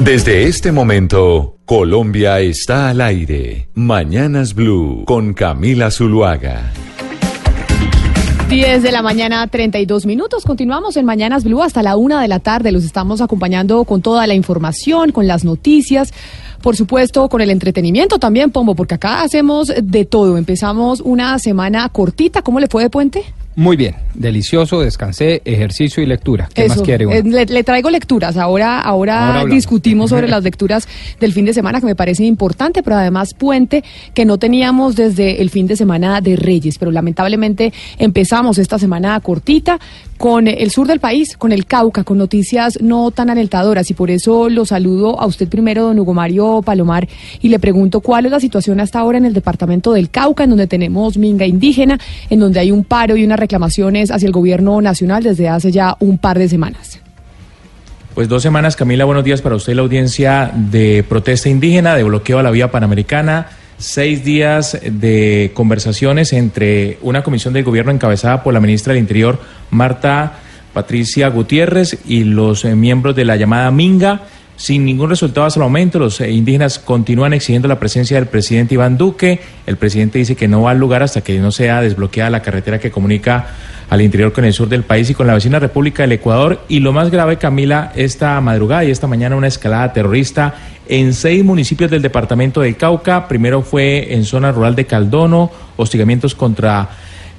Desde este momento, Colombia está al aire. Mañanas Blue con Camila Zuluaga. 10 de la mañana, 32 minutos. Continuamos en Mañanas Blue hasta la una de la tarde. Los estamos acompañando con toda la información, con las noticias, por supuesto, con el entretenimiento también, Pombo, porque acá hacemos de todo. Empezamos una semana cortita. ¿Cómo le fue de puente? Muy bien, delicioso, descansé, ejercicio y lectura. ¿Qué más quiere uno? eh, Le, le traigo lecturas. Ahora, ahora, Ahora discutimos sobre las lecturas del fin de semana, que me parece importante, pero además puente que no teníamos desde el fin de semana de Reyes. Pero lamentablemente empezamos esta semana cortita con el sur del país, con el Cauca, con noticias no tan alentadoras. Y por eso lo saludo a usted primero, don Hugo Mario Palomar, y le pregunto cuál es la situación hasta ahora en el departamento del Cauca, en donde tenemos minga indígena, en donde hay un paro y unas reclamaciones hacia el gobierno nacional desde hace ya un par de semanas. Pues dos semanas, Camila, buenos días para usted la audiencia de protesta indígena, de bloqueo a la vía panamericana, seis días de conversaciones entre una comisión del gobierno encabezada por la ministra del Interior, Marta Patricia Gutiérrez, y los eh, miembros de la llamada Minga. Sin ningún resultado hasta el momento, los eh, indígenas continúan exigiendo la presencia del presidente Iván Duque. El presidente dice que no va al lugar hasta que no sea desbloqueada la carretera que comunica al interior con el sur del país y con la vecina República del Ecuador. Y lo más grave, Camila, esta madrugada y esta mañana una escalada terrorista en seis municipios del departamento del Cauca. Primero fue en zona rural de Caldono, hostigamientos contra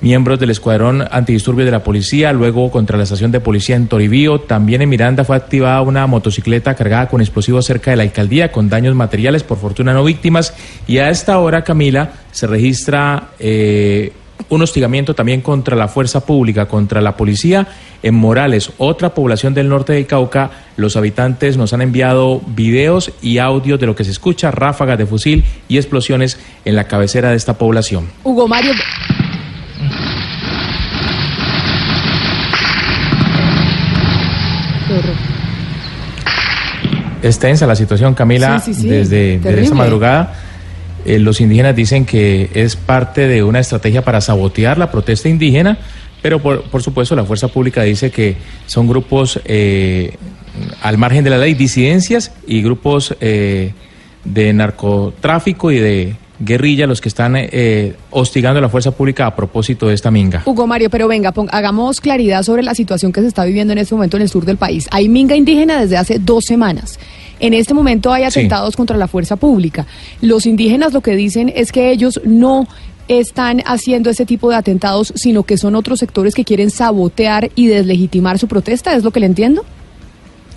miembros del escuadrón antidisturbios de la policía, luego contra la estación de policía en Toribío. También en Miranda fue activada una motocicleta cargada con explosivos cerca de la alcaldía, con daños materiales, por fortuna no víctimas. Y a esta hora, Camila, se registra eh, un hostigamiento también contra la fuerza pública, contra la policía en Morales, otra población del norte del Cauca. Los habitantes nos han enviado videos y audios de lo que se escucha, ráfagas de fusil y explosiones en la cabecera de esta población. Hugo Mario. Qué horror. Es tensa la situación, Camila, Sí, sí, sí, desde, desde esta madrugada. Eh, los indígenas dicen que es parte de una estrategia para sabotear la protesta indígena, pero por, por supuesto la fuerza pública dice que son grupos eh, al margen de la ley, disidencias y grupos eh, de narcotráfico y de guerrilla los que están eh, hostigando a la fuerza pública a propósito de esta minga. Hugo Mario, pero venga, hagamos claridad sobre la situación que se está viviendo en este momento en el sur del país. Hay minga indígena desde hace dos semanas. En este momento hay Sí. atentados contra la fuerza pública. Los indígenas lo que dicen es que ellos no están haciendo ese tipo de atentados, sino que son otros sectores que quieren sabotear y deslegitimar su protesta. ¿Es lo que le entiendo?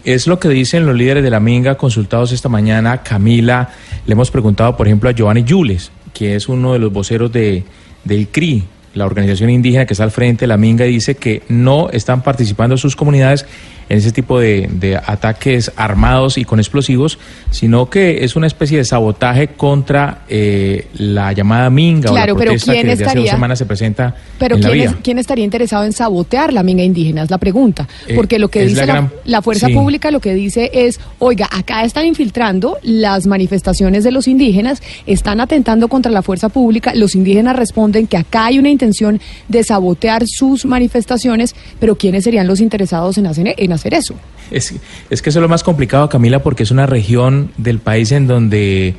Es lo que dicen los líderes de la Minga consultados esta mañana. Camila, le hemos preguntado, por ejemplo, a Giovanni Yules, que es uno de los voceros de, del CRI, la organización indígena que está al frente de la Minga, y dice que no están participando sus comunidades en ese tipo de, de ataques armados y con explosivos, sino que es una especie de sabotaje contra eh, la llamada Minga Claro, o la pero ¿quién que desde hace dos estaría- semanas se presenta Pero en ¿quién, es- quién estaría interesado en sabotear la minga indígena? Es la pregunta. Eh, Porque lo que dice la la, gran- la fuerza sí. pública, lo que dice es, oiga, acá están infiltrando las manifestaciones de los indígenas, están atentando contra la fuerza pública, los indígenas responden que acá hay una intención de sabotear sus manifestaciones, pero ¿quiénes serían los interesados en hacer, en hacer Es, es que eso es lo más complicado, Camila, porque es una región del país en donde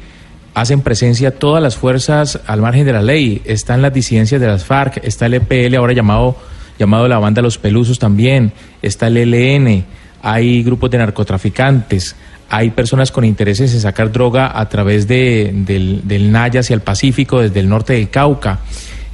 hacen presencia todas las fuerzas al margen de la ley. Están las disidencias de las FARC, está el EPL, ahora llamado, llamado la banda Los Pelusos también, está el ELN, hay grupos de narcotraficantes, hay personas con intereses en sacar droga a través de, del, del Naya hacia el Pacífico, desde el norte del Cauca.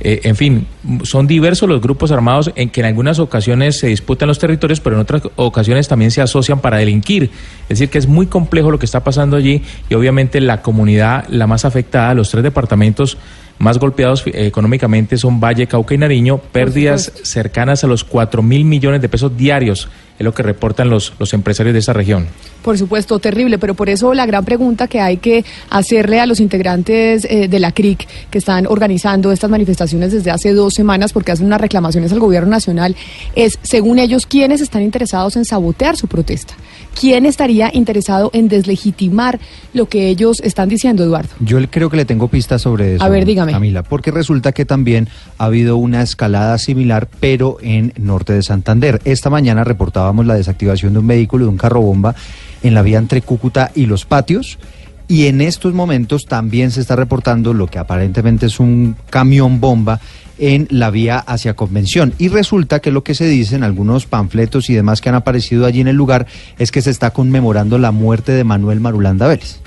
Eh, en fin, son diversos los grupos armados en que en algunas ocasiones se disputan los territorios, pero en otras ocasiones también se asocian para delinquir. Es decir, que es muy complejo lo que está pasando allí y obviamente la comunidad, la más afectada, los tres departamentos más golpeados eh, económicamente son Valle, Cauca y Nariño, pérdidas cercanas a los 4 mil millones de pesos diarios, es lo que reportan los, los empresarios de esa región. Por supuesto, terrible, pero por eso la gran pregunta que hay que hacerle a los integrantes eh, de la CRIC que están organizando estas manifestaciones desde hace dos semanas porque hacen unas reclamaciones al gobierno nacional es, según ellos, quiénes están interesados en sabotear su protesta. ¿Quién estaría interesado en deslegitimar lo que ellos están diciendo, Eduardo? Yo creo que le tengo pistas sobre eso. A ver, dígame. Camila, porque resulta que también ha habido una escalada similar, pero en norte de Santander. Esta mañana reportábamos la desactivación de un vehículo, de un carro bomba, en la vía entre Cúcuta y Los Patios. Y en estos momentos también se está reportando lo que aparentemente es un camión bomba en la vía hacia Convención. Y resulta que lo que se dice en algunos panfletos y demás que han aparecido allí en el lugar es que se está conmemorando la muerte de Manuel Marulanda Vélez.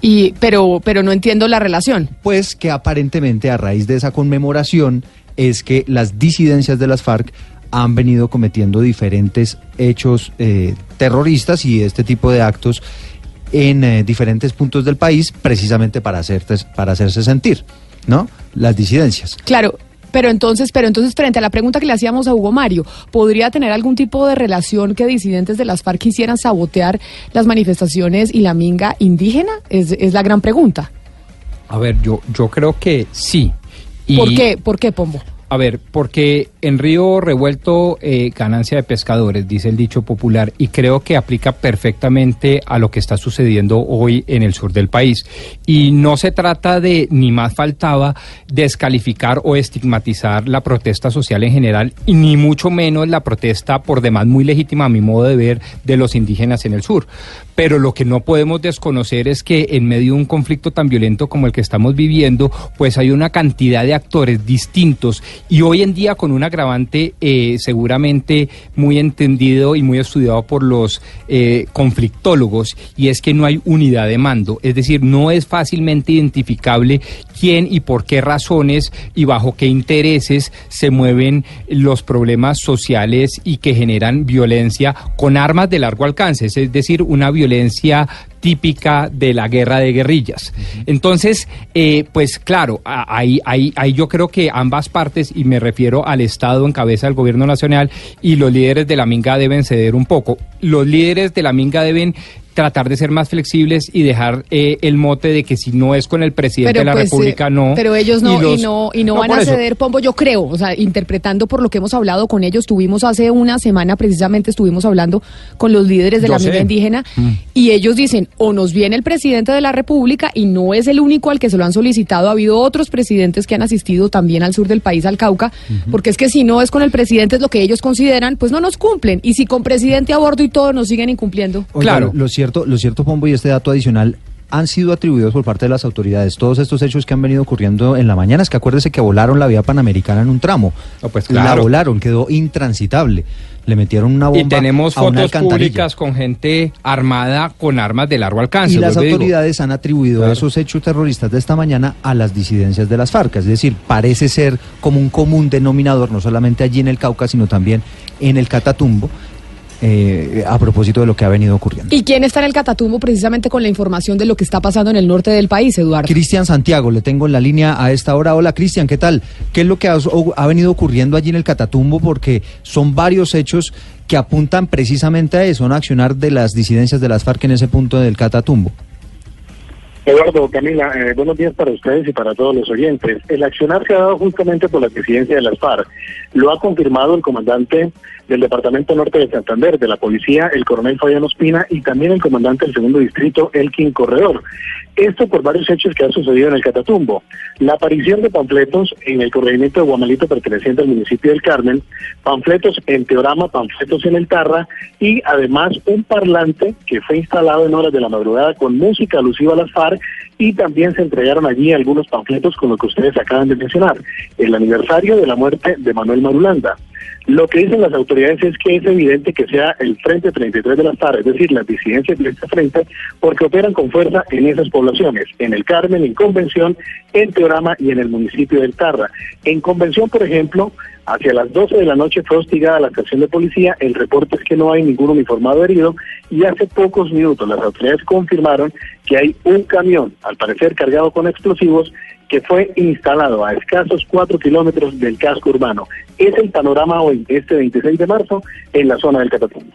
Y, pero, pero no entiendo la relación. Pues que aparentemente a raíz de esa conmemoración es que las disidencias de las FARC han venido cometiendo diferentes hechos eh, terroristas y este tipo de actos en eh, diferentes puntos del país precisamente para, hacerte, para hacerse sentir, ¿no? Las disidencias. Claro, pero entonces, pero entonces frente a la pregunta que le hacíamos a Hugo Mario, ¿podría tener algún tipo de relación que disidentes de las FARC quisieran sabotear las manifestaciones y la minga indígena? Es, es la gran pregunta. A ver, yo, yo creo que sí. Y, ¿Por qué? ¿Por qué, Pombo? A ver, porque en río revuelto eh, ganancia de pescadores, dice el dicho popular, y creo que aplica perfectamente a lo que está sucediendo hoy en el sur del país. Y no se trata de, ni más faltaba, descalificar o estigmatizar la protesta social en general, y ni mucho menos la protesta por demás muy legítima a mi modo de ver de los indígenas en el sur. Pero lo que no podemos desconocer es que en medio de un conflicto tan violento como el que estamos viviendo, pues hay una cantidad de actores distintos y hoy en día con un agravante eh, seguramente muy entendido y muy estudiado por los eh, conflictólogos y es que no hay unidad de mando, es decir, no es fácilmente identificable quién y por qué razones y bajo qué intereses se mueven los problemas sociales y que generan violencia con armas de largo alcance, es decir, una violencia típica de la guerra de guerrillas. Entonces, eh, pues claro, ahí, ahí, ahí yo creo que ambas partes, y me refiero al Estado en cabeza del gobierno nacional y los líderes de la Minga deben ceder un poco. Los líderes de la Minga deben tratar de ser más flexibles y dejar eh, el mote de que si no es con el presidente de la pues, República, eh, no. Pero ellos no, y, los- no, y no, No, van a eso. ceder, Pombo, yo creo, o sea, interpretando por lo que hemos hablado con ellos, tuvimos hace una semana precisamente, estuvimos hablando con los líderes de Yo la mina indígena, Mm. y ellos dicen, o nos viene el presidente de la República, y no es el único al que se lo han solicitado, ha habido otros presidentes que han asistido también al sur del país, al Cauca, porque es que si no es con el presidente, es lo que ellos consideran, pues no nos cumplen, y si con presidente a bordo y todo nos siguen incumpliendo. Claro. Lo, lo cierto, lo cierto, Pombo, y este dato adicional han sido atribuidos por parte de las autoridades. Todos estos hechos que han venido ocurriendo en la mañana, es que acuérdese que volaron la vía panamericana en un tramo. No, pues La volaron, quedó intransitable. Le metieron una bomba Y tenemos a fotos públicas con gente armada con armas de largo alcance. Y las digo. autoridades han atribuido Claro. esos hechos terroristas de esta mañana a las disidencias de las FARC. Es decir, parece ser como un común denominador, no solamente allí en el Cauca, sino también en el Catatumbo, eh, a propósito de lo que ha venido ocurriendo. ¿Y quién está en el Catatumbo precisamente con la información de lo que está pasando en el norte del país, Eduardo? Cristian Santiago, le tengo en la línea a esta hora. Hola Cristian, ¿qué tal? ¿Qué es lo que ha, ha venido ocurriendo allí en el Catatumbo? Porque son varios hechos que apuntan precisamente a eso, a un accionar de las disidencias de las FARC en ese punto del Catatumbo. Eduardo, Camila, eh, buenos días para ustedes y para todos los oyentes. El accionar se ha dado justamente por la presidencia de las FARC. Lo ha confirmado el comandante del Departamento Norte de Santander, de la policía, el coronel Fabián Ospina, y también el comandante del segundo distrito, Elkin Corredor. Esto por varios hechos que han sucedido en el Catatumbo. La aparición de panfletos en el corregimiento de Guamalito perteneciente al municipio del Carmen, panfletos en Teorama, panfletos en el Tarra y además un parlante que fue instalado en horas de la madrugada con música alusiva a las FARC y también se entregaron allí algunos panfletos con lo que ustedes acaban de mencionar, el aniversario de la muerte de Manuel Marulanda. Lo que dicen las autoridades es que es evidente que sea el Frente 33 de las FARC, es decir, las disidencias de este frente, porque operan con fuerza en esas poblaciones, en el Carmen, en Convención, en Teorama y en el municipio del Tarra. En Convención, por ejemplo, hacia las 12 de la noche fue hostigada la estación de policía, el reporte es que no hay ningún uniformado herido y hace pocos minutos las autoridades confirmaron que hay un camión, al parecer cargado con explosivos, que fue instalado a escasos cuatro kilómetros del casco urbano. Es el panorama hoy, este 26 de marzo, en la zona del Catatumbo.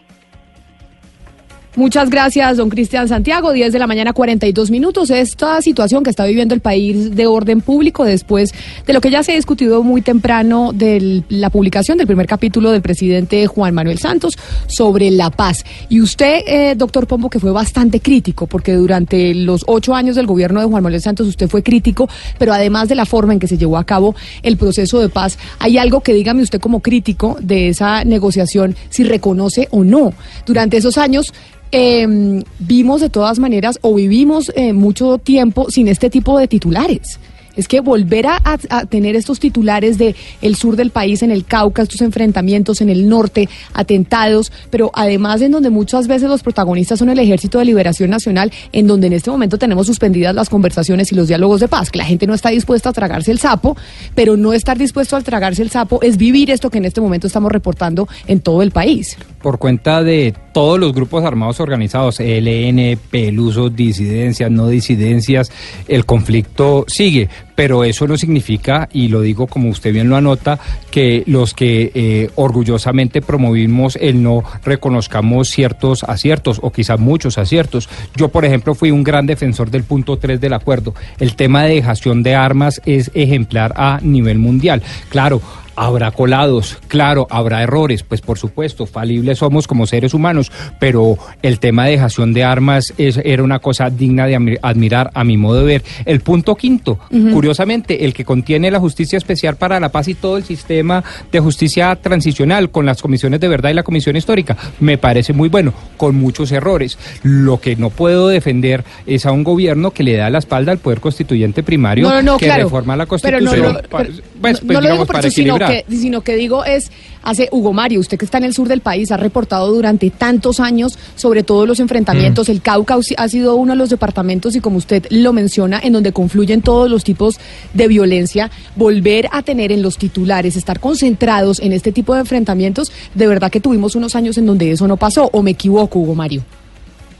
Muchas gracias, don Cristian Santiago. 10 de la mañana, 42 minutos. Esta situación que está viviendo el país de orden público después de lo que ya se ha discutido muy temprano de la publicación del primer capítulo del presidente Juan Manuel Santos sobre la paz. Y usted, eh, doctor Pombo, que fue bastante crítico, porque durante los ocho años del gobierno de Juan Manuel Santos usted fue crítico, pero además de la forma en que se llevó a cabo el proceso de paz, ¿hay algo que dígame usted como crítico de esa negociación, si reconoce o no? Durante esos años, eh, vimos de todas maneras o vivimos eh, mucho tiempo sin este tipo de titulares. Es que volver a, a, tener estos titulares de el sur del país, en el Cauca, estos enfrentamientos en el norte, atentados, pero además en donde muchas veces los protagonistas son el Ejército de Liberación Nacional, en donde en este momento tenemos suspendidas las conversaciones y los diálogos de paz, que la gente no está dispuesta a tragarse el sapo, pero no estar dispuesto a tragarse el sapo es vivir esto que en este momento estamos reportando en todo el país. Por cuenta de todos los grupos armados organizados, ELN, Pelusos, disidencias, no disidencias, el conflicto sigue pero eso no significa, y lo digo como usted bien lo anota, que los que eh, orgullosamente promovimos el no reconozcamos ciertos aciertos o quizás muchos aciertos. Yo, por ejemplo, fui un gran defensor del punto 3 del acuerdo. El tema de dejación de armas es ejemplar a nivel mundial. Claro, Habrá colados, claro, habrá errores, pues por supuesto, falibles somos como seres humanos, pero el tema de dejación de armas es, era una cosa digna de admirar a mi modo de ver. El punto quinto, uh -huh. curiosamente, el que contiene la justicia especial para la paz y todo el sistema de justicia transicional con las comisiones de verdad y la comisión histórica, me parece muy bueno, con muchos errores. Lo que no puedo defender es a un gobierno que le da la espalda al poder constituyente primario, no, no, no, que claro, reforma la constitución. no, para, pero, pues, equilibrar. Que, sino que digo es, hace Hugo Mario, usted que está en el sur del país, ha reportado durante tantos años sobre todos los enfrentamientos. El Cauca ha sido uno de los departamentos, y como usted lo menciona, en donde confluyen todos los tipos de violencia. Volver a tener en los titulares, estar concentrados en este tipo de enfrentamientos, de verdad que tuvimos unos años en donde eso no pasó, o me equivoco, Hugo Mario.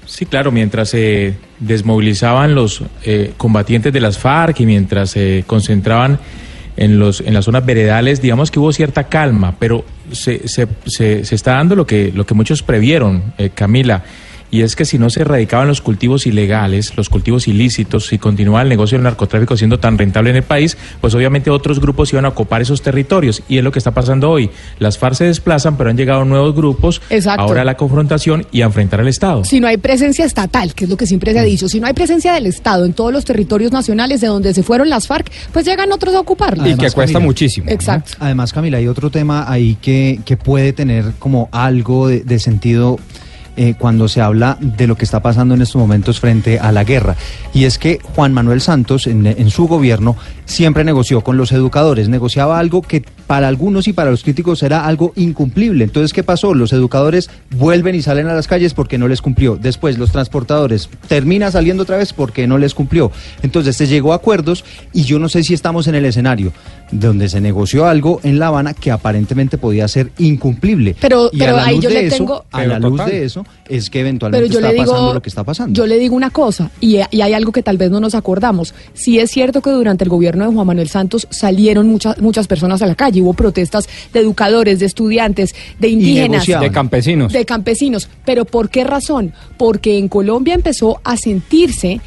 Sí, claro, mientras se desmovilizaban los eh, combatientes de las FARC y mientras se concentraban en, los, en las zonas veredales, digamos que hubo cierta calma, pero se, se, se, se está dando lo que, lo que muchos previeron, eh, Camila, y es que si no se erradicaban los cultivos ilegales, los cultivos ilícitos, si continuaba el negocio del narcotráfico siendo tan rentable en el país, pues obviamente otros grupos iban a ocupar esos territorios y es lo que está pasando hoy. Las FARC se desplazan, pero han llegado nuevos grupos Exacto. ahora a la confrontación y a enfrentar al Estado. Si no hay presencia estatal, que es lo que siempre se ha dicho, si no hay presencia del Estado en todos los territorios nacionales de donde se fueron las FARC, pues llegan otros a ocuparlos. y que cuesta Camila, muchísimo. Exacto. Además, Camila, hay otro tema ahí que, que puede tener como algo de, de sentido eh, cuando se habla de lo que está pasando en estos momentos frente a la guerra. Y es que Juan Manuel Santos, en, su gobierno, siempre negoció con los educadores, negociaba algo que para algunos y para los críticos era algo incumplible. Entonces, ¿qué pasó? Los educadores vuelven y salen a las calles porque no les cumplió. Después, los transportadores termina saliendo otra vez porque no les cumplió. Entonces, se llegó a acuerdos y yo no sé si estamos en el escenario donde se negoció algo en La Habana que aparentemente podía ser incumplible. Pero, y pero a la ahí luz yo de le eso, tengo... a la luz de eso, es que eventualmente Pero yo está le digo, pasando lo que está pasando. Yo le digo una cosa, y, y, hay algo que tal vez no nos acordamos. Sí es cierto que durante el gobierno de Juan Manuel Santos salieron muchas muchas personas a la calle, hubo protestas de educadores, de estudiantes, de indígenas, de campesinos. De campesinos. Pero ¿por qué razón? Porque en Colombia empezó a sentirse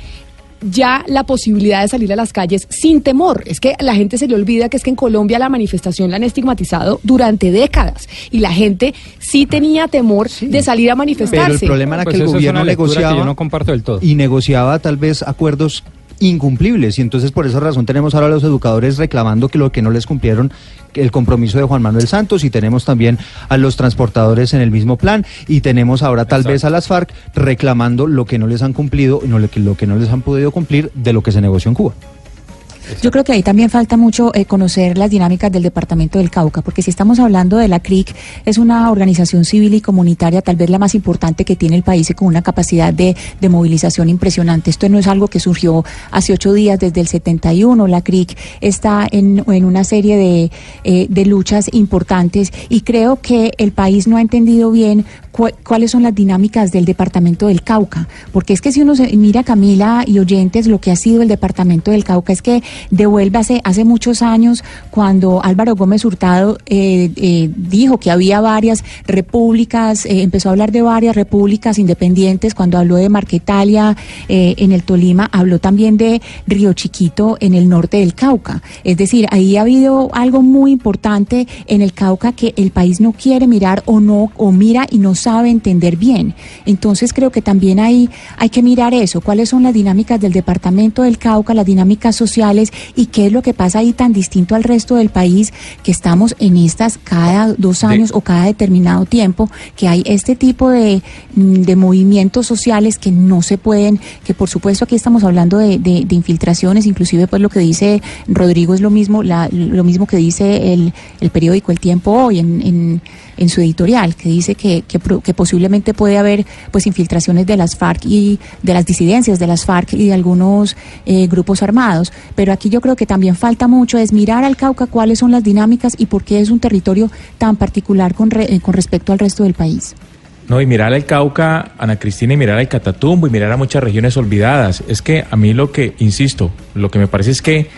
ya la posibilidad de salir a las calles sin temor. Es que la gente se le olvida que es que en Colombia la manifestación la han estigmatizado durante décadas y la gente sí tenía temor sí. de salir a manifestarse. Pero el problema era pues que el gobierno negociaba que yo no comparto del todo. y negociaba tal vez acuerdos incumplibles y entonces por esa razón tenemos ahora a los educadores reclamando que lo que no les cumplieron el compromiso de Juan Manuel Santos y tenemos también a los transportadores en el mismo plan y tenemos ahora tal vez a las FARC reclamando lo que no les han cumplido no, lo que no les han podido cumplir de lo que se negoció en Cuba. Yo creo que ahí también falta mucho eh, conocer las dinámicas del departamento del Cauca, porque si estamos hablando de la CRIC, es una organización civil y comunitaria, tal vez la más importante que tiene el país y con una capacidad de, movilización impresionante. Esto no es algo que surgió hace ocho días, desde el 71. La CRIC está en, una serie eh, de luchas importantes y creo que el país no ha entendido bien cuáles son las dinámicas del departamento del Cauca, porque es que si uno se mira Camila y oyentes lo que ha sido el departamento del Cauca es que devuelve hace, hace muchos años cuando Álvaro Gómez Hurtado eh, eh, dijo que había varias repúblicas, eh, empezó a hablar de varias repúblicas independientes, cuando habló de Marquetalia en el Tolima, habló también de Río Chiquito en el norte del Cauca. Es decir, ahí ha habido algo muy importante en el Cauca que el país no quiere mirar o no, o mira y no sabe entender bien. Entonces creo que también ahí hay que mirar eso, cuáles son las dinámicas del departamento del Cauca, las dinámicas sociales y qué es lo que pasa ahí tan distinto al resto del país, que estamos en estas cada dos años o cada determinado tiempo, que hay este tipo de, mm, de movimientos sociales que no se pueden, que por supuesto aquí estamos hablando de, de, infiltraciones, inclusive pues lo que dice Rodrigo es lo mismo, la, lo mismo que dice el, el periódico El Tiempo hoy en, en, en su editorial, que dice que, que, que, posiblemente puede haber pues infiltraciones de las FARC y de las disidencias de las FARC y de algunos eh, grupos armados. Pero aquí yo creo que también falta mucho es mirar al Cauca cuáles son las dinámicas y por qué es un territorio tan particular con, re, eh, con respecto al resto del país. No, y mirar al Cauca, Ana Cristina, y mirar al Catatumbo, y mirar a muchas regiones olvidadas. Es que a mí lo que, insisto, lo que me parece es que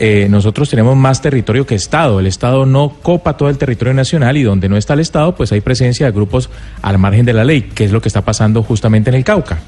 eh, nosotros tenemos más territorio que Estado. El Estado no copa todo el territorio nacional y donde no está el Estado, pues hay presencia de grupos al margen de la ley, que es lo que está pasando justamente en el Cauca.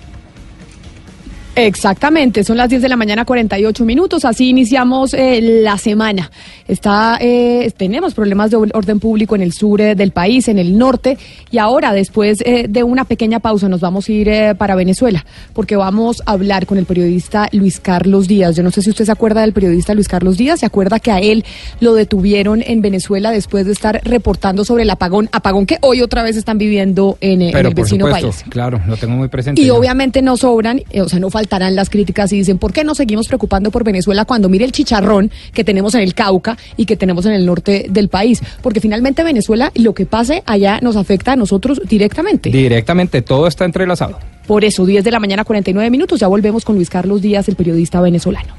Exactamente, son las 10 de la mañana 48 minutos, así iniciamos eh, la semana. Está, eh, tenemos problemas de orden público en el sur eh, del país, en el norte, y ahora después de una pequeña pausa nos vamos a ir para Venezuela, porque vamos a hablar con el periodista Luis Carlos Díaz. Yo no sé si usted se acuerda del periodista Luis Carlos Díaz, se acuerda que a él lo detuvieron en Venezuela después de estar reportando sobre el apagón, apagón que hoy otra vez están viviendo en, el vecino país. Claro, lo tengo muy presente. Y obviamente no sobran, o sea, no falta estarán las críticas y dicen, ¿por qué nos seguimos preocupando por Venezuela cuando mire el chicharrón que tenemos en el Cauca y que tenemos en el norte del país? Porque finalmente Venezuela, lo que pase allá nos afecta a nosotros directamente. Directamente, todo está entrelazado. Por eso, 10 de la mañana, 49 minutos, ya volvemos con Luis Carlos Díaz, el periodista venezolano.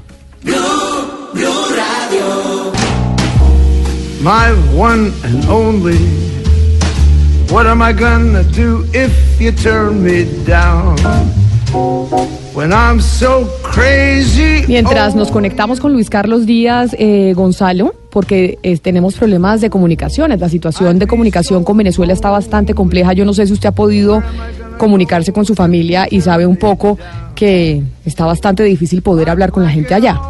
My one and only. What am I gonna do if you turn me down? Mientras nos conectamos con Luis Carlos Díaz eh, Gonzalo, porque eh, tenemos problemas de comunicaciones, la situación de comunicación con Venezuela está bastante compleja. Yo no sé si usted ha podido comunicarse con su familia y sabe un poco que está bastante difícil poder hablar con la gente allá.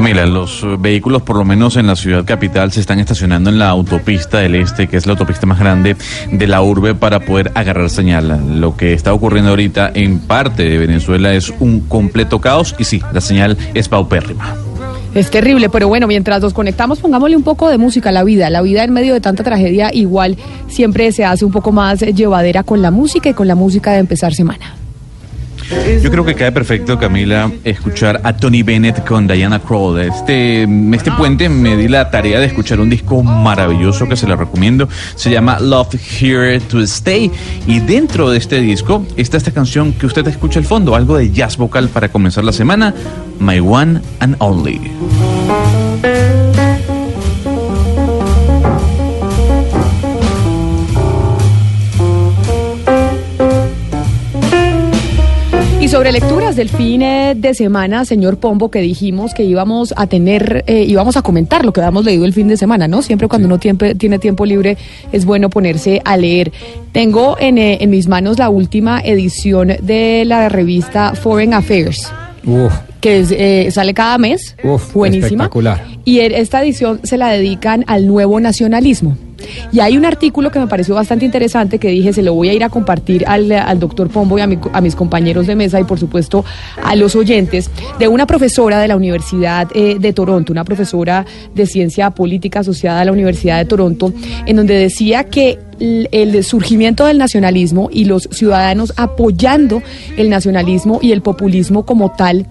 Mira, los vehículos, por lo menos en la ciudad capital, se están estacionando en la autopista del Este, que es la autopista más grande de la urbe, para poder agarrar señal. Lo que está ocurriendo ahorita en parte de Venezuela es un completo caos y sí, la señal es paupérrima. Es terrible, pero bueno, mientras nos conectamos, pongámosle un poco de música a la vida. La vida en medio de tanta tragedia igual siempre se hace un poco más llevadera con la música y con la música de empezar semana. Yo creo que cae perfecto, Camila, escuchar a Tony Bennett con Diana Krall. Este, este puente me di la tarea de escuchar un disco maravilloso que se lo recomiendo. Se llama Love Here to Stay. Y dentro de este disco está esta canción que usted escucha al fondo, algo de jazz vocal para comenzar la semana, My One and Only. Sobre lecturas del fin de semana, señor Pombo, que dijimos que íbamos a tener, eh, íbamos a comentar lo que habíamos leído el fin de semana, ¿no? Siempre cuando uno tiene, tiene tiempo libre es bueno ponerse a leer. Tengo en, eh, en mis manos la última edición de la revista Foreign Affairs. que eh, sale cada mes, Uf, buenísima. Espectacular. Y esta edición se la dedican al nuevo nacionalismo. Y hay un artículo que me pareció bastante interesante que dije, se lo voy a ir a compartir al, doctor Pombo y a, mis compañeros de mesa y por supuesto a los oyentes, de una profesora de la Universidad eh, de Toronto, una profesora de ciencia política asociada a la Universidad de Toronto, en donde decía que el surgimiento del nacionalismo y los ciudadanos apoyando el nacionalismo y el populismo como tal,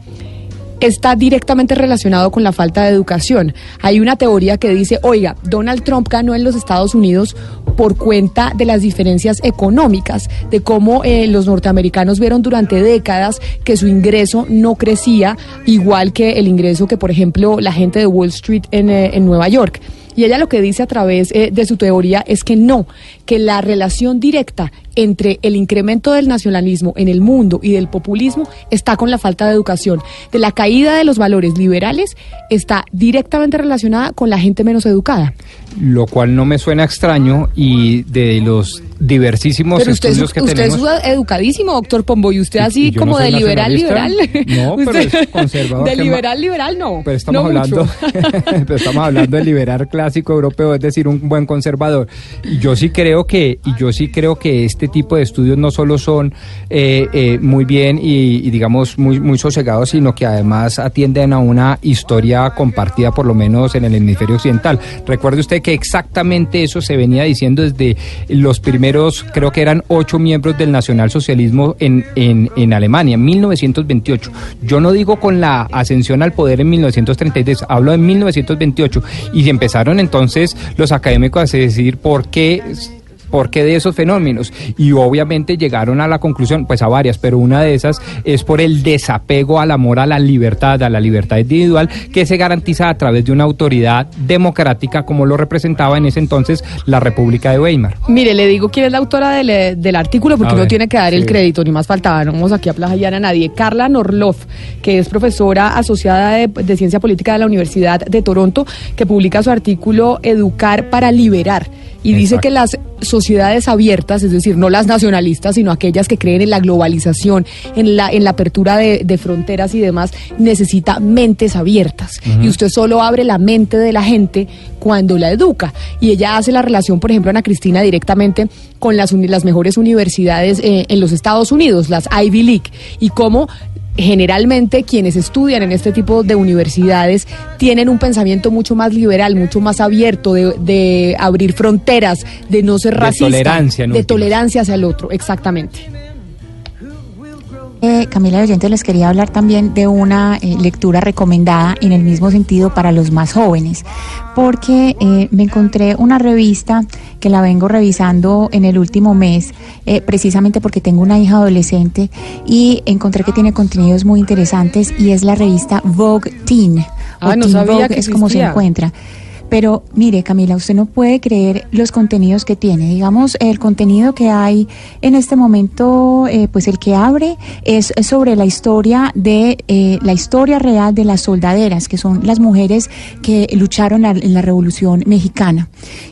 está directamente relacionado con la falta de educación. Hay una teoría que dice, oiga, Donald Trump ganó en los Estados Unidos por cuenta de las diferencias económicas, de cómo eh, los norteamericanos vieron durante décadas que su ingreso no crecía igual que el ingreso que, por ejemplo, la gente de Wall Street en, eh, Nueva York. Y ella lo que dice a través eh, de su teoría es que no, que la relación directa entre el incremento del nacionalismo en el mundo y del populismo está con la falta de educación. De la caída de los valores liberales está directamente relacionada con la gente menos educada. Lo cual no me suena extraño y de los diversísimos Pero usted, es, estudios que usted tenemos. es educadísimo, doctor Pombo, y usted así y como no de liberal, liberal. No, pero Usted- es conservador. De liberal, liberal, no. Pero estamos no hablando, pero estamos hablando del liberal clásico europeo, es decir, un buen conservador. Y yo sí creo que, y yo sí creo que este tipo de estudios no solo son eh, eh, muy bien y, y, digamos muy muy sosegados, sino que además atienden a una historia compartida, por lo menos en el hemisferio occidental. Recuerde usted que exactamente eso se venía diciendo desde los primeros, creo que eran ocho miembros del nacionalsocialismo en, en, en Alemania, en 1928. Yo no digo con la ascensión al poder en 1933, hablo de 1928. Y empezaron entonces los académicos a decir por qué ¿Por qué de esos fenómenos? Y obviamente llegaron a la conclusión, pues a varias, pero una de esas es por el desapego al amor a la libertad, a la libertad individual, que se garantiza a través de una autoridad democrática como lo representaba en ese entonces la República de Weimar. Mire, le digo quién es la autora del, del artículo porque A no ver, tiene que dar el crédito, ni más faltaba, no vamos aquí a plagiar a nadie. Carla Norloff, que es profesora asociada de, de Ciencia Política de la Universidad de Toronto, que publica su artículo Educar para Liberar. Y dice que las sociedades abiertas, es decir, no las nacionalistas, sino aquellas que creen en la globalización, en la, en la apertura de, de fronteras y demás, necesita mentes abiertas. Y usted solo abre la mente de la gente cuando la educa. Y ella hace la relación, por ejemplo, Ana Cristina, directamente con las, las mejores universidades eh, en los Estados Unidos, las Ivy League, y cómo generalmente quienes estudian en este tipo de universidades tienen un pensamiento mucho más liberal, mucho más abierto, de, de abrir fronteras, de no ser De racista, tolerancia, en de últimas. tolerancia hacia el otro, exactamente. Eh, Camila de Oyentes les quería hablar también de una eh, lectura recomendada en el mismo sentido para los más jóvenes, porque eh, me encontré una revista que la vengo revisando en el último mes, eh, precisamente porque tengo una hija adolescente y encontré que tiene contenidos muy interesantes y es la revista Vogue Teen. o Ah, no Teen sabía Vogue que es como se encuentra. Pero mire, Camila, usted no puede creer los contenidos que tiene. Digamos, el contenido que hay en este momento, eh, pues el que abre es sobre la historia de eh, la historia real de las soldaderas, que son las mujeres que lucharon la- en la Revolución Mexicana.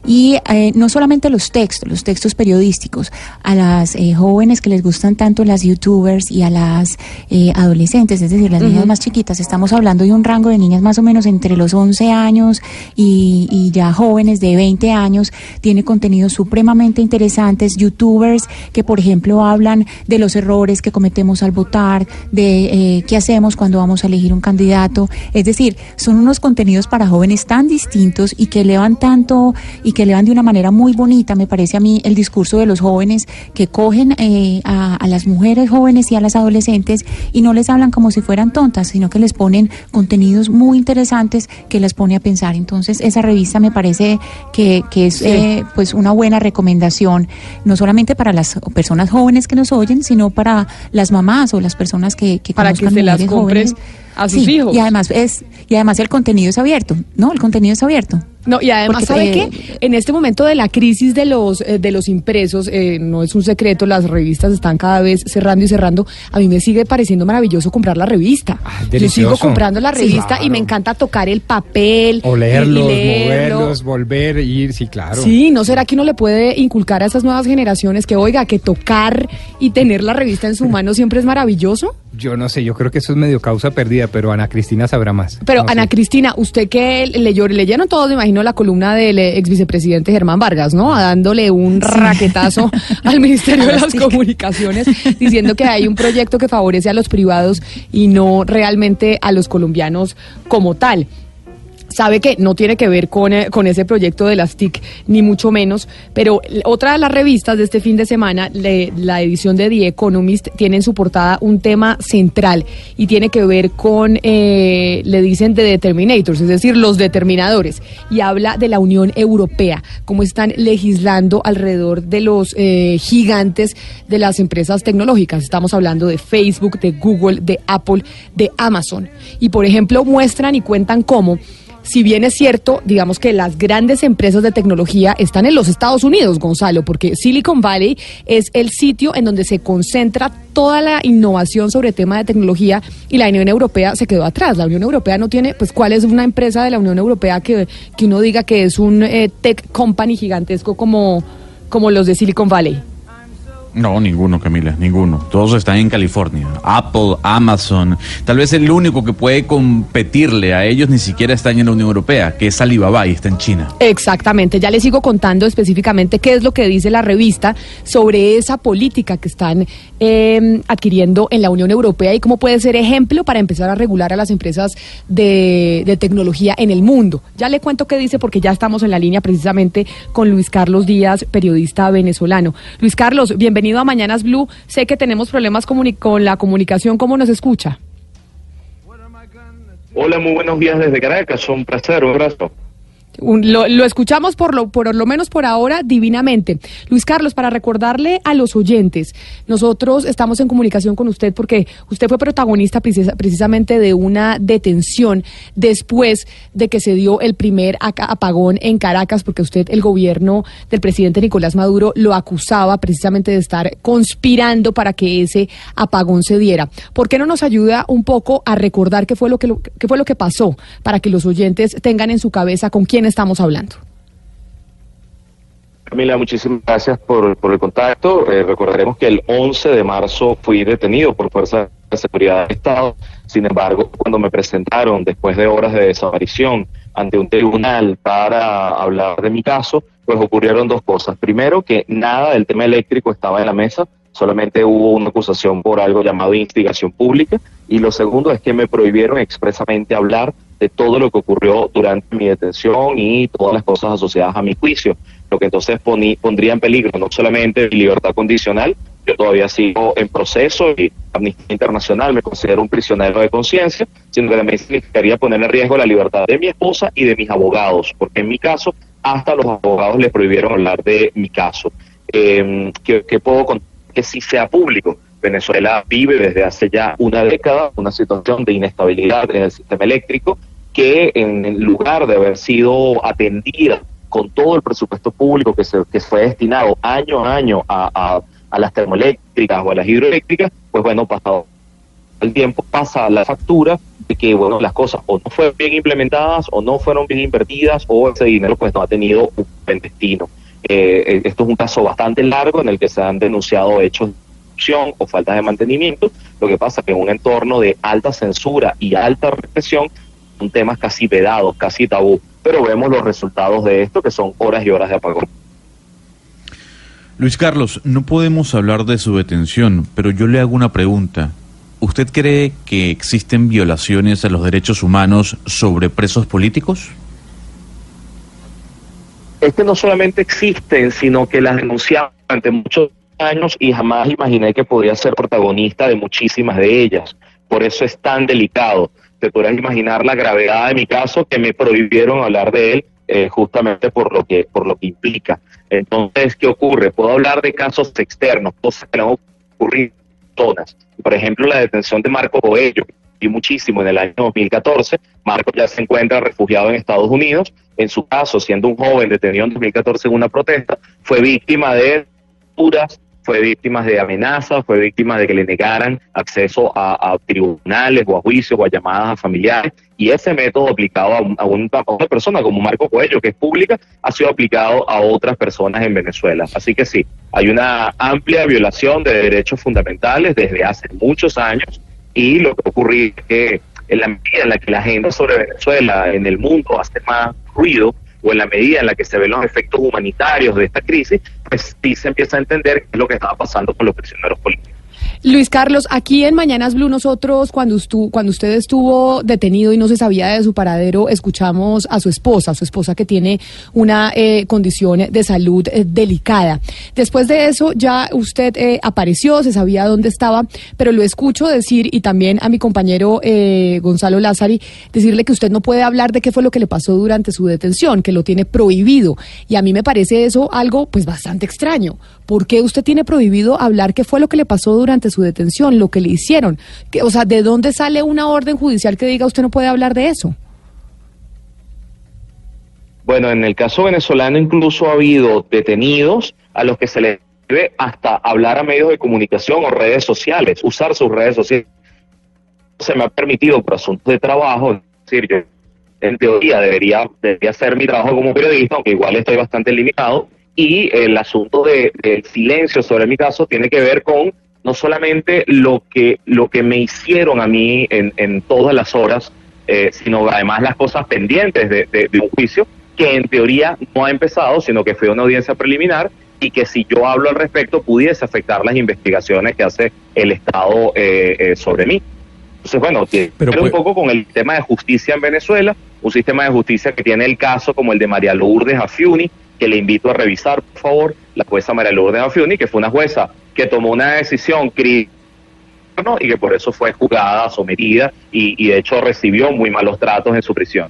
Y eh, no solamente los textos, los textos periodísticos, a las eh, jóvenes que les gustan tanto las youtubers y a las eh, adolescentes, es decir, las niñas más chiquitas. Estamos hablando de un rango de niñas más o menos entre los 11 años y, y ya jóvenes de 20 años. Tiene contenidos supremamente interesantes, youtubers que, por ejemplo, hablan de los errores que cometemos al votar, de eh, qué hacemos cuando vamos a elegir un candidato. Es decir, son unos contenidos para jóvenes tan distintos y que elevan tanto y que elevan de una manera muy bonita, me parece a mí, el discurso de los jóvenes que cogen eh, a, las mujeres jóvenes y a las adolescentes y no les hablan como si fueran tontas, sino que les ponen contenidos muy interesantes que las pone a pensar. Entonces, esa revista me parece que, que es Sí. eh, pues una buena recomendación, no solamente para las personas jóvenes que nos oyen, sino para las mamás o las personas que, que Para que se las compren jóvenes. a sus Sí, hijos. Y además es y además el contenido es abierto, ¿no? El contenido es abierto. No, y además, Porque, ¿sabe eh, qué? En este momento de la crisis de los, eh, de los impresos, eh, no es un secreto, las revistas están cada vez cerrando y cerrando. A mí me sigue pareciendo maravilloso comprar la revista. Yo sigo comprando la Sí, revista y me encanta tocar el papel. Olerlos, leerlo. moverlos, volver, ir, sí, claro. Sí, ¿no será que uno le puede inculcar a esas nuevas generaciones que, oiga, que tocar y tener la revista en su mano siempre es maravilloso? Yo no sé, yo creo que eso es medio causa perdida, pero Ana Cristina sabrá más. Pero No sé. Ana Cristina, usted que leyó, leyeron todos, me imagino, la columna del eh, ex vicepresidente Germán Vargas, ¿no? Dándole un raquetazo al Ministerio de las Comunicaciones, diciendo que hay un proyecto que favorece a los privados y no realmente a los colombianos como tal. Sabe que no tiene que ver con, eh, con ese proyecto de las TIC, ni mucho menos, pero otra de las revistas de este fin de semana, le- la edición de The Economist, tiene en su portada un tema central y tiene que ver con, eh, le dicen, de determinators, es decir, los determinadores, y habla de la Unión Europea, cómo están legislando alrededor de los eh, gigantes de las empresas tecnológicas. Estamos hablando de Facebook, de Google, de Apple, de Amazon. Y, por ejemplo, muestran y cuentan cómo si bien es cierto, digamos que las grandes empresas de tecnología están en los Estados Unidos, Gonzalo, porque Silicon Valley es el sitio en donde se concentra toda la innovación sobre tema de tecnología y la Unión Europea se quedó atrás. La Unión Europea no tiene, pues, ¿cuál es una empresa de la Unión Europea que, que uno diga que es un eh, tech company gigantesco como, como los de Silicon Valley? No, ninguno, Camila, ninguno. Todos están en California. Apple, Amazon. Tal vez el único que puede competirle a ellos ni siquiera está en la Unión Europea, que es Alibaba y está en China. Exactamente. Ya les sigo contando específicamente qué es lo que dice la revista sobre esa política que están eh, adquiriendo en la Unión Europea y cómo puede ser ejemplo para empezar a regular a las empresas de, de tecnología en el mundo. Ya le cuento qué dice porque ya estamos en la línea precisamente con Luis Carlos Díaz, periodista venezolano. Luis Carlos, bienvenido bienvenido a Mañanas Blue. Sé que tenemos problemas con la comunicación. ¿Cómo nos escucha? Hola, muy buenos días desde Caracas. Un placer, un abrazo. Lo, lo, escuchamos por lo, por lo menos por ahora divinamente. Luis Carlos, para recordarle a los oyentes, nosotros estamos en comunicación con usted porque usted fue protagonista precisa, precisamente de una detención después de que se dio el primer apagón en Caracas, porque usted, el gobierno del presidente Nicolás Maduro, lo acusaba precisamente de estar conspirando para que ese apagón se diera. ¿Por qué no nos ayuda un poco a recordar qué fue lo que, qué fue lo que pasó para que los oyentes tengan en su cabeza con quién estamos hablando? Camila, muchísimas gracias por, por el contacto. Eh, recordaremos que el 11 de marzo fui detenido por fuerza de seguridad del Estado. Sin embargo, cuando me presentaron después de horas de desaparición ante un tribunal para hablar de mi caso, pues ocurrieron dos cosas. Primero, que nada del tema eléctrico estaba en la mesa, solamente hubo una acusación por algo llamado instigación pública. Y lo segundo es que me prohibieron expresamente hablar de todo lo que ocurrió durante mi detención y todas las cosas asociadas a mi juicio, lo que entonces pondría en peligro no solamente mi libertad condicional, yo todavía sigo en proceso y Amnistía Internacional me considera un prisionero de conciencia, sino que también significaría poner en riesgo la libertad de mi esposa y de mis abogados, porque en mi caso hasta los abogados le prohibieron hablar de mi caso. Que, que puedo contar que si sea público. Venezuela vive desde hace ya una década una situación de inestabilidad en el sistema eléctrico que en lugar de haber sido atendida con todo el presupuesto público que, se, que fue destinado año a año a, a, las termoeléctricas o a las hidroeléctricas, pues bueno, pasado el tiempo pasa la factura de que bueno las cosas o no fueron bien implementadas o no fueron bien invertidas o ese dinero pues no ha tenido un buen destino. Eh, eh, esto es un caso bastante largo en el que se han denunciado hechos de corrupción o faltas de mantenimiento. Lo que pasa que en un entorno de alta censura y alta represión son temas casi vedados, casi tabú, pero vemos los resultados de esto que son horas y horas de apagón. Luis Carlos, no podemos hablar de su detención, pero yo le hago una pregunta. ¿Usted cree que existen violaciones a los derechos humanos sobre presos políticos? Es que no solamente existen, sino que las denunciamos durante muchos años y jamás imaginé que podría ser protagonista de muchísimas de ellas. Por eso es tan delicado te podrás imaginar la gravedad de mi caso que me prohibieron hablar de él eh, justamente por lo que por lo que implica. Entonces, ¿qué ocurre? Puedo hablar de casos externos, cosas que no ocurrido todas. Por ejemplo, la detención de Marco Boello, y muchísimo en el año 2014. Marco ya se encuentra refugiado en Estados Unidos. En su caso, siendo un joven detenido en 2014 en una protesta, fue víctima de puras fue víctima de amenazas, fue víctima de que le negaran acceso a, tribunales o a juicios o a llamadas a familiares. Y ese método aplicado a, a, una persona como Marco Cuello, que es pública, ha sido aplicado a otras personas en Venezuela. Así que sí, hay una amplia violación de derechos fundamentales desde hace muchos años y lo que ocurre es que en la medida en la que la agenda sobre Venezuela en el mundo hace más ruido, o en la medida en la que se ven los efectos humanitarios de esta crisis, pues sí se empieza a entender qué es lo que estaba pasando con los prisioneros políticos. Luis Carlos, aquí en Mañanas Blue nosotros cuando, cuando usted estuvo detenido y no se sabía de su paradero, escuchamos a su esposa, su esposa que tiene una eh, condición de salud eh, delicada. Después de eso ya usted eh, apareció, se sabía dónde estaba, pero lo escucho decir y también a mi compañero Gonzalo Lázari decirle que usted no puede hablar de qué fue lo que le pasó durante su detención, que lo tiene prohibido. Y a mí me parece eso algo pues bastante extraño. ¿Por qué usted tiene prohibido hablar qué fue lo que le pasó durante su detención, lo que le hicieron. Que, o sea, ¿de dónde sale una orden judicial que diga usted no puede hablar de eso? Bueno, en el caso venezolano incluso ha habido detenidos a los que se les debe hasta hablar a medios de comunicación o redes sociales, usar sus redes sociales. Se me ha permitido por asuntos de trabajo, es decir, yo en teoría debería, debería hacer mi trabajo como periodista, aunque igual estoy bastante limitado, y el asunto de, del silencio sobre mi caso tiene que ver con no solamente lo que, lo que me hicieron a mí en, en todas las horas, eh, sino además las cosas pendientes de, de, de un juicio que en teoría no ha empezado, sino que fue una audiencia preliminar y que si yo hablo al respecto pudiese afectar las investigaciones que hace el Estado eh, eh, sobre mí. Entonces, bueno, tiene Pero un pues- poco con el tema de justicia en Venezuela, un sistema de justicia que tiene el caso como el de María Lourdes Afiuni, que le invito a revisar, por favor, la jueza María Lourdes Afiuni, que fue una jueza que tomó una decisión crítica y que por eso fue juzgada, sometida y, y de hecho recibió muy malos tratos en su prisión.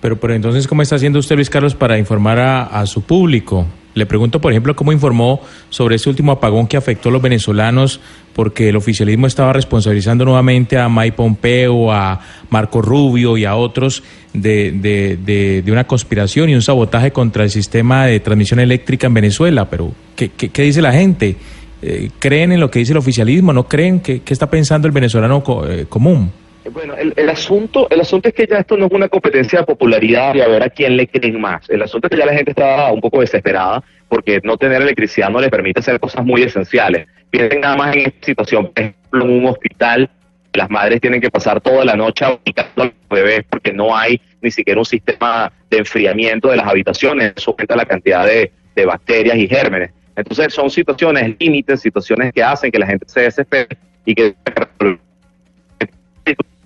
Pero, pero entonces, ¿cómo está haciendo usted, Luis Carlos, para informar a, a su público? Le pregunto, por ejemplo, cómo informó sobre ese último apagón que afectó a los venezolanos, porque el oficialismo estaba responsabilizando nuevamente a Mike Pompeo, a Marco Rubio y a otros de, de, de, de una conspiración y un sabotaje contra el sistema de transmisión eléctrica en Venezuela. Pero, ¿qué, qué, qué dice la gente? Eh, ¿Creen en lo que dice el oficialismo? ¿No creen? ¿Qué, qué está pensando el venezolano eh, común? Bueno, el, el asunto, el asunto es que ya esto no es una competencia de popularidad y a ver a quién le creen más. El asunto es que ya la gente está un poco desesperada porque no tener electricidad no le permite hacer cosas muy esenciales. Piensen nada más en esta situación, por ejemplo, en un hospital, las madres tienen que pasar toda la noche ubicando a los bebés porque no hay ni siquiera un sistema de enfriamiento de las habitaciones, eso aumenta la cantidad de, de bacterias y gérmenes. Entonces son situaciones límites, situaciones que hacen que la gente se desespere y que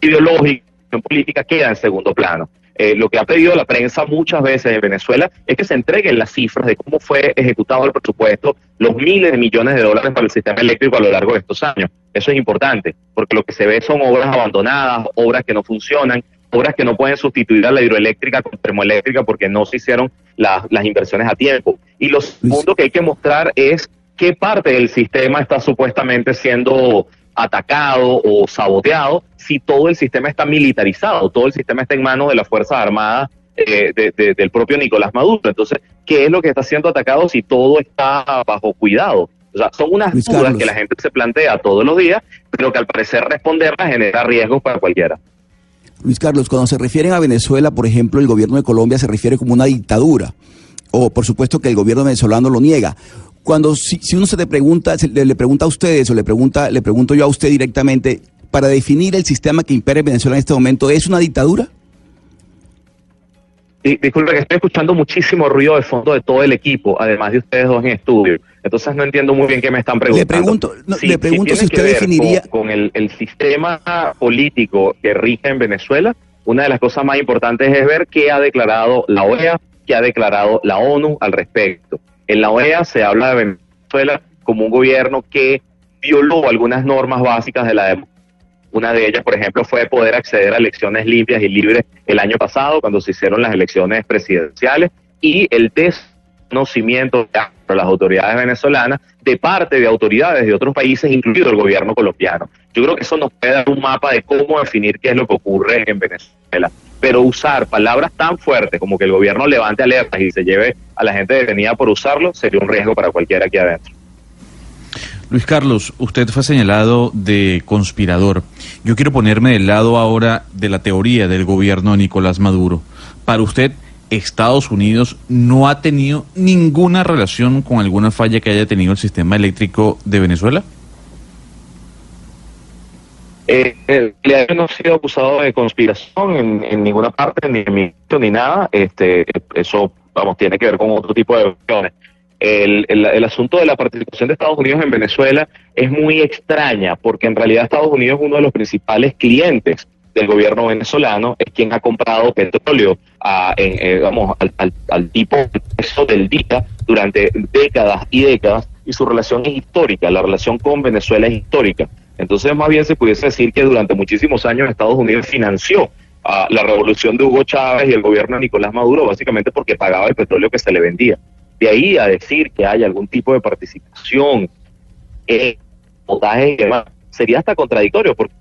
ideológica, política queda en segundo plano. Eh, lo que ha pedido la prensa muchas veces en Venezuela es que se entreguen las cifras de cómo fue ejecutado el presupuesto, los miles de millones de dólares para el sistema eléctrico a lo largo de estos años. Eso es importante, porque lo que se ve son obras abandonadas, obras que no funcionan, obras que no pueden sustituir a la hidroeléctrica con termoeléctrica porque no se hicieron las, las inversiones a tiempo. Y lo segundo que hay que mostrar es qué parte del sistema está supuestamente siendo atacado o saboteado si todo el sistema está militarizado, todo el sistema está en manos de las Fuerzas Armadas eh, de- de- del propio Nicolás Maduro. Entonces, ¿qué es lo que está siendo atacado si todo está bajo cuidado? O sea, son unas Luis dudas Carlos. que la gente se plantea todos los días, pero que al parecer responderlas genera riesgos para cualquiera. Luis Carlos, cuando se refieren a Venezuela, por ejemplo, el gobierno de Colombia se refiere como una dictadura. O por supuesto que el gobierno venezolano lo niega. Cuando si, si uno se le pregunta, se le, le pregunta a ustedes o le pregunta, le pregunto yo a usted directamente, para definir el sistema que impera en Venezuela en este momento, ¿es una dictadura? Di- disculpe que estoy escuchando muchísimo ruido de fondo de todo el equipo, además de ustedes dos en estudio. Entonces no entiendo muy bien qué me están preguntando. Le pregunto, no, le pregunto si que usted definiría- Con, con el, el sistema político que rige en Venezuela, una de las cosas más importantes es ver qué ha declarado la OEA, qué ha declarado la ONU al respecto. En la OEA se habla de Venezuela como un gobierno que violó algunas normas básicas de la democracia. Una de ellas, por ejemplo, fue poder acceder a elecciones limpias y libres el año pasado, cuando se hicieron las elecciones presidenciales, y el desconocimiento por las autoridades venezolanas de parte de autoridades de otros países, incluido el gobierno colombiano. Yo creo que eso nos puede dar un mapa de cómo definir qué es lo que ocurre en Venezuela. Pero usar palabras tan fuertes como que el gobierno levante alertas y se lleve a la gente detenida por usarlo sería un riesgo para cualquiera aquí adentro. Luis Carlos, usted fue señalado de conspirador. Yo quiero ponerme del lado ahora de la teoría del gobierno de Nicolás Maduro. Para usted, Estados Unidos no ha tenido ninguna relación con alguna falla que haya tenido el sistema eléctrico de Venezuela? Eh, yo no he sido acusado de conspiración en, ninguna parte, ni en mi ni nada. Este, eso, vamos, tiene que ver con otro tipo de cuestiones. El, el, el asunto de la participación de Estados Unidos en Venezuela es muy extraña, porque en realidad Estados Unidos es uno de los principales clientes del gobierno venezolano, es quien ha comprado petróleo a, eh, vamos, al, tipo precio del día durante décadas y décadas, y su relación es histórica, la relación con Venezuela es histórica. Entonces, más bien se pudiese decir que durante muchísimos años Estados Unidos financió a la revolución de Hugo Chávez y el gobierno de Nicolás Maduro, básicamente porque pagaba el petróleo que se le vendía. De ahí a decir que hay algún tipo de participación, eh, y demás, sería hasta contradictorio porque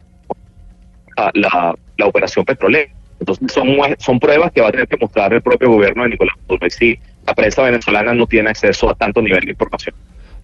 la, la, operación petrolera. Entonces son, son pruebas que va a tener que mostrar el propio gobierno de Nicolás Maduro. Y sí, la prensa venezolana no tiene acceso a tanto nivel de información.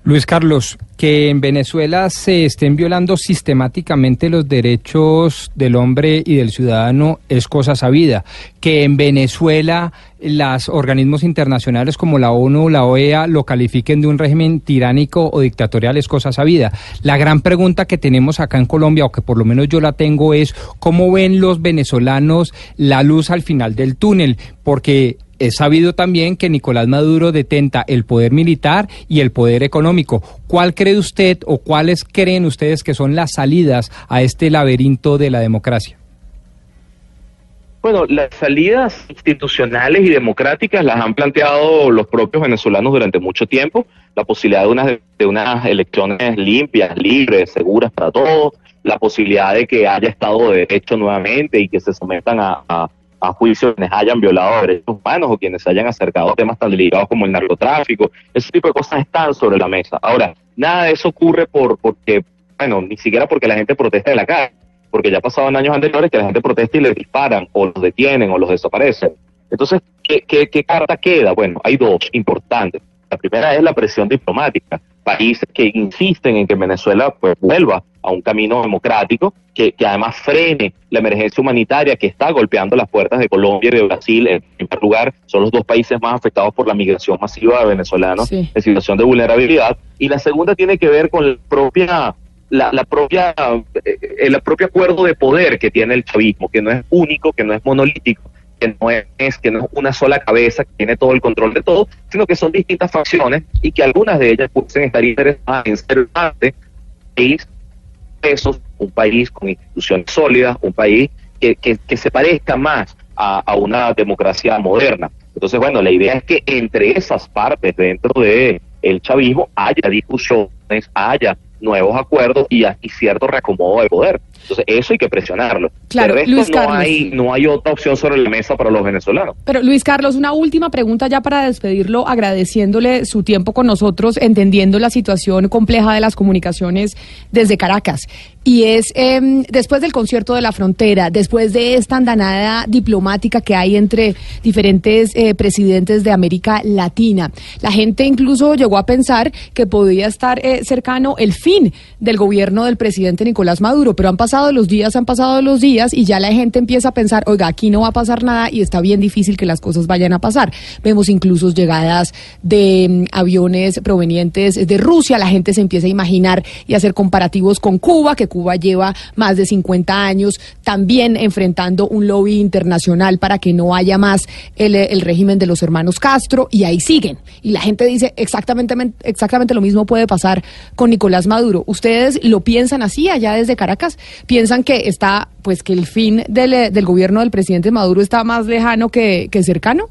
Luis Carlos, que en Venezuela se estén violando sistemáticamente los derechos del hombre y del ciudadano es cosa sabida. Que en Venezuela los organismos internacionales como la ONU o la OEA lo califiquen de un régimen tiránico o dictatorial es cosa sabida. La gran pregunta que tenemos acá en Colombia, o que por lo menos yo la tengo, es cómo ven los venezolanos la luz al final del túnel, porque es sabido también que Nicolás Maduro detenta el poder militar y el poder económico. ¿Cuál cree usted o cuáles creen ustedes que son las salidas a este laberinto de la democracia? Bueno, las salidas institucionales y democráticas las han planteado los propios venezolanos durante mucho tiempo. La posibilidad de unas, elecciones limpias, libres, seguras para todos. La posibilidad de que haya Estado de Derecho nuevamente y que se sometan a, a, a juicios quienes hayan violado derechos humanos o quienes se hayan acercado a temas tan delicados como el narcotráfico. Ese tipo de cosas están sobre la mesa. Ahora, nada de eso ocurre por porque, bueno, ni siquiera porque la gente protesta en la calle porque ya pasaban años anteriores que la gente protesta y les disparan o los detienen o los desaparecen. Entonces, ¿qué, qué, qué carta queda? Bueno, hay dos importantes. La primera es la presión diplomática. Países que insisten en que Venezuela pues, vuelva a un camino democrático, que, que además frene la emergencia humanitaria que está golpeando las puertas de Colombia y de Brasil. En primer lugar, son los dos países más afectados por la migración masiva de venezolanos Sí. en situación de vulnerabilidad. Y la segunda tiene que ver con la propia la, la propia eh, el propio acuerdo de poder que tiene el chavismo, que no es único, que no es monolítico, que no es que no es una sola cabeza que tiene todo el control de todo, sino que son distintas facciones y que algunas de ellas pueden estar interesadas en ser parte país un país con instituciones sólidas, un país que, que, que se parezca más a, a una democracia moderna. Entonces, bueno, la idea es que entre esas partes dentro de el chavismo haya discusiones, haya nuevos acuerdos y, y cierto reacomodo de poder. Entonces, eso hay que presionarlo. Claro, resto, Luis no Carlos. hay, no hay otra opción sobre la mesa para los venezolanos. Pero Luis Carlos, una última pregunta ya para despedirlo, agradeciéndole su tiempo con nosotros, entendiendo la situación compleja de las comunicaciones desde Caracas. Y es em, después del concierto de la frontera, después de esta andanada diplomática que hay entre diferentes eh, presidentes de América Latina, la gente incluso llegó a pensar que podía estar eh, cercano el fin del gobierno del presidente Nicolás Maduro, pero han pasado los días, han pasado los días y ya la gente empieza a pensar, oiga, aquí no va a pasar nada y está bien difícil que las cosas vayan a pasar. Vemos incluso llegadas de mm, aviones provenientes de Rusia, la gente se empieza a imaginar y hacer comparativos con Cuba, que Cuba lleva más de 50 años también enfrentando un lobby internacional para que no haya más el, eh, el régimen de los hermanos Castro y ahí siguen. Y la gente dice exactamente, exactamente lo mismo puede pasar con Nicolás Maduro. ¿Ustedes lo piensan así allá desde Caracas? ¿Piensan que está, pues que el fin del, eh, del gobierno del presidente Maduro está más lejano que, que cercano?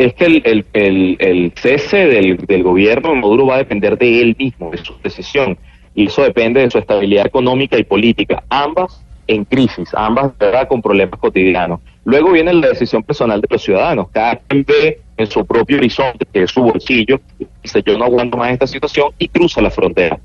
es que el, el, el, cese del, del gobierno de Maduro va a depender de él mismo, de su decisión, y eso depende de su estabilidad económica y política, ambas en crisis, ambas verdad con problemas cotidianos. Luego viene la decisión personal de los ciudadanos, cada quien ve en su propio horizonte, que es su bolsillo, dice yo no aguanto más esta situación y cruza la frontera.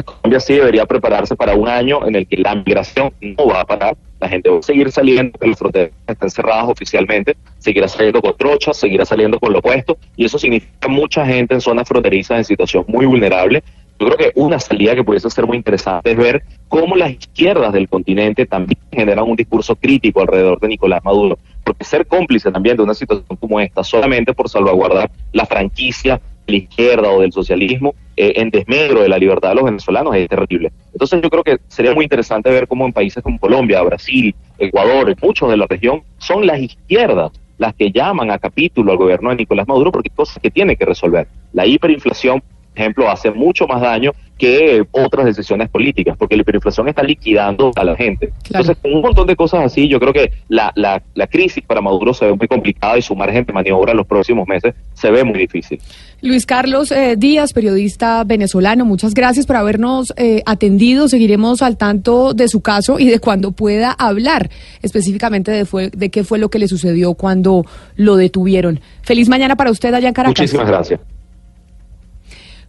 Colombia sí debería prepararse para un año en el que la migración no va a parar, la gente va a seguir saliendo, las fronteras están cerradas oficialmente, seguirá saliendo con trochas, seguirá saliendo con lo opuesto, y eso significa mucha gente en zonas fronterizas en situación muy vulnerable. Yo creo que una salida que pudiese ser muy interesante es ver cómo las izquierdas del continente también generan un discurso crítico alrededor de Nicolás Maduro, porque ser cómplice también de una situación como esta, solamente por salvaguardar la franquicia la izquierda o del socialismo eh, en desmedro de la libertad de los venezolanos es terrible. Entonces yo creo que sería muy interesante ver cómo en países como Colombia, Brasil, Ecuador, muchos de la región, son las izquierdas las que llaman a capítulo al gobierno de Nicolás Maduro porque hay cosas que tiene que resolver. La hiperinflación, por ejemplo, hace mucho más daño que otras decisiones políticas, porque la hiperinflación está liquidando a la gente. Entonces, con un montón de cosas así, yo creo que la, la, la crisis para Maduro se ve muy complicada y su margen de maniobra en los próximos meses se ve muy difícil. Luis Carlos eh, Díaz, periodista venezolano, muchas gracias por habernos eh, atendido. Seguiremos al tanto de su caso y de cuando pueda hablar específicamente de, fue, de qué fue lo que le sucedió cuando lo detuvieron. Feliz mañana para usted allá en Caracas. Muchísimas gracias.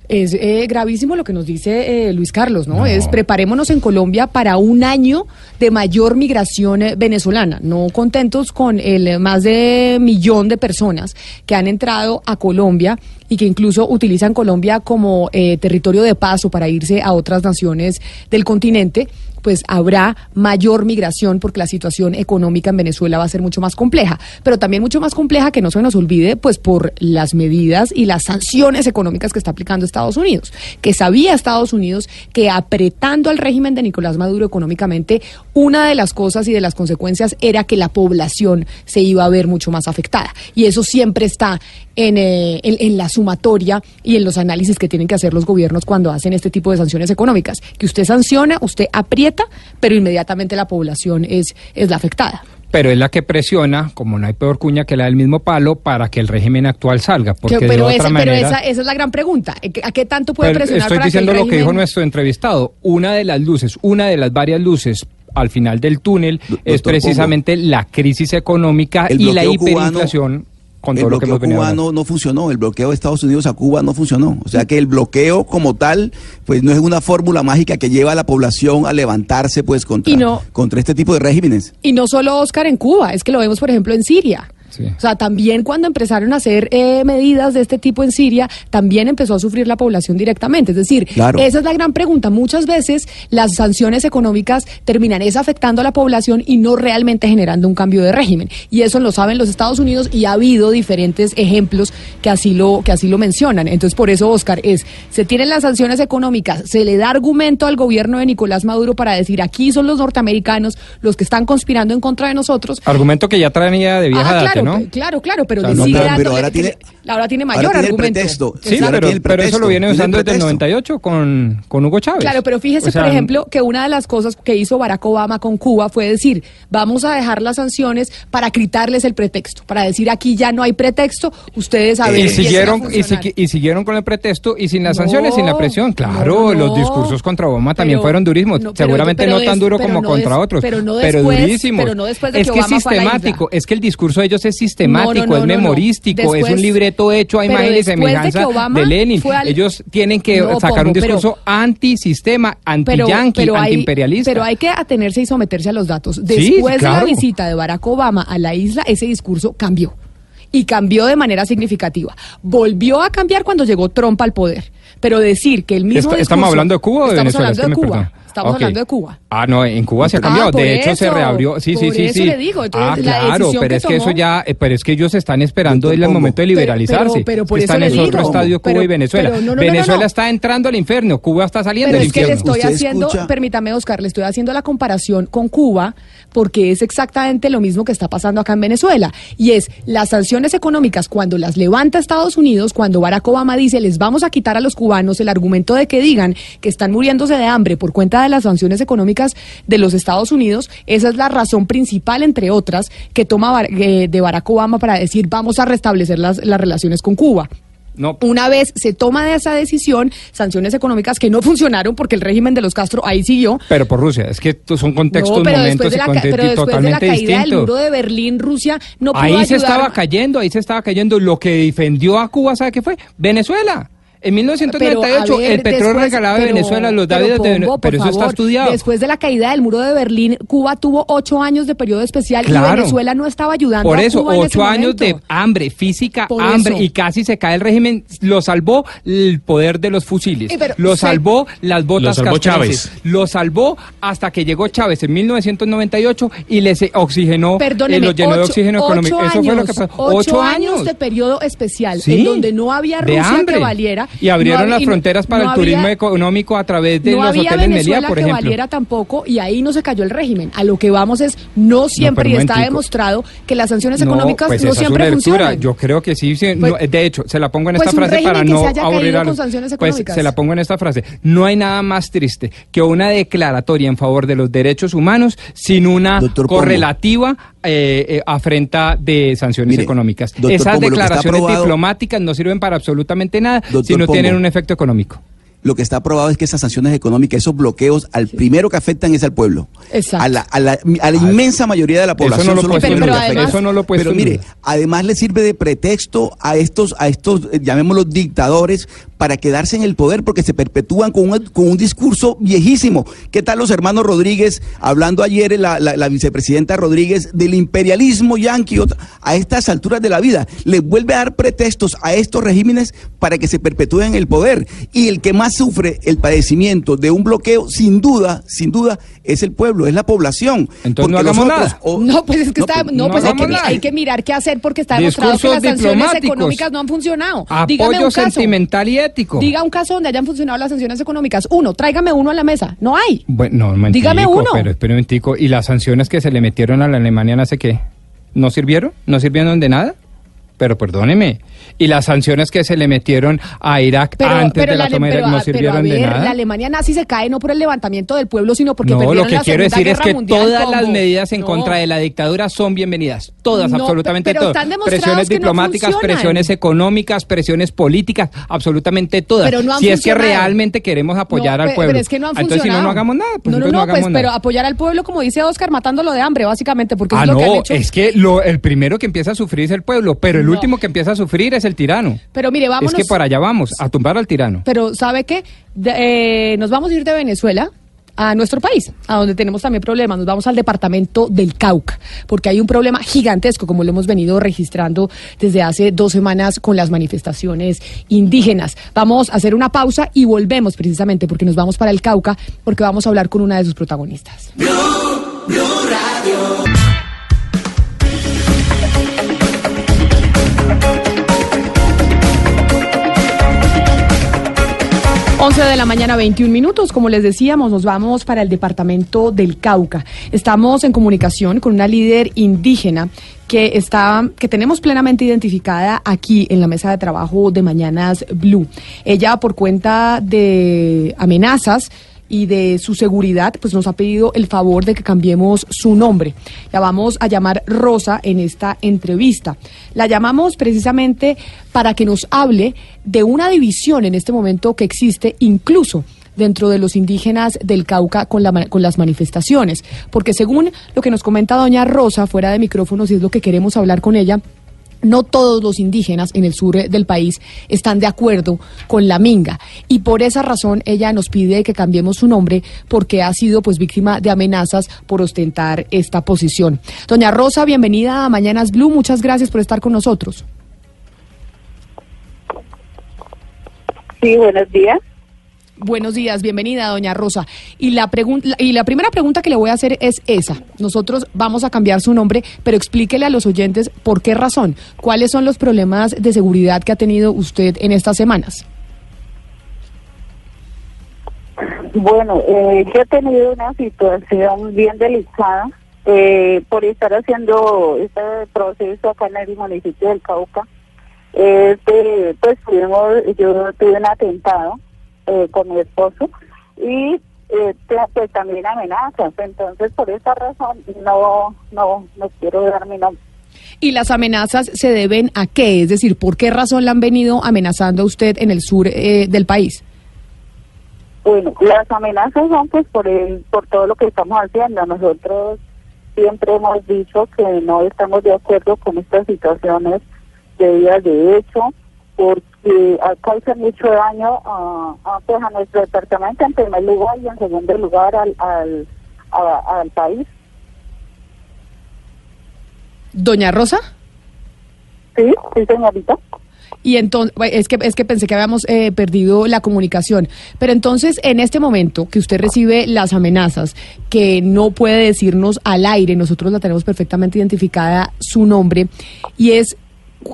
Es eh, gravísimo lo que nos dice eh, Luis Carlos, ¿no? Es preparémonos en Colombia para un año de mayor migración eh, venezolana. No contentos con el más de millón de personas que han entrado a Colombia y que incluso utilizan Colombia como eh, territorio de paso para irse a otras naciones del continente pues habrá mayor migración porque la situación económica en Venezuela va a ser mucho más compleja, pero también mucho más compleja que no se nos olvide pues por las medidas y las sanciones económicas que está aplicando Estados Unidos, que sabía Estados Unidos que apretando al régimen de Nicolás Maduro económicamente, una de las cosas y de las consecuencias era que la población se iba a ver mucho más afectada. Y eso siempre está en, eh, en, en la sumatoria y en los análisis que tienen que hacer los gobiernos cuando hacen este tipo de sanciones económicas, que usted sanciona, usted aprieta pero inmediatamente la población es, es la afectada. Pero es la que presiona, como no hay peor cuña que la del mismo palo, para que el régimen actual salga. Porque Que- de pero otra esa, manera, pero esa, esa es la gran pregunta. ¿A qué tanto puede Pero presionar estoy para diciendo que el lo que dijo nuestro entrevistado. Una de las luces, una de las varias luces al final del túnel es precisamente la crisis económica y la hiperinflación con el todo lo que bloqueo hemos cubano no funcionó, el bloqueo de Estados Unidos a Cuba no funcionó. O sea que el bloqueo como tal, pues no es una fórmula mágica que lleva a la población a levantarse pues contra, no- contra este tipo de regímenes. Y no solo Oscar en Cuba, es que lo vemos, por ejemplo, en Siria. O sea, también cuando empezaron a hacer eh, medidas de este tipo en Siria, también empezó a sufrir la población directamente. Es decir, Claro. esa es la gran pregunta. Muchas veces las sanciones económicas terminan es afectando a la población y no realmente generando un cambio de régimen. Y eso lo saben los Estados Unidos y ha habido diferentes ejemplos que así lo, que así lo mencionan. Entonces, por eso, Oscar, es, se tienen las sanciones económicas, se le da argumento al gobierno de Nicolás Maduro para decir, aquí son los norteamericanos los que están conspirando en contra de nosotros, Argumento que ya traía de vieja Ah, claro, claro, claro, pero O sea, le no, sigue pero- dando- pero ahora tiene- ahora tiene ahora mayor tiene el argumento. pretexto. Sí, ahora pero, tiene el pero eso lo viene usando desde el pretexto. 98 con, con Hugo Chávez. Claro, pero fíjese, O sea, por ejemplo, que una de las cosas que hizo Barack Obama con Cuba fue decir, vamos a dejar las sanciones para quitarles el pretexto, para decir aquí ya no hay pretexto, ustedes a ver. y a siguieron y, sigui- y siguieron con el pretexto y sin las No, sanciones, sin la presión. Claro, no, los discursos contra Obama también fueron durísimos. Seguramente pero no tan duro como no contra des- otros, pero no después- durísimos. pero no después de es que que es sistemático, es que el discurso de ellos es sistemático, No, no, es no, memorístico, es un libreto hecho a imagen y de semejanza de Lenin. al- Ellos tienen que sacar un pero- discurso antisistema, anti-yanqui, antiimperialista. pero hay que atenerse y someterse a los datos. Sí, Después de la visita de Barack Obama a la isla, ese discurso cambió. Y cambió de manera significativa. Volvió a cambiar cuando llegó Trump al poder. Pero decir que el mismo Esta- ¿Estamos hablando de Cuba o de Estamos Venezuela? hablando de Cuba. Estamos hablando de Cuba. Ah, no, en Cuba se ha Ah, cambiado. por de hecho, se reabrió. Sí, sí, por sí, eso sí. le digo, entonces, ah, la claro, decisión pero que es que eso ya, eh, pero es que ellos están esperando el momento de Pero- liberalizarse. pero- pero por que eso están en otro estadio Cuba Pero- y Venezuela. pero no, no, no, no, Venezuela no. está entrando al infierno, Cuba está saliendo Pero del es que le infierno. estoy haciendo, escucha- permítame Oscar, le estoy haciendo la comparación con Cuba porque es exactamente lo mismo que está pasando acá en Venezuela. Y es las sanciones económicas cuando las levanta Estados Unidos, cuando Barack Obama dice les vamos a quitar a los cubanos el argumento de que digan que están muriéndose de hambre por cuenta de las sanciones económicas de los Estados Unidos, esa es la razón principal, entre otras, que toma eh, de Barack Obama para decir vamos a restablecer las, las relaciones con Cuba. No, Una vez se toma de esa decisión, sanciones económicas que no funcionaron porque el régimen de los Castro ahí siguió. pero por Rusia, es que son contextos, no, pero momentos después de y la, contextos pero después de la totalmente caída del muro de Berlín, Rusia no pudo Ahí se ayudar- estaba cayendo, ahí se estaba cayendo. Lo que defendió a Cuba, ¿sabe qué fue? Venezuela. En 1998 Pero, a ver, el petróleo después- regalado de pero- Venezuela, los pero, Davidos de Vene- Pombo, por pero eso está estudiado. Después de la caída del muro de Berlín, Cuba tuvo ocho años de periodo especial y. Venezuela no estaba ayudando Por a eso, Cuba en ese ocho años de hambre, física, Por hambre, eso. y casi se cae el régimen. Lo salvó el poder de los fusiles. Eh, pero lo se- salvó las botas Lo salvó castrenses. Lo salvó hasta que llegó Chávez en 1998 y les oxigenó, eh, los llenó de ocho- oxígeno económico. ocho Eso fue lo años, que pasó. Ocho, años de periodo especial Sí, en donde no había de Rusia que valiera. Y abrieron no las fronteras para no el turismo había- económico a través de no los había hoteles Venezuela Meliá, por que ejemplo. valiera tampoco y ahí no se cayó el régimen. A lo que vamos es, no siempre, y está demostrado que las sanciones No, económicas pues no esa es siempre una funcionan. Yo creo que sí. sí, Pues- no, de hecho, se la pongo en pues esta frase para que no se haya aburrir caído a los- con sanciones Pues económicas. se la pongo en esta frase. No hay nada más triste que una declaratoria en favor de los derechos humanos sin una Doctor correlativa eh, eh, afrenta de sanciones Mire, económicas. Esas Pombo, declaraciones aprobado- diplomáticas no sirven para absolutamente nada Doctor si no Pombo. tienen un efecto económico. Lo que está aprobado es que esas sanciones económicas, esos bloqueos, al primero que afectan es al pueblo. Exacto. A la, a la, a la inmensa mayoría de la población. no lo pero eso no lo puesto Pero en mire, además le sirve de pretexto a estos, a estos, eh, llamémoslos dictadores, para quedarse en el poder porque se perpetúan con un, con un discurso viejísimo. ¿Qué tal los hermanos Rodríguez, hablando ayer la, la- la vicepresidenta Rodríguez del imperialismo yanqui a estas alturas de la vida? Les vuelve a dar pretextos a estos regímenes para que se perpetúen en el poder. Y el que más sufre el padecimiento de un bloqueo, sin duda, sin duda, es el pueblo, es la población. Entonces no hagamos nada. o- No, pues es que está, no, no pues hay que, hay que mirar qué hacer porque está demostrado que las sanciones económicas no han funcionado. Apoyo Dígame un caso. sentimental y ético. Diga un caso donde hayan funcionado las sanciones económicas. Uno, tráigame uno a la mesa. No hay. Bueno, no, Dígame uno. Pero espere un momentico. ¿Y las sanciones que se le metieron a la Alemania no sé qué? ¿No sirvieron? ¿No sirvieron de nada? Pero perdóneme. ¿Y las sanciones que se le metieron a Irak Pero, antes pero de la toma de Irak no a- pero a sirvieron de nada? La Alemania nazi se cae no por el levantamiento del pueblo, sino porque no, perdieron lo que la quiero decir es que Mundial todas las medidas en No. contra de la dictadura son bienvenidas. Todas, No, absolutamente pero todas. Presiones diplomáticas, presiones económicas, presiones políticas, absolutamente todas. Pero no han si es que realmente queremos apoyar al pueblo. Pero es que no han Entonces, si no, no hagamos nada. Pues no, no, no, pues, nada. pero apoyar al pueblo, como dice Oscar, matándolo de hambre, básicamente, porque Ah, es lo que han hecho. es que lo, el primero que empieza a sufrir es el pueblo, pero el No. último que empieza a sufrir es el tirano. Pero mire, vámonos. Es que para allá vamos, a tumbar al tirano. Pero ¿sabe qué? De- eh, nos vamos a ir de Venezuela a nuestro país, a donde tenemos también problemas. Nos vamos al departamento del Cauca, porque hay un problema gigantesco, como lo hemos venido registrando desde hace dos semanas con las manifestaciones indígenas. Vamos a hacer una pausa y volvemos precisamente porque nos vamos para el Cauca, porque vamos a hablar con una de sus protagonistas. 11 de la mañana, 21 minutos. Como les decíamos, nos vamos para el departamento del Cauca. Estamos en comunicación con una líder indígena que está, que tenemos plenamente identificada aquí en la mesa de trabajo de Mañanas Blue. Ella, por cuenta de amenazas y de su seguridad, pues nos ha pedido el favor de que cambiemos su nombre. La vamos a llamar Rosa en esta entrevista. La llamamos precisamente para que nos hable de una división en este momento que existe incluso dentro de los indígenas del Cauca con, la con las manifestaciones. Porque según lo que nos comenta doña Rosa fuera de micrófonos y es lo que queremos hablar con ella, no todos los indígenas en el sur eh, del país están de acuerdo con la minga y por esa razón ella nos pide que cambiemos su nombre porque ha sido pues víctima de amenazas por ostentar esta posición. Doña Rosa, bienvenida a Mañanas Blue, muchas gracias por estar con nosotros. Sí, buenos días. Buenos días, bienvenida, doña Rosa. Y la, y la primera pregunta que le voy a hacer es esa. Nosotros vamos a cambiar su nombre, pero explíquele a los oyentes por qué razón, cuáles son los problemas de seguridad que ha tenido usted en estas semanas. Bueno, eh, yo he tenido una situación bien delicada eh, por estar haciendo este proceso acá en el municipio del Cauca. Este, pues tuvimos, yo tuve un atentado eh, con mi esposo y eh, pues también amenazas. Entonces, por esa razón, no, no, no quiero dar mi nombre. ¿Y las amenazas se deben a qué? Es decir, ¿por qué razón la han venido amenazando a usted en el sur eh, del país? Bueno, las amenazas son pues por el, por todo lo que estamos haciendo. Nosotros siempre hemos dicho que no estamos de acuerdo con estas situaciones de días de hecho, porque causan mucho daño a, pues, a nuestro departamento en primer lugar y en segundo lugar al, al, a- al país. Doña Rosa. Sí, sí, señorita. Y entonces, es que, es que pensé que habíamos eh, perdido la comunicación. Pero entonces, en este momento que usted recibe las amenazas, que no puede decirnos al aire, nosotros la tenemos perfectamente identificada su nombre, y es,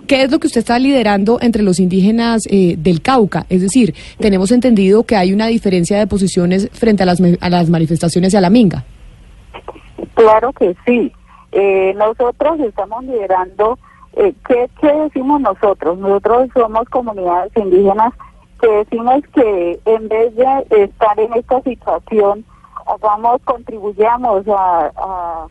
¿qué es lo que usted está liderando entre los indígenas eh, del Cauca? Es decir, tenemos entendido que hay una diferencia de posiciones frente a las, a las manifestaciones y a la minga. Claro que sí. Eh, nosotros estamos liderando, eh, ¿qué, ¿qué decimos nosotros? Nosotros somos comunidades indígenas que decimos que en vez de estar en esta situación, hagamos, contribuyamos a, a,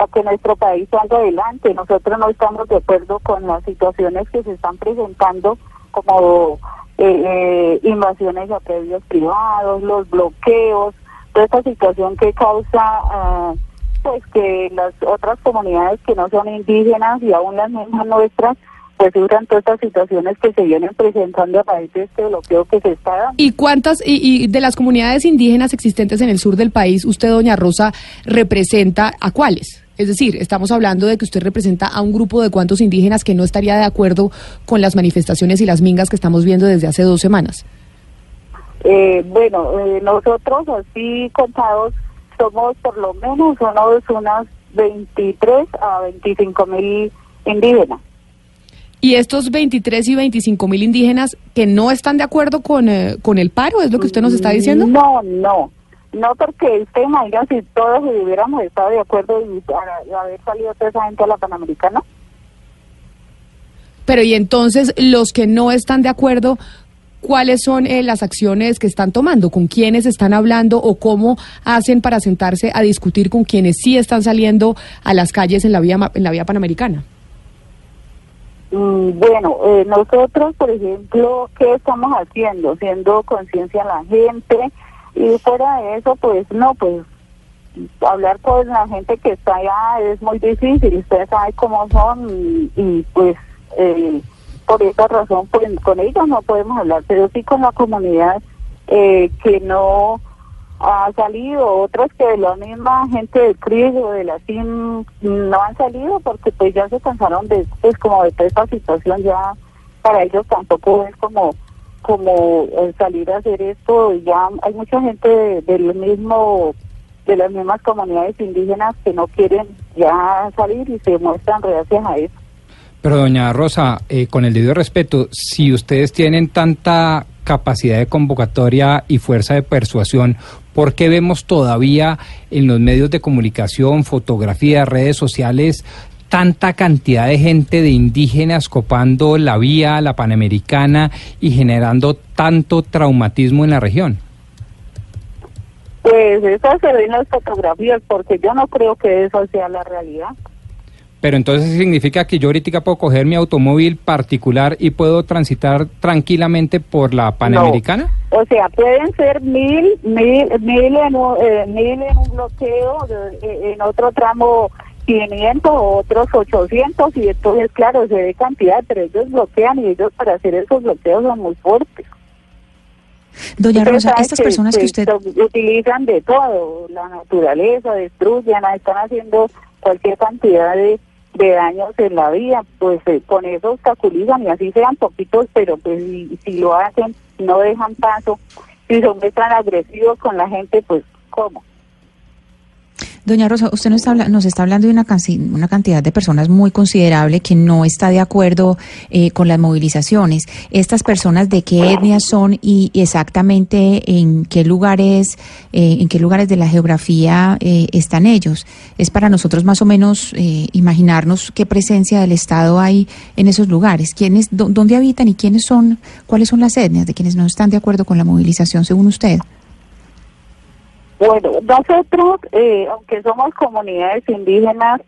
a que nuestro país salga adelante. Nosotros no estamos de acuerdo con las situaciones que se están presentando como eh, invasiones a predios privados, los bloqueos, toda esta situación que causa ah, pues que las otras comunidades que no son indígenas y aún las mismas nuestras pues sufran todas estas situaciones que se vienen presentando a raíz de este bloqueo que se está dando. ¿Y cuántas, y, y de las comunidades indígenas existentes en el sur del país, usted, doña Rosa, representa a cuáles? Es decir, estamos hablando de que usted representa a un grupo de cuantos indígenas que no estaría de acuerdo con las manifestaciones y las mingas que estamos viendo desde hace dos semanas. Eh, bueno, eh, nosotros así contados somos por lo menos unos, unas 23 a 25 mil indígenas. Y estos 23 y 25 mil indígenas que no están de acuerdo con, eh, con el paro, ¿es lo que usted nos está diciendo? No, no. No, porque usted imagina si todos hubiéramos estado de acuerdo y a- haber salido toda esa gente a la Panamericana. Pero y entonces los que no están de acuerdo, ¿cuáles son eh, las acciones que están tomando? ¿Con quiénes están hablando o cómo hacen para sentarse a discutir con quienes sí están saliendo a las calles en la vía, en la vía panamericana? Mm, Bueno, eh, nosotros, por ejemplo, ¿qué estamos haciendo? Haciendo conciencia a la gente y fuera de eso, pues no, pues hablar con la gente que está allá es muy difícil, usted sabe cómo son y, pues eh, por esa razón pues, con ellos no podemos hablar, pero sí con la comunidad eh, que no ha salido, otros que la misma gente del CRIS o de la CIM no han salido porque pues ya se cansaron de pues como de toda esta situación ya para ellos tampoco es como como salir a hacer esto ya hay mucha gente de- del mismo de las mismas comunidades indígenas que no quieren ya salir y se muestran reacias a eso. Pero doña Rosa, eh, con el debido respeto, si ustedes tienen tanta capacidad de convocatoria y fuerza de persuasión, ¿por qué vemos todavía en los medios de comunicación, fotografías, redes sociales, tanta cantidad de gente de indígenas copando la vía, la panamericana y generando tanto traumatismo en la región? pues eso se ve en las fotografías porque yo no creo que eso sea la realidad Pero entonces significa que yo ahorita puedo coger mi automóvil particular y puedo transitar tranquilamente por la Panamericana. O sea, pueden ser mil, mil, mil en un, eh, mil en un bloqueo, eh, en otro tramo 500, otros 800, y entonces, claro, se ve cantidad, pero ellos bloquean y ellos para hacer esos bloqueos son muy fuertes. Doña Rosa, estas personas que usted... utilizan de todo, la naturaleza, destruyen, están haciendo cualquier cantidad de, de daños en la vía, pues eh, con eso obstaculizan y así sean poquitos, pero pues si, si lo hacen, no dejan paso, si son tan agresivos con la gente, pues ¿cómo? Doña Rosa, usted nos nos está hablando de una, una cantidad de personas muy considerable que no está de acuerdo eh, con las movilizaciones. ¿Estas personas de qué etnias son y exactamente en qué lugares, eh, en qué lugares de la geografía eh, están ellos? Es para nosotros más o menos eh, imaginarnos qué presencia del Estado hay en esos lugares. ¿Quiénes, dó- ¿Dónde habitan y quiénes son, cuáles son las etnias de quienes no están de acuerdo con la movilización según usted? Bueno, nosotros, eh, aunque somos comunidades indígenas,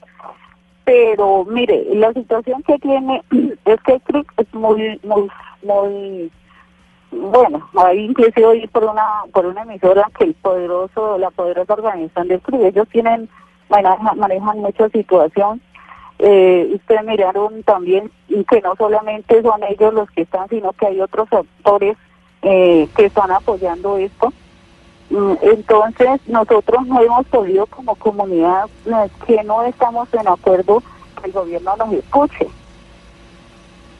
pero mire, la situación que tiene es que CRIC es muy, muy, muy, bueno, ahí inclusive oí por una, por una emisora que el poderoso, la poderosa organización del CRIC, ellos tienen, manejan, manejan mucha situación. Eh, ustedes miraron también que no solamente son ellos los que están, sino que hay otros actores eh, que están apoyando esto. Mm, Entonces, nosotros no hemos podido como comunidad que no estamos en acuerdo que el gobierno nos escuche.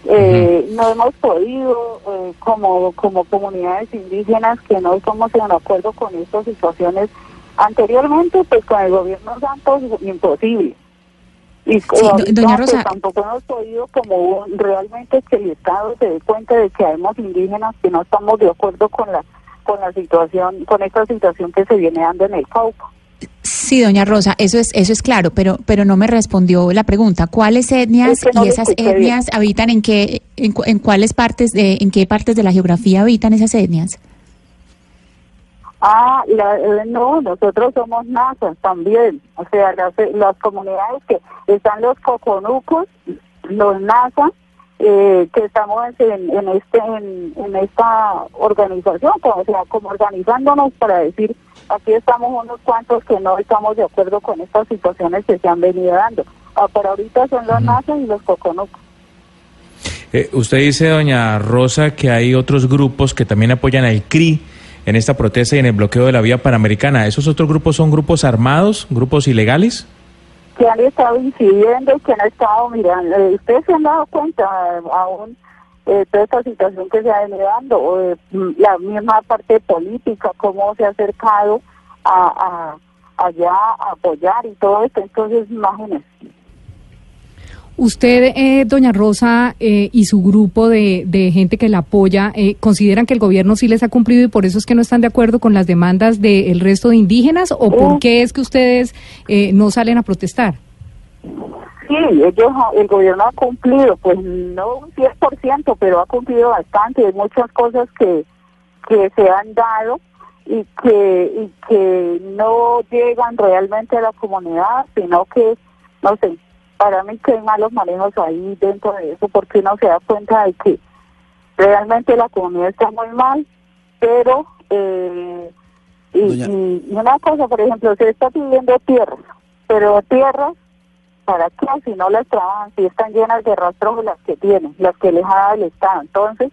Eh, No hemos podido, eh, como, como comunidades indígenas, que no estamos en acuerdo con estas situaciones. Anteriormente, pues con el gobierno Santos, imposible. Y Sí, doña pues, Rosa. tampoco hemos podido como realmente que el Estado se dé cuenta de que hayamos indígenas que no estamos de acuerdo con la con la situación, con esta situación que se viene dando en el Cauca. Sí, doña Rosa, eso es eso es claro, pero pero no me respondió la pregunta. ¿Cuáles etnias Es que no y esas bien. etnias habitan en qué en, en cuáles partes de en qué partes de la geografía habitan esas etnias? Ah, la- eh, no, nosotros somos NASA también, o sea, las, las comunidades que están los coconucos, los NASA, eh, que estamos en, en este en, en esta organización, o sea, como organizándonos para decir aquí estamos unos cuantos que no estamos de acuerdo con estas situaciones que se han venido dando. Ah, pero ahorita son los nazis y los coconucos. Eh, usted dice, doña Rosa, que hay otros grupos que también apoyan al CRI en esta protesta y en el bloqueo de la vía panamericana. ¿Esos otros grupos son grupos armados, grupos ilegales? Que han estado incidiendo, que han estado mirando. Eh, Ustedes se han dado cuenta eh, aún eh, toda esta situación que se ha venido o, eh, la misma parte política, cómo se ha acercado a, a allá a apoyar y todo esto. Entonces, imagínense. Usted, eh, doña Rosa, eh, y su grupo de, de gente que la apoya, eh, ¿consideran que el gobierno sí les ha cumplido y por eso es que no están de acuerdo con las demandas del resto de indígenas? ¿O por qué es que ustedes eh, no salen a protestar? Sí, ellos, el gobierno ha cumplido, pues no un 10%, pero ha cumplido bastante. Hay muchas cosas que, que se han dado y que, y que no llegan realmente a la comunidad, sino que, no sé, para mí que hay malos manejos ahí dentro de eso, porque uno se da cuenta de que realmente la comunidad está muy mal, pero eh, y, y- una cosa, por ejemplo, se está pidiendo tierras, pero tierras, ¿para qué? Si no las trabajan, si están llenas de rastros las que tienen, las que les ha dado el Estado. Entonces,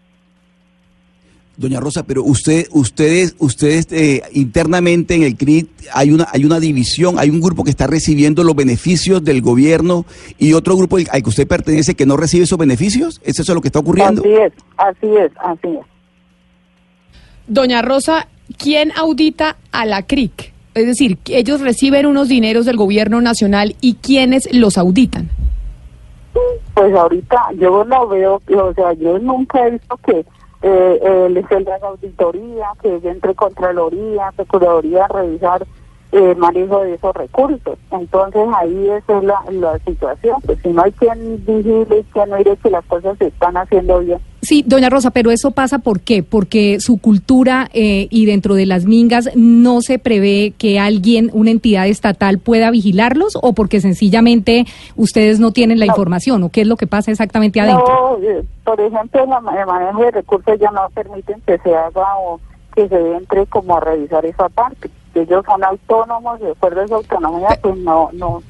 Doña Rosa, pero usted, ustedes, ustedes eh, internamente en el CRIT hay una, hay una división, hay un grupo que está recibiendo los beneficios del gobierno y otro grupo al al que usted pertenece que no recibe esos beneficios. ¿Es eso lo que está ocurriendo? así es, así es, así es. Doña Rosa, ¿quién audita a la CRIC? Es decir, ellos reciben unos dineros del gobierno nacional y ¿quiénes los auditan? Pues ahorita yo no veo, o sea, yo nunca he visto que eh, eh, les haga auditoría, que entre Contraloría, Procuraduría revisar eh, manejo de esos recursos. Entonces ahí esa es la, la situación, pues si no hay quien vigile, quien mire que las cosas se están haciendo bien. Sí, doña Rosa, pero eso pasa ¿por qué? Porque su cultura eh, y dentro de las mingas no se prevé que alguien, una entidad estatal, pueda vigilarlos o porque sencillamente ustedes no tienen la información o qué es lo que pasa exactamente adentro. No, eh, por ejemplo, el manejo de recursos ya no permiten que se haga o que se entre como a revisar esa parte. Ellos son autónomos, de acuerdo a su autonomía, pues no, no.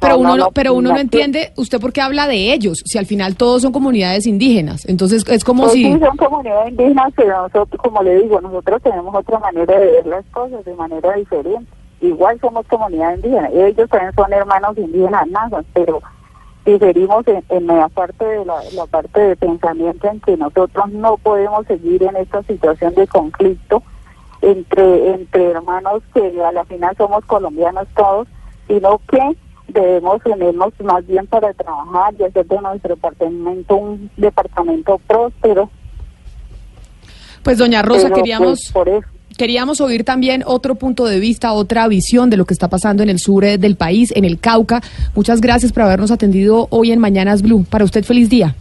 Pero no, uno, no, pero uno no no, entiende, ¿usted por qué habla de ellos? Si al final todos son comunidades indígenas. Entonces es como Pues si... sí, son comunidades indígenas, pero nosotros, como le digo, nosotros tenemos otra manera de ver las cosas, de manera diferente. Igual somos comunidad indígena. Ellos también son hermanos indígenas nazas, pero diferimos en, en la parte de la, la parte de pensamiento en que nosotros no podemos seguir en esta situación de conflicto entre entre hermanos que a la final somos colombianos todos, sino que debemos unirnos más bien para trabajar y hacer de nuestro departamento un departamento próspero. Pues doña Rosa, Pero, queríamos... pues, por eso. Queríamos oír también otro punto de vista, otra visión de lo que está pasando en el sur eh, del país, en el Cauca. Muchas gracias por habernos atendido hoy en Mañanas Blue. Para usted, feliz día.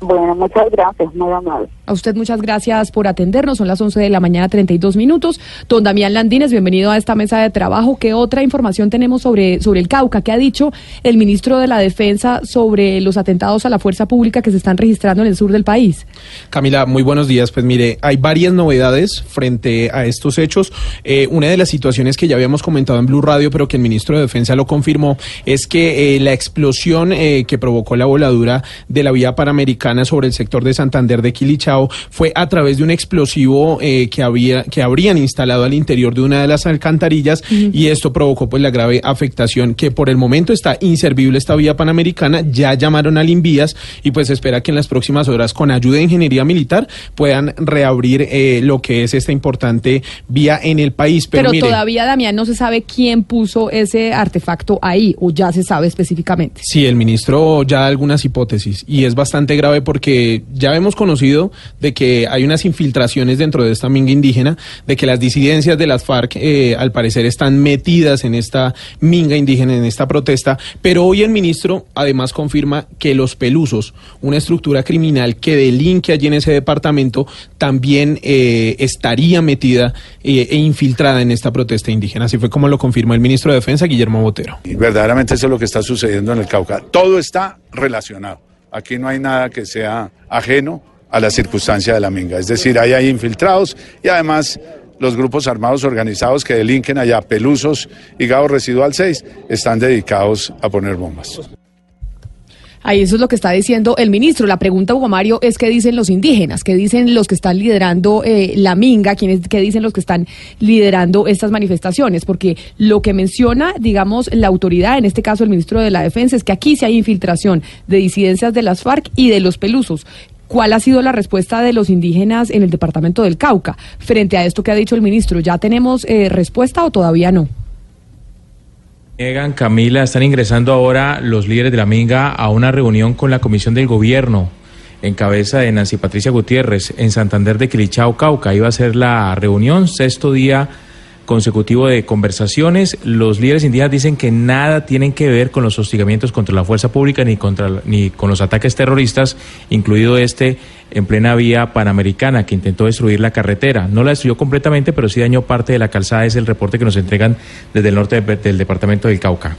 Bueno, muchas gracias, muy amable. A usted muchas gracias por atendernos. Son las 11 de la mañana, 32 minutos. Don Damián Landines, bienvenido a esta mesa de trabajo. ¿Qué otra información tenemos sobre, sobre el Cauca? ¿Qué ha dicho el ministro de la Defensa sobre los atentados a la fuerza pública que se están registrando en el sur del país? Camila, muy buenos días. Pues mire, hay varias novedades frente a estos hechos. Eh, una de las situaciones que ya habíamos comentado en Blue Radio, pero que el ministro de Defensa lo confirmó, es que eh, la explosión eh, que provocó la voladura de la vía panamericana sobre el sector de Santander de Quilichao fue a través de un explosivo eh, que había que habrían instalado al interior de una de las alcantarillas y esto provocó pues la grave afectación que por el momento está inservible esta vía panamericana. Ya llamaron al Invías y pues espera que en las próximas horas con ayuda de ingeniería militar puedan reabrir eh, lo que es esta importante vía en el país. Pero, todavía, Damián, no se sabe quién puso ese artefacto ahí, o ya se sabe específicamente. Sí, el ministro ya da algunas hipótesis y es bastante grave porque ya hemos conocido de que hay unas infiltraciones dentro de esta minga indígena, de que las disidencias de las FARC eh, al parecer están metidas en esta minga indígena, en esta protesta, pero hoy el ministro además confirma que los pelusos, una estructura criminal que delinque allí en ese departamento, también eh, estaría metida eh, e infiltrada en esta protesta indígena. Así fue como lo confirmó el ministro de Defensa, Guillermo Botero. Y verdaderamente eso es lo que está sucediendo en el Cauca. Todo está relacionado. Aquí no hay nada que sea ajeno a la circunstancia de la minga. Es decir, ahí hay infiltrados y además los grupos armados organizados que delinquen allá, Pelusos y Gado Residual 6, están dedicados a poner bombas. Ahí eso es lo que está diciendo el ministro. La pregunta, Hugo Mario, es qué dicen los indígenas, qué dicen los que están liderando eh, la minga, ¿Quiénes, qué dicen los que están liderando estas manifestaciones, porque lo que menciona, digamos, la autoridad, en este caso el ministro de la Defensa, es que aquí sí hay infiltración de disidencias de las FARC y de los pelusos. ¿Cuál ha sido la respuesta de los indígenas en el departamento del Cauca frente a esto que ha dicho el ministro? ¿Ya tenemos eh, respuesta o todavía no? Niegan, Camila, están ingresando ahora los líderes de la Minga a una reunión con la Comisión del Gobierno en cabeza de Nancy Patricia Gutiérrez en Santander de Quilichao, Cauca. Iba a ser la reunión, sexto día consecutivo de conversaciones. Los líderes indígenas dicen que nada tienen que ver con los hostigamientos contra la fuerza pública ni, contra, ni con los ataques terroristas, incluido este en plena vía panamericana que intentó destruir la carretera. No la destruyó completamente, pero sí dañó parte de la calzada. Es el reporte que nos entregan desde el norte del departamento del Cauca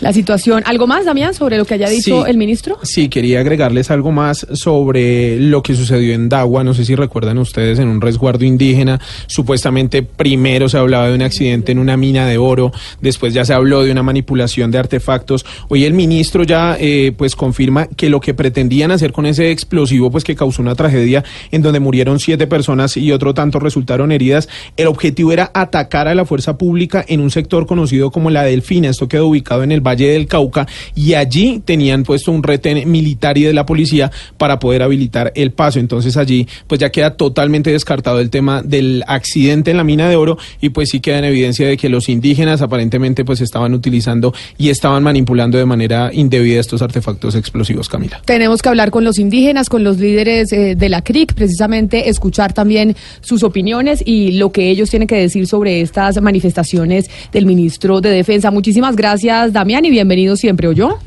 la situación. ¿Algo más, Damián, sobre lo que haya dicho el ministro? Sí, quería agregarles algo más sobre lo que sucedió en Dagua. No sé si recuerdan ustedes en un resguardo indígena. Supuestamente primero se hablaba de un accidente en una mina de oro, después ya se habló de una manipulación de artefactos. Hoy el ministro ya eh, pues confirma que lo que pretendían hacer con ese explosivo pues que causó una tragedia en donde murieron siete personas y otro tanto resultaron heridas, el objetivo era atacar a la fuerza pública en un sector conocido como la Delfina. Esto quedó ubicado en el Valle del Cauca y allí tenían puesto un retén militar y de la policía para poder habilitar el paso. Entonces allí pues ya queda totalmente descartado el tema del accidente en la mina de oro y pues sí queda en evidencia de que los indígenas aparentemente pues estaban utilizando y estaban manipulando de manera indebida estos artefactos explosivos, Camila. Tenemos que hablar con los indígenas, con los líderes eh, de la CRIC, precisamente escuchar también sus opiniones y lo que ellos tienen que decir sobre estas manifestaciones del ministro de Defensa. Muchísimas gracias, Damián y bienvenido siempre, ¿o yo?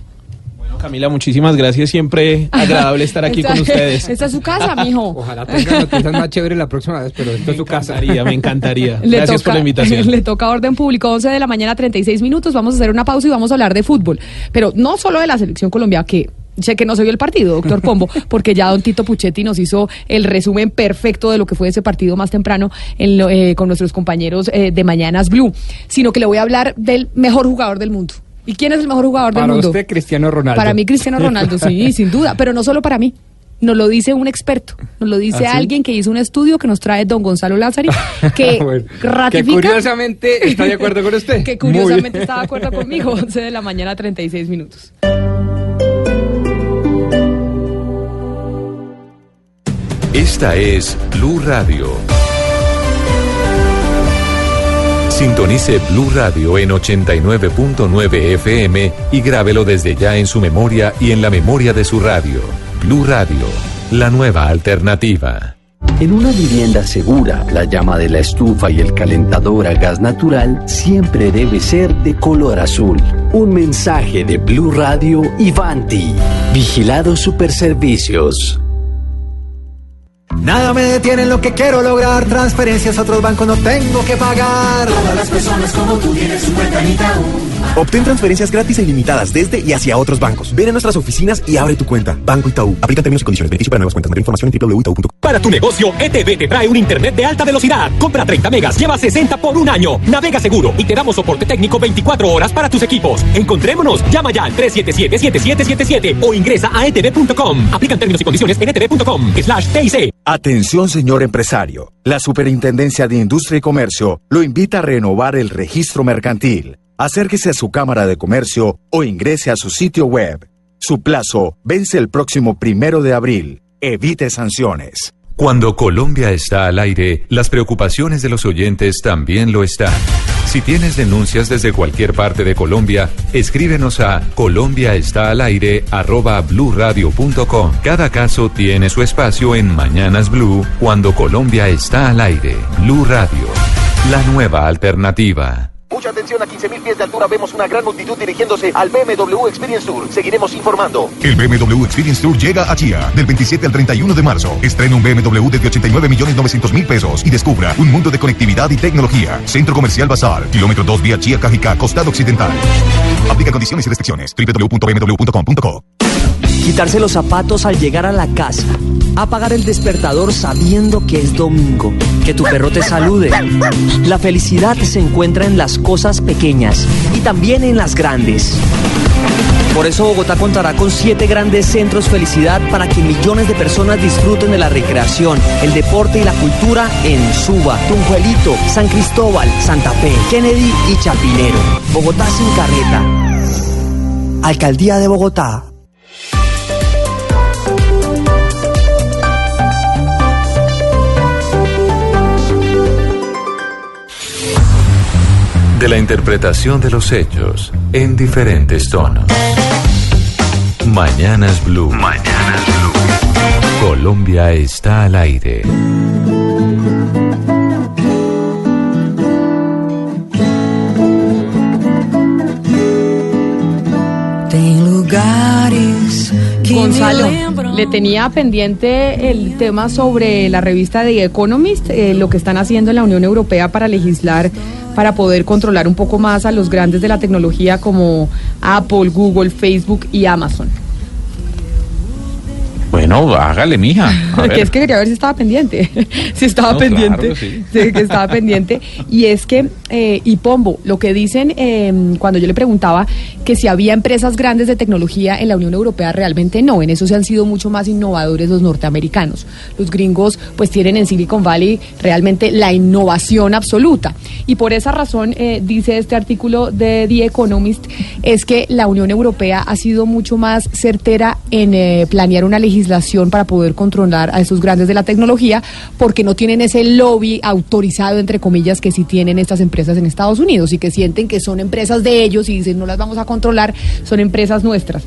Bueno, Camila, muchísimas gracias. Siempre agradable estar aquí con ustedes. Esta es su casa, mijo. Ojalá tenga noticias más chéveres la próxima vez, pero esta es su casa. Me encantaría. gracias por la invitación. Le toca orden público, 11 de la mañana, 36 minutos. Vamos a hacer una pausa y vamos a hablar de fútbol. Pero no solo de la selección colombiana, que sé que no se vio el partido, doctor Pombo, porque ya don Tito Puchetti nos hizo el resumen perfecto de lo que fue ese partido más temprano eh, con nuestros compañeros eh, de Mañanas Blue, sino que le voy a hablar del mejor jugador del mundo. ¿Y quién es el mejor jugador del mundo? Para usted, Cristiano Ronaldo. Para mí, Cristiano Ronaldo, sí, sin duda. Pero no solo para mí. Nos lo dice un experto, nos lo dice ¿Ah, alguien que hizo un estudio que nos trae don Gonzalo Lázari, que ratifica... Que curiosamente está de acuerdo con usted. que curiosamente está de acuerdo conmigo, 11 de la mañana, 36 minutos. Esta es Blue Radio. Sintonice Blue Radio en 89.9 FM y grábelo desde ya en su memoria y en la memoria de su radio. Blue Radio, la nueva alternativa. En una vivienda segura, la llama de la estufa y el calentador a gas natural siempre debe ser de color azul. Un mensaje de Blue Radio y Vanti. Vigilado Superservicios. Nada me detiene en lo que quiero lograr. Transferencias a otros bancos no tengo que pagar. Todas las personas como tú tienen su cuenta en Obtén transferencias gratis e ilimitadas desde y hacia otros bancos. Ven a nuestras oficinas y abre tu cuenta. Banco Itaú. Aplica términos y condiciones. Beneficio para nuevas cuentas. Mayor información en www.itaú.com. Para tu negocio, ETV te trae un internet de alta velocidad. Compra 30 megas, lleva 60 por un año. Navega seguro y te damos soporte técnico 24 horas para tus equipos. Encontrémonos. Llama ya al 377-7777 o ingresa a etv.com. Aplican términos y condiciones en etv.com. Slash TIC. Atención, señor empresario. La Superintendencia de Industria y Comercio lo invita a renovar el registro mercantil acérquese a su Cámara de Comercio o ingrese a su sitio web. Su plazo vence el próximo primero de abril. Evite sanciones. Cuando Colombia está al aire, las preocupaciones de los oyentes también lo están. Si tienes denuncias desde cualquier parte de Colombia, escríbenos a colombiaestalaire@bluradio.com. Cada caso tiene su espacio en Mañanas Blue cuando Colombia está al aire. Blue Radio, la nueva alternativa. Mucha atención, a 15.000 pies de altura vemos una gran multitud dirigiéndose al BMW Experience Tour. Seguiremos informando. El BMW Experience Tour llega a Chía del 27 al 31 de marzo. Estrena un BMW desde 89 millones 900 mil pesos y descubra un mundo de conectividad y tecnología. Centro Comercial Bazar, kilómetro 2 vía Chía Cajicá, costado occidental. Aplica condiciones y restricciones. www.bmw.com.co Quitarse los zapatos al llegar a la casa. Apagar el despertador sabiendo que es domingo. Que tu perro te salude. La felicidad se encuentra en las cosas pequeñas y también en las grandes. Por eso Bogotá contará con siete grandes centros felicidad para que millones de personas disfruten de la recreación, el deporte y la cultura en Suba, Tunjuelito, San Cristóbal, Santa Fe, Kennedy y Chapinero. Bogotá sin carreta. Alcaldía de Bogotá. De la interpretación de los hechos en diferentes tonos. Mañanas Blue. Mañanas Blue. Colombia está al aire. Gonzalo, le tenía pendiente el tema sobre la revista The Economist, eh, lo que están haciendo en la Unión Europea para legislar, para poder controlar un poco más a los grandes de la tecnología como Apple, Google, Facebook y Amazon. Bueno, hágale, mija. A que ver. es que quería ver si estaba pendiente. si estaba No, pendiente. claro, sí. Sí, que estaba pendiente. Y es que, eh, y Pombo, lo que dicen eh, cuando yo le preguntaba que si había empresas grandes de tecnología en la Unión Europea, realmente no. En eso se han sido mucho más innovadores los norteamericanos. Los gringos, pues tienen en Silicon Valley realmente la innovación absoluta. Y por esa razón, eh, dice este artículo de The Economist, es que la Unión Europea ha sido mucho más certera en eh, planear una legislación para poder controlar a esos grandes de la tecnología, porque no tienen ese lobby autorizado, entre comillas, que sí tienen estas empresas en Estados Unidos y que sienten que son empresas de ellos y dicen no las vamos a controlar, son empresas nuestras.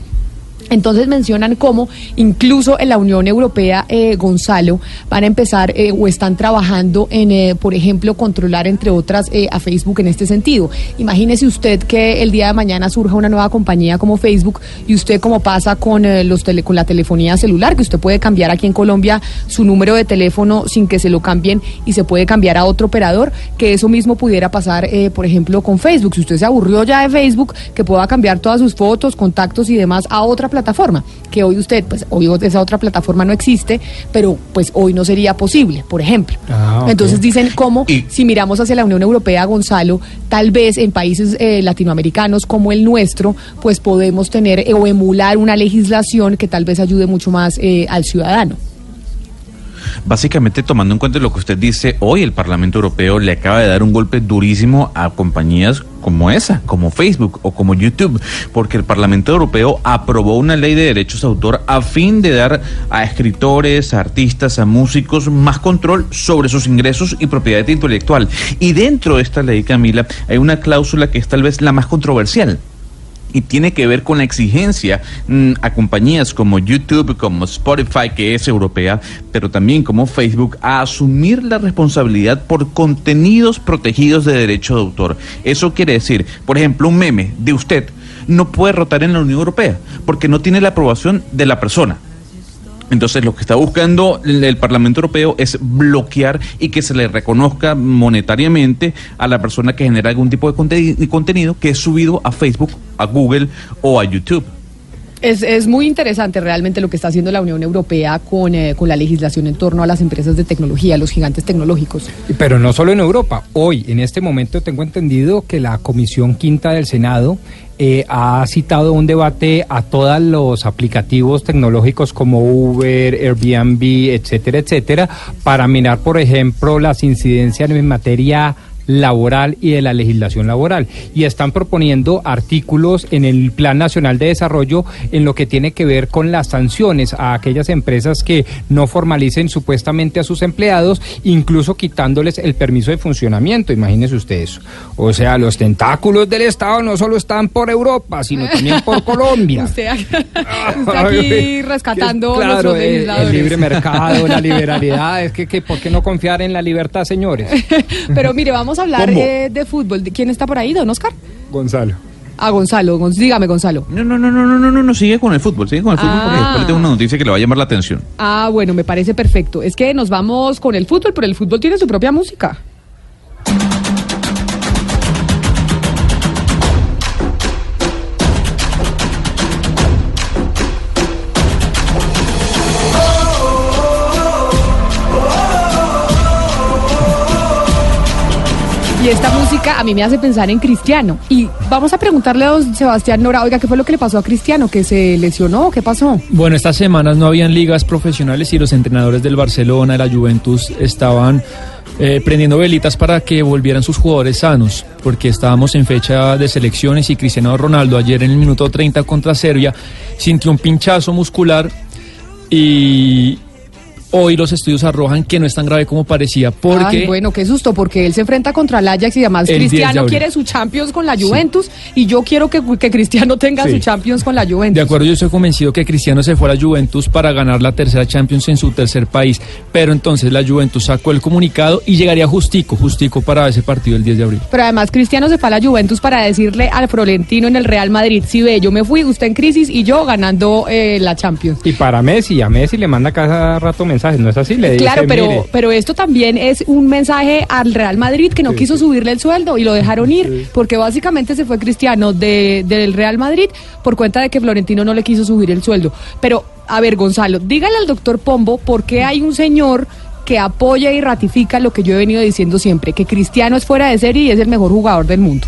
Entonces mencionan cómo incluso en la Unión Europea, eh, Gonzalo, van a empezar eh, o están trabajando en, eh, por ejemplo, controlar entre otras eh, a Facebook en este sentido. Imagínese usted que el día de mañana surja una nueva compañía como Facebook y usted como pasa con, los tele- con la telefonía celular, que usted puede cambiar aquí en Colombia su número de teléfono sin que se lo cambien y se puede cambiar a otro operador, que eso mismo pudiera pasar, por ejemplo, con Facebook. Si usted se aburrió ya de Facebook, que pueda cambiar todas sus fotos, contactos y demás a otra plataforma, que hoy usted, pues hoy esa otra plataforma no existe, pero pues hoy no sería posible, por ejemplo. Ah. Entonces dicen cómo, si miramos hacia la Unión Europea, Gonzalo, tal vez en países eh, latinoamericanos como el nuestro, pues podemos tener eh, o emular una legislación que tal vez ayude mucho más eh, al ciudadano. Básicamente, tomando en cuenta lo que usted dice, hoy el Parlamento Europeo le acaba de dar un golpe durísimo a compañías como esa, como Facebook o como YouTube, porque el Parlamento Europeo aprobó una ley de derechos de autor a fin de dar a escritores, a artistas, a músicos más control sobre sus ingresos y propiedad intelectual. Y dentro de esta ley, Camila, hay una cláusula que es tal vez la más controversial y tiene que ver con la exigencia mm, a compañías como YouTube, como Spotify, que es europea, pero también como Facebook, a asumir la responsabilidad por contenidos protegidos de derecho de autor. Eso quiere decir, por ejemplo, un meme de usted no puede rotar en la Unión Europea porque no tiene la aprobación de la persona. Entonces lo que está buscando el, el Parlamento Europeo es bloquear y que se le reconozca monetariamente a la persona que genera algún tipo de contenido que es subido a Facebook, a Google o a YouTube. Es, es muy interesante realmente lo que está haciendo la Unión Europea con, eh, con la legislación en torno a las empresas de tecnología, los gigantes tecnológicos. Pero no solo en Europa. Hoy, en este momento, tengo entendido que la Comisión Quinta del Senado eh, ha citado un debate a todos los aplicativos tecnológicos como Uber, Airbnb, etcétera, etcétera, para mirar, por ejemplo, las incidencias en materia laboral y de la legislación laboral. Y están proponiendo artículos en el Plan Nacional de Desarrollo en lo que tiene que ver con las sanciones a aquellas empresas que no formalicen supuestamente a sus empleados, incluso quitándoles el permiso de funcionamiento. Imagínese usted eso. O sea, los tentáculos del Estado no solo están por Europa, sino también por Colombia. Usted, usted aquí rescatando Claro, nuestros el, el legisladores. libre mercado, la liberalidad, es que, que ¿por qué no confiar en la libertad, señores? Pero mire, vamos a hablar eh, de fútbol. ¿Quién está por ahí, don Oscar? Gonzalo. Ah, Gonzalo. Gon- dígame, Gonzalo. No, no, no, no, no, no, no, no, sigue con el fútbol, sigue con el fútbol porque Ah. después le tengo una noticia que le va a llamar la atención. Ah, bueno, me parece perfecto. Es que nos vamos con el fútbol, pero el fútbol tiene su propia música. Y esta música a mí me hace pensar en Cristiano. Y vamos a preguntarle a don Sebastián Nora, oiga, ¿qué fue lo que le pasó a Cristiano? ¿Que se lesionó? ¿Qué pasó? Bueno, estas semanas no habían ligas profesionales y los entrenadores del Barcelona, de la Juventus, estaban eh, prendiendo velitas para que volvieran sus jugadores sanos, porque estábamos en fecha de selecciones y Cristiano Ronaldo ayer en el minuto 30 contra Serbia sintió un pinchazo muscular y hoy los estudios arrojan que no es tan grave como parecía, porque... Ay, bueno, qué susto, porque él se enfrenta contra el Ajax y además El 10 de Cristiano quiere su Champions con la Juventus y yo quiero que, que Cristiano tenga Sí. su Champions con la Juventus. De acuerdo, yo estoy convencido que Cristiano se fue a la Juventus para ganar la tercera Champions en su tercer país, pero entonces la Juventus sacó el comunicado y llegaría justico, justico para ese partido el 10 de abril. Pero además Cristiano se fue a la Juventus para decirle al Florentino en el Real Madrid, si ve, yo me fui, usted en crisis y yo ganando eh, la Champions. Y para Messi, a Messi le manda cada rato mensajes, ¿no es así? Le dice, Claro, pero, "Mire, pero esto también es un mensaje al Real Madrid que no quiso subirle el sueldo y lo dejaron ir, porque básicamente se fue Cristiano de- del Real Madrid por cuenta de que Florentino no le quiso subir el sueldo. Pero, a ver, Gonzalo, dígale al doctor Pombo por qué hay un señor que apoya y ratifica lo que yo he venido diciendo siempre, que Cristiano es fuera de serie y es el mejor jugador del mundo.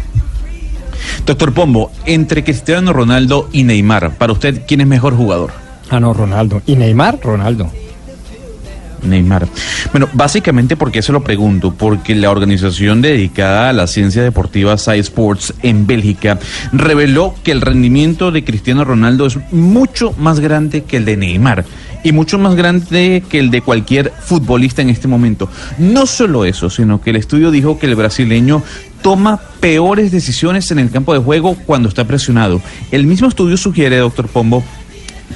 Doctor Pombo, entre Cristiano Ronaldo y Neymar, para usted, ¿quién es mejor jugador? Ah, no, Ronaldo. ¿Y Neymar? Ronaldo. Neymar. Bueno, básicamente porque se lo pregunto, porque la organización dedicada a la ciencia deportiva Sci Sports en Bélgica reveló que el rendimiento de Cristiano Ronaldo es mucho más grande que el de Neymar y mucho más grande que el de cualquier futbolista en este momento. No solo eso, sino que el estudio dijo que el brasileño toma peores decisiones en el campo de juego cuando está presionado. El mismo estudio sugiere, doctor Pombo,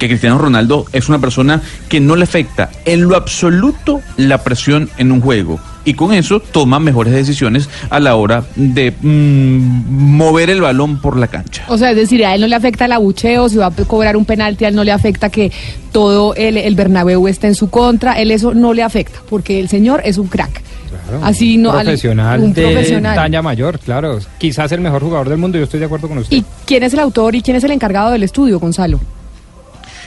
que Cristiano Ronaldo es una persona que no le afecta en lo absoluto la presión en un juego. Y con eso toma mejores decisiones a la hora de mm, mover el balón por la cancha. O sea, es decir, a él no le afecta el abucheo, si va a cobrar un penalti, a él no le afecta que todo el, el Bernabéu esté en su contra, él eso no le afecta, porque el señor es un crack. Así no, al- profesional un de profesional. talla mayor, claro. Quizás el mejor jugador del mundo, yo estoy de acuerdo con usted. ¿Y quién es el autor y quién es el encargado del estudio, Gonzalo?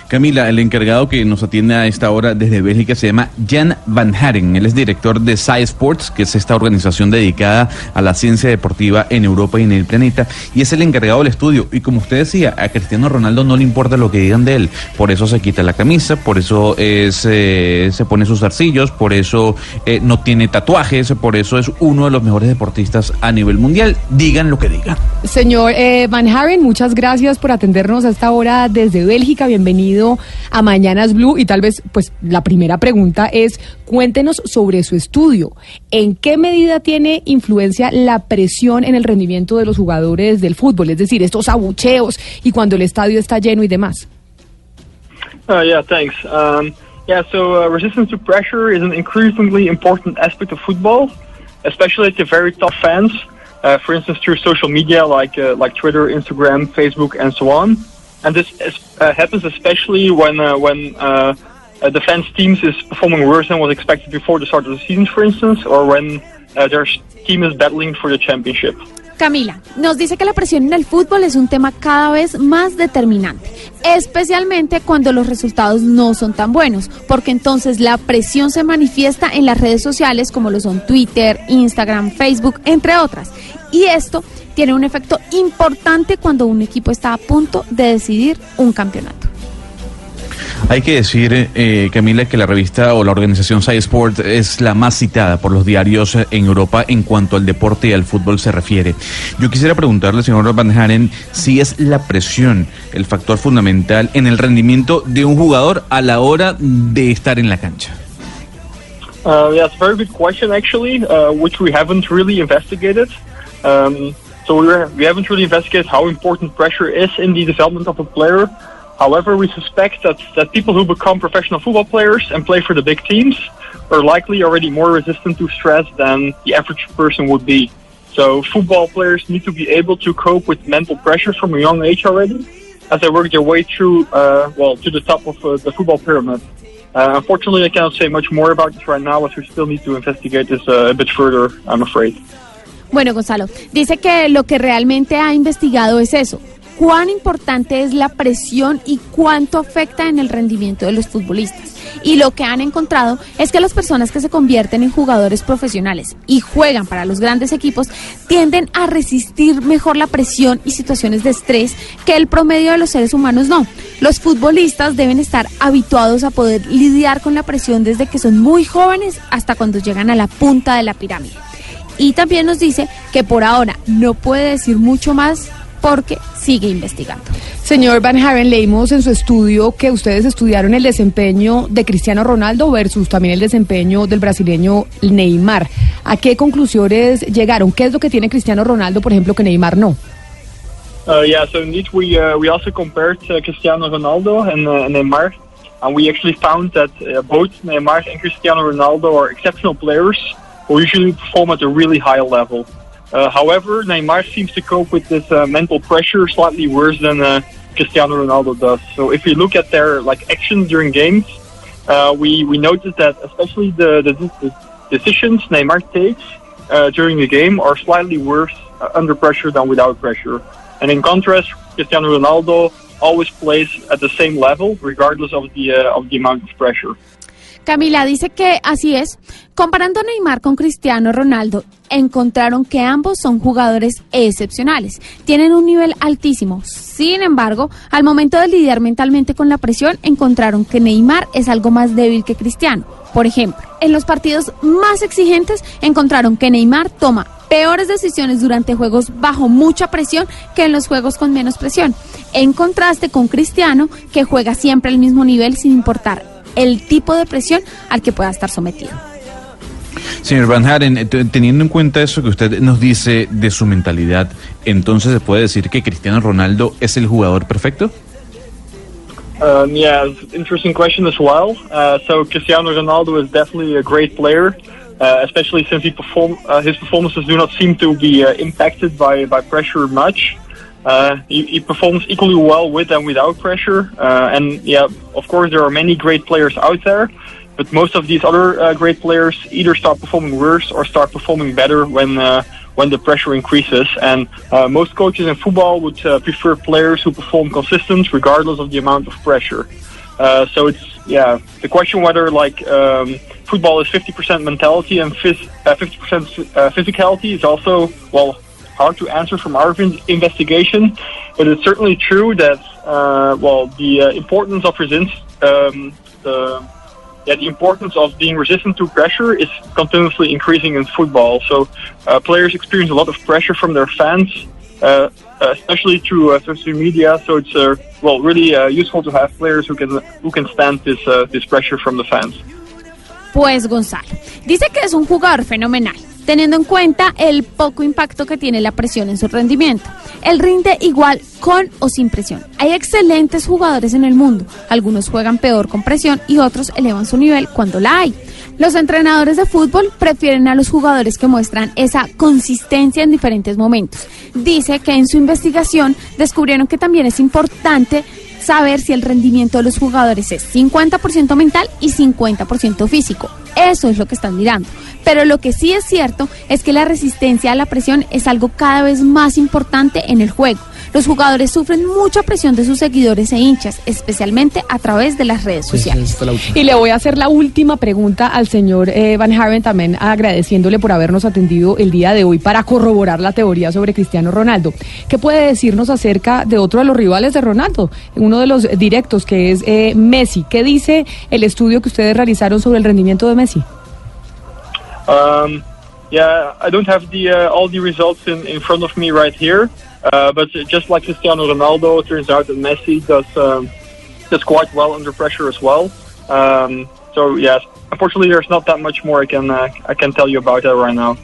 Camila, el encargado que nos atiende a esta hora desde Bélgica se llama Jan Van Haren. Él es director de Sci Sports, que es esta organización dedicada a la ciencia deportiva en Europa y en el planeta, y es el encargado del estudio. Y como usted decía, a Cristiano Ronaldo no le importa lo que digan de él, por eso se quita la camisa, por eso es, eh, se pone sus zarcillos, por eso eh, no tiene tatuajes, por eso es uno de los mejores deportistas a nivel mundial. Digan lo que digan. Señor eh, Van Haren, muchas gracias por atendernos a esta hora desde Bélgica. Bienvenido a Mañanas Blue. Y tal vez, pues, la primera pregunta es, cuéntenos sobre su estudio. ¿En qué medida tiene influencia la presión en el rendimiento de los jugadores del fútbol? Es decir, estos abucheos y cuando el estadio está lleno y demás. Uh, yeah, thanks. Um, yeah, so uh, resistance to pressure is an increasingly important aspect of football, especially to very tough fans. Uh, for instance, through social media like uh, like Twitter, Instagram, Facebook, and so on. And this is, happens especially when uh, when uh, defense teams is performing worse than was expected before the start of the season, for instance, or when uh, their team is battling for the championship. Camila, nos dice que la presión en el fútbol es un tema cada vez más determinante, especialmente cuando los resultados no son tan buenos, porque entonces la presión se manifiesta en las redes sociales como lo son Twitter, Instagram, Facebook, entre otras. Y esto tiene un efecto importante cuando un equipo está a punto de decidir un campeonato. Hay que decir, eh, Camila, que la revista o la organización Sci Sport es la más citada por los diarios eh, en Europa en cuanto al deporte y al fútbol se refiere. Yo quisiera preguntarle, señor Van Haren, si es la presión el factor fundamental en el rendimiento de un jugador a la hora de estar en la cancha. Uh, yeah, it's a very good question, actually, uh, which we haven't really investigated. Um, so we, were, we haven't really investigated how important pressure is in the development of a player. However, we suspect that, that people who become professional football players and play for the big teams are likely already more resistant to stress than the average person would be. So football players need to be able to cope with mental pressure from a young age already as they work their way through, uh, well, to the top of uh, the football pyramid. Uh, unfortunately, I cannot say much more about this right now, as we still need to investigate this uh, a bit further, I'm afraid. Bueno, Gonzalo, dice que lo que realmente ha investigado es eso, cuán importante es la presión y cuánto afecta en el rendimiento de los futbolistas. Y lo que han encontrado es que las personas que se convierten en jugadores profesionales y juegan para los grandes equipos tienden a resistir mejor la presión y situaciones de estrés que el promedio de los seres humanos no. Los futbolistas deben estar habituados a poder lidiar con la presión desde que son muy jóvenes hasta cuando llegan a la punta de la pirámide. Y también nos dice que por ahora no puede decir mucho más porque sigue investigando. Señor Van Haven, leímos en su estudio que ustedes estudiaron el desempeño de Cristiano Ronaldo versus también el desempeño del brasileño Neymar. ¿A qué conclusiones llegaron? ¿Qué es lo que tiene Cristiano Ronaldo, por ejemplo, que Neymar no? Uh, yeah, so indeed we uh, we also compared uh, Cristiano Ronaldo and uh, Neymar, and we actually found that uh, both Neymar and Cristiano Ronaldo are exceptional players who usually perform at a really high level. Uh, however, Neymar seems to cope with this uh, mental pressure slightly worse than uh, Cristiano Ronaldo does. So if we look at their like actions during games, uh, we we notice that especially the, the, the decisions Neymar takes uh, during the game are slightly worse uh, under pressure than without pressure. And in contrast, Cristiano Ronaldo always plays at the same level, regardless of the of the amount of pressure. Camila dice que así es. Comparando a Neymar con Cristiano Ronaldo, encontraron que ambos son jugadores excepcionales. Tienen un nivel altísimo. Sin embargo, al momento de lidiar mentalmente con la presión, encontraron que Neymar es algo más débil que Cristiano. Por ejemplo, en los partidos más exigentes, encontraron que Neymar toma peores decisiones durante juegos bajo mucha presión que en los juegos con menos presión. En contraste con Cristiano, que juega siempre al mismo nivel sin importar el tipo de presión al que pueda estar sometido. Señor Van Haren, eh, teniendo en cuenta eso que usted nos dice de su mentalidad, entonces se puede decir que Cristiano Ronaldo es el jugador perfecto? Um, yeah, interesting question as well. Uh, so Cristiano Ronaldo is definitely a great player, uh, especially since he perform uh, his performances do not seem to be uh, impacted by by pressure much. Uh, he, he performs equally well with and without pressure. Uh, and yeah, of course, there are many great players out there, but most of these other uh, great players either start performing worse or start performing better when uh, when the pressure increases. And uh, most coaches in football would uh, prefer players who perform consistent regardless of the amount of pressure. So it's yeah the question whether like um, football is 50% mentality and phys- uh, 50% uh, physicality is also well hard to answer from our investigation, but it's certainly true that uh, well the uh, importance of resist um, the yeah, the importance of being resistant to pressure is continuously increasing in football. So uh, players experience a lot of pressure from their fans, uh, especially through uh, social media. So it's uh, well really uh, useful to have players who can who can stand this uh, this pressure from the fans. Pues Gonzalo, dice que es un jugador fenomenal, teniendo en cuenta el poco impacto que tiene la presión en su rendimiento. Él rinde igual con o sin presión. Hay excelentes jugadores en el mundo, algunos juegan peor con presión y otros elevan su nivel cuando la hay. Los entrenadores de fútbol prefieren a los jugadores que muestran esa consistencia en diferentes momentos. Dice que en su investigación descubrieron que también es importante saber si el rendimiento de los jugadores es 50% mental y 50% físico. Eso es lo que están mirando. Pero lo que sí es cierto es que la resistencia a la presión es algo cada vez más importante en el juego. Los jugadores sufren mucha presión de sus seguidores e hinchas, especialmente a través de las redes sociales. Y le voy a hacer la última pregunta al señor eh, Van Haren, también agradeciéndole por habernos atendido el día de hoy para corroborar la teoría sobre Cristiano Ronaldo. ¿Qué puede decirnos acerca de otro de los rivales de Ronaldo? Uno de los directos que es eh, Messi. ¿Qué dice el estudio que ustedes realizaron sobre el rendimiento de Messi? Um, yeah, I don't have the uh, all the results in, in front of me right here, uh, but just like Cristiano Ronaldo, it turns out that Messi does um, does quite well under pressure as well. Um, so yes, unfortunately, there's not that much more I can uh, I can tell you about that right now.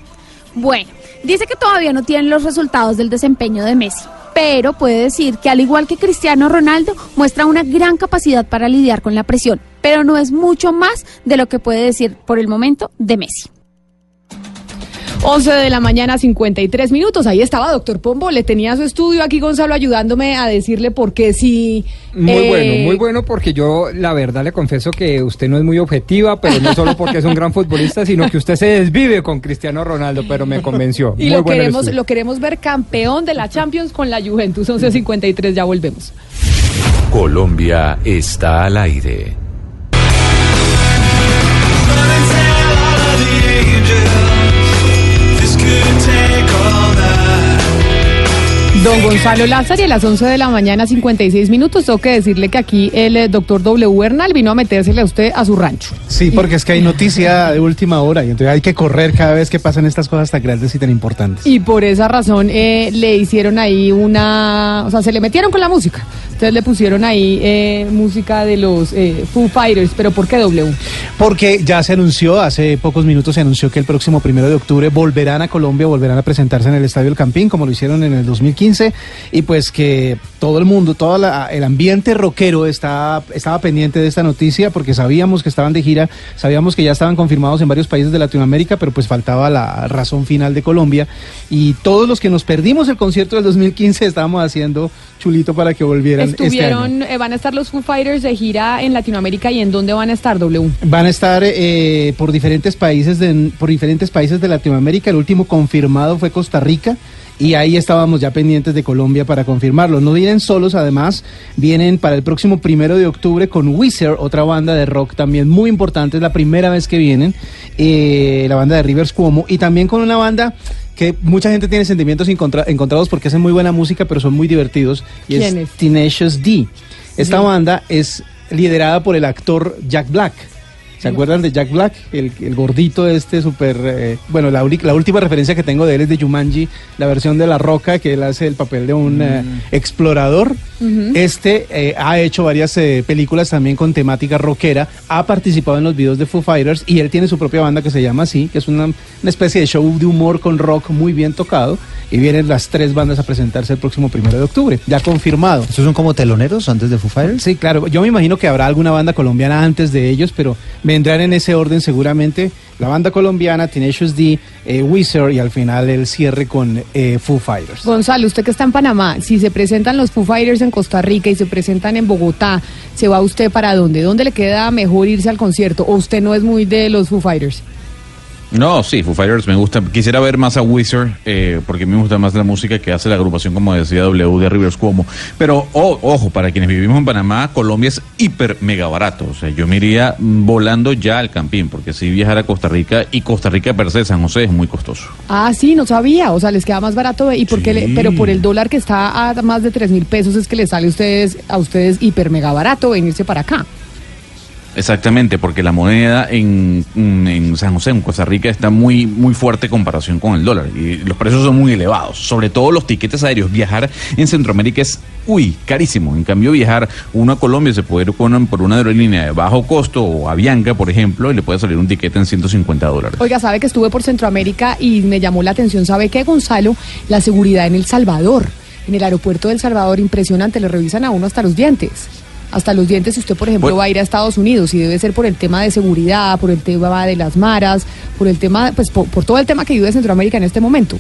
Bueno, dice que todavía no tienen los resultados del desempeño de Messi, pero puede decir que al igual que Cristiano Ronaldo, muestra una gran capacidad para lidiar con la presión, pero no es mucho más de lo que puede decir por el momento de Messi. 11 de la mañana, 53 minutos. Ahí estaba, doctor Pombo. Le tenía su estudio aquí, Gonzalo, ayudándome a decirle por qué sí. Muy eh, bueno, muy bueno, porque yo la verdad le confieso que usted no es muy objetiva, pero no solo porque es un gran futbolista, sino que usted se desvive con Cristiano Ronaldo, pero me convenció. Y Muy lo bueno queremos, lo queremos ver campeón de la Champions con la Juventus. 11.53, ya volvemos. Colombia está al aire. Don Gonzalo Lázaro, y a las 11 de la mañana, 56 minutos, tengo que decirle que aquí el eh, doctor W. Bernal vino a metérsele a usted a su rancho. Sí, porque es que hay noticia de última hora y entonces hay que correr cada vez que pasan estas cosas tan grandes y tan importantes. Y por esa razón eh, le hicieron ahí una, o sea, se le metieron con la música. Entonces le pusieron ahí eh, música de los eh, Foo Fighters, pero ¿por qué W? Porque ya se anunció, hace pocos minutos se anunció que el próximo primero de octubre volverán a Colombia, volverán a presentarse en el Estadio El Campín, como lo hicieron en el 2015, y pues que todo el mundo, todo la- el ambiente rockero está, estaba pendiente de esta noticia porque sabíamos que estaban de gira, sabíamos que ya estaban confirmados en varios países de Latinoamérica, pero pues faltaba la razón final de Colombia, y todos los que nos perdimos el concierto del 2015 estábamos haciendo chulito para que volvieran este año. Estuvieron, eh, van a estar los Foo Fighters de gira en Latinoamérica y en dónde van a estar W. Van a estar eh, por diferentes países de por diferentes países de Latinoamérica. El último confirmado fue Costa Rica y ahí estábamos ya pendientes de Colombia para confirmarlo. No vienen solos, además vienen para el próximo primero de octubre con Wizard, otra banda de rock también muy importante. Es la primera vez que vienen eh, la banda de Rivers Cuomo y también con una banda que mucha gente tiene sentimientos encontra- encontrados porque hacen muy buena música, pero son muy divertidos. Y ¿Quién es es? Tenacious D. Esta banda es liderada por el actor Jack Black. ¿Se acuerdan de Jack Black? El, el gordito este súper... eh, bueno, la, la última referencia que tengo de él es de Jumanji, la versión de La Roca, que él hace el papel de un eh, explorador. Este eh, ha hecho varias eh, películas también con temática rockera, ha participado en los videos de Foo Fighters y él tiene su propia banda que se llama así, que es una, una especie de show de humor con rock muy bien tocado. Y vienen las tres bandas a presentarse el próximo primero de octubre, ya confirmado. ¿Estos son como teloneros antes de Foo Fighters? Sí, claro. Yo me imagino que habrá alguna banda colombiana antes de ellos, pero vendrán en ese orden seguramente la banda colombiana, Tenacious D, eh, Wizard y al final el cierre con eh, Foo Fighters. Gonzalo, usted que está en Panamá, si se presentan los Foo Fighters en Costa Rica y se presentan en Bogotá, ¿se va usted para dónde? ¿Dónde le queda mejor irse al concierto? ¿O usted no es muy de los Foo Fighters? No, sí, Foo Fighters me gusta. Quisiera ver más a Wizard, eh, porque me gusta más la música que hace la agrupación, como decía W de Rivers Cuomo. Pero, o- ojo, para quienes vivimos en Panamá, Colombia es hiper mega barato. O sea, yo me iría volando ya al Campín, porque si viajar a Costa Rica, y Costa Rica per se, San José, es muy costoso. Ah, sí, no sabía. O sea, les queda más barato. ¿Y por qué le- pero por el dólar que está a más de 3 mil pesos es que les sale a ustedes, a ustedes hiper mega barato venirse para acá. Exactamente, porque la moneda en, en San José, en Costa Rica, está muy, muy fuerte en comparación con el dólar. Y los precios son muy elevados. Sobre todo los tiquetes aéreos. Viajar en Centroamérica es, uy, carísimo. En cambio, viajar uno a Colombia se puede ir por una aerolínea de bajo costo o a Bianca, por ejemplo, y le puede salir un tiquete en 150 dólares. Oiga, sabe que estuve por Centroamérica y me llamó la atención, ¿sabe qué, Gonzalo? La seguridad en El Salvador. En el aeropuerto de El Salvador, impresionante, le revisan a uno hasta los dientes. Hasta los dientes, si usted, por ejemplo, va a ir a Estados Unidos y debe ser por el tema de seguridad, por el tema de las maras, por el tema, pues por, por todo el tema que vive Centroamérica en este momento.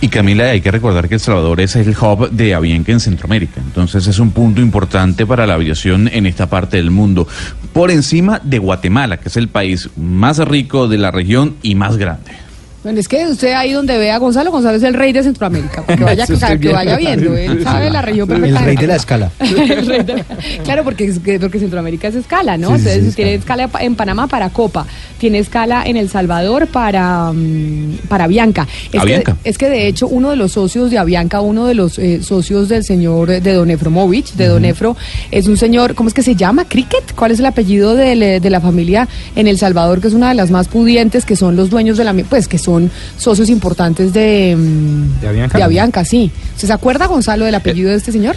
Y Camila, hay que recordar que El Salvador es el hub de Avianca en Centroamérica. Entonces es un punto importante para la aviación en esta parte del mundo. Por encima de Guatemala, que es el país más rico de la región y más grande. Bueno, es que usted ahí donde ve a Gonzalo, Gonzalo es el rey de Centroamérica, porque vaya, que vaya viendo. él sabe la región El perfectamente. rey de la escala. El rey de la- claro, porque, es que- porque Centroamérica es escala, ¿no? Sí, Entonces sí, tiene escala en Panamá para Copa, tiene escala en El Salvador para, mm, para Avianca. Es, Avianca. Que, es que de hecho uno de los socios de Avianca, uno de los eh, socios del señor de Don Efromovich, de Don Efro, es un señor, ¿cómo es que se llama? ¿Cricket? ¿Cuál es el apellido del, eh, de la familia en El Salvador, que es una de las más pudientes, que son los dueños de la, pues que son socios importantes de, mm, ¿De Avianca? de Avianca, sí. ¿Se acuerda, Gonzalo, del apellido de este señor?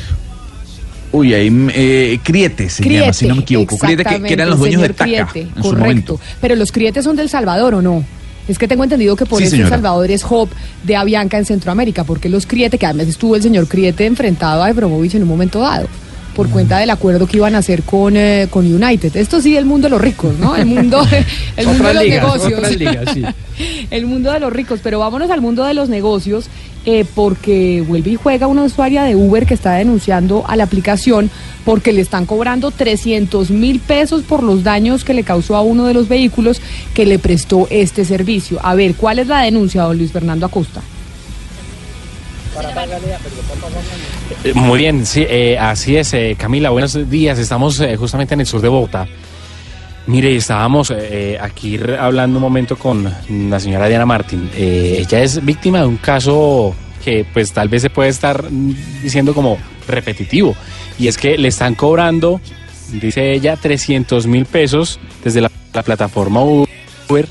Uy, ahí eh, Criete se llama, si no me equivoco. Criete, que, que eran los dueños de Taca Criete, en su correcto. momento. Pero los Crietes son del Salvador, ¿o no? Es que tengo entendido que por Sí, eso El señora. Salvador es hub de Avianca en Centroamérica, porque los Criete, que además estuvo el señor Criete enfrentado a Ebromovich en un momento dado. Por cuenta del acuerdo que iban a hacer con, eh, con United. Esto sí, el mundo de los ricos, ¿no? El mundo, el mundo de los negocios. el mundo de los ricos. Pero vámonos al mundo de los negocios, eh, porque vuelve y juega una usuaria de Uber que está denunciando a la aplicación porque le están cobrando 300 mil pesos por los daños que le causó a uno de los vehículos que le prestó este servicio. A ver, ¿cuál es la denuncia, don Luis Fernando Acosta? Eh, Muy bien, sí, eh, así es, eh, Camila, buenos días. Estamos eh, justamente en el sur de Bogotá. Mire, estábamos eh, aquí hablando un momento con la señora Diana Martín. Eh, ella es víctima de un caso que pues tal vez se puede estar mm, diciendo como repetitivo. Y es que le están cobrando, dice ella, 300 mil pesos desde la, la plataforma Uber.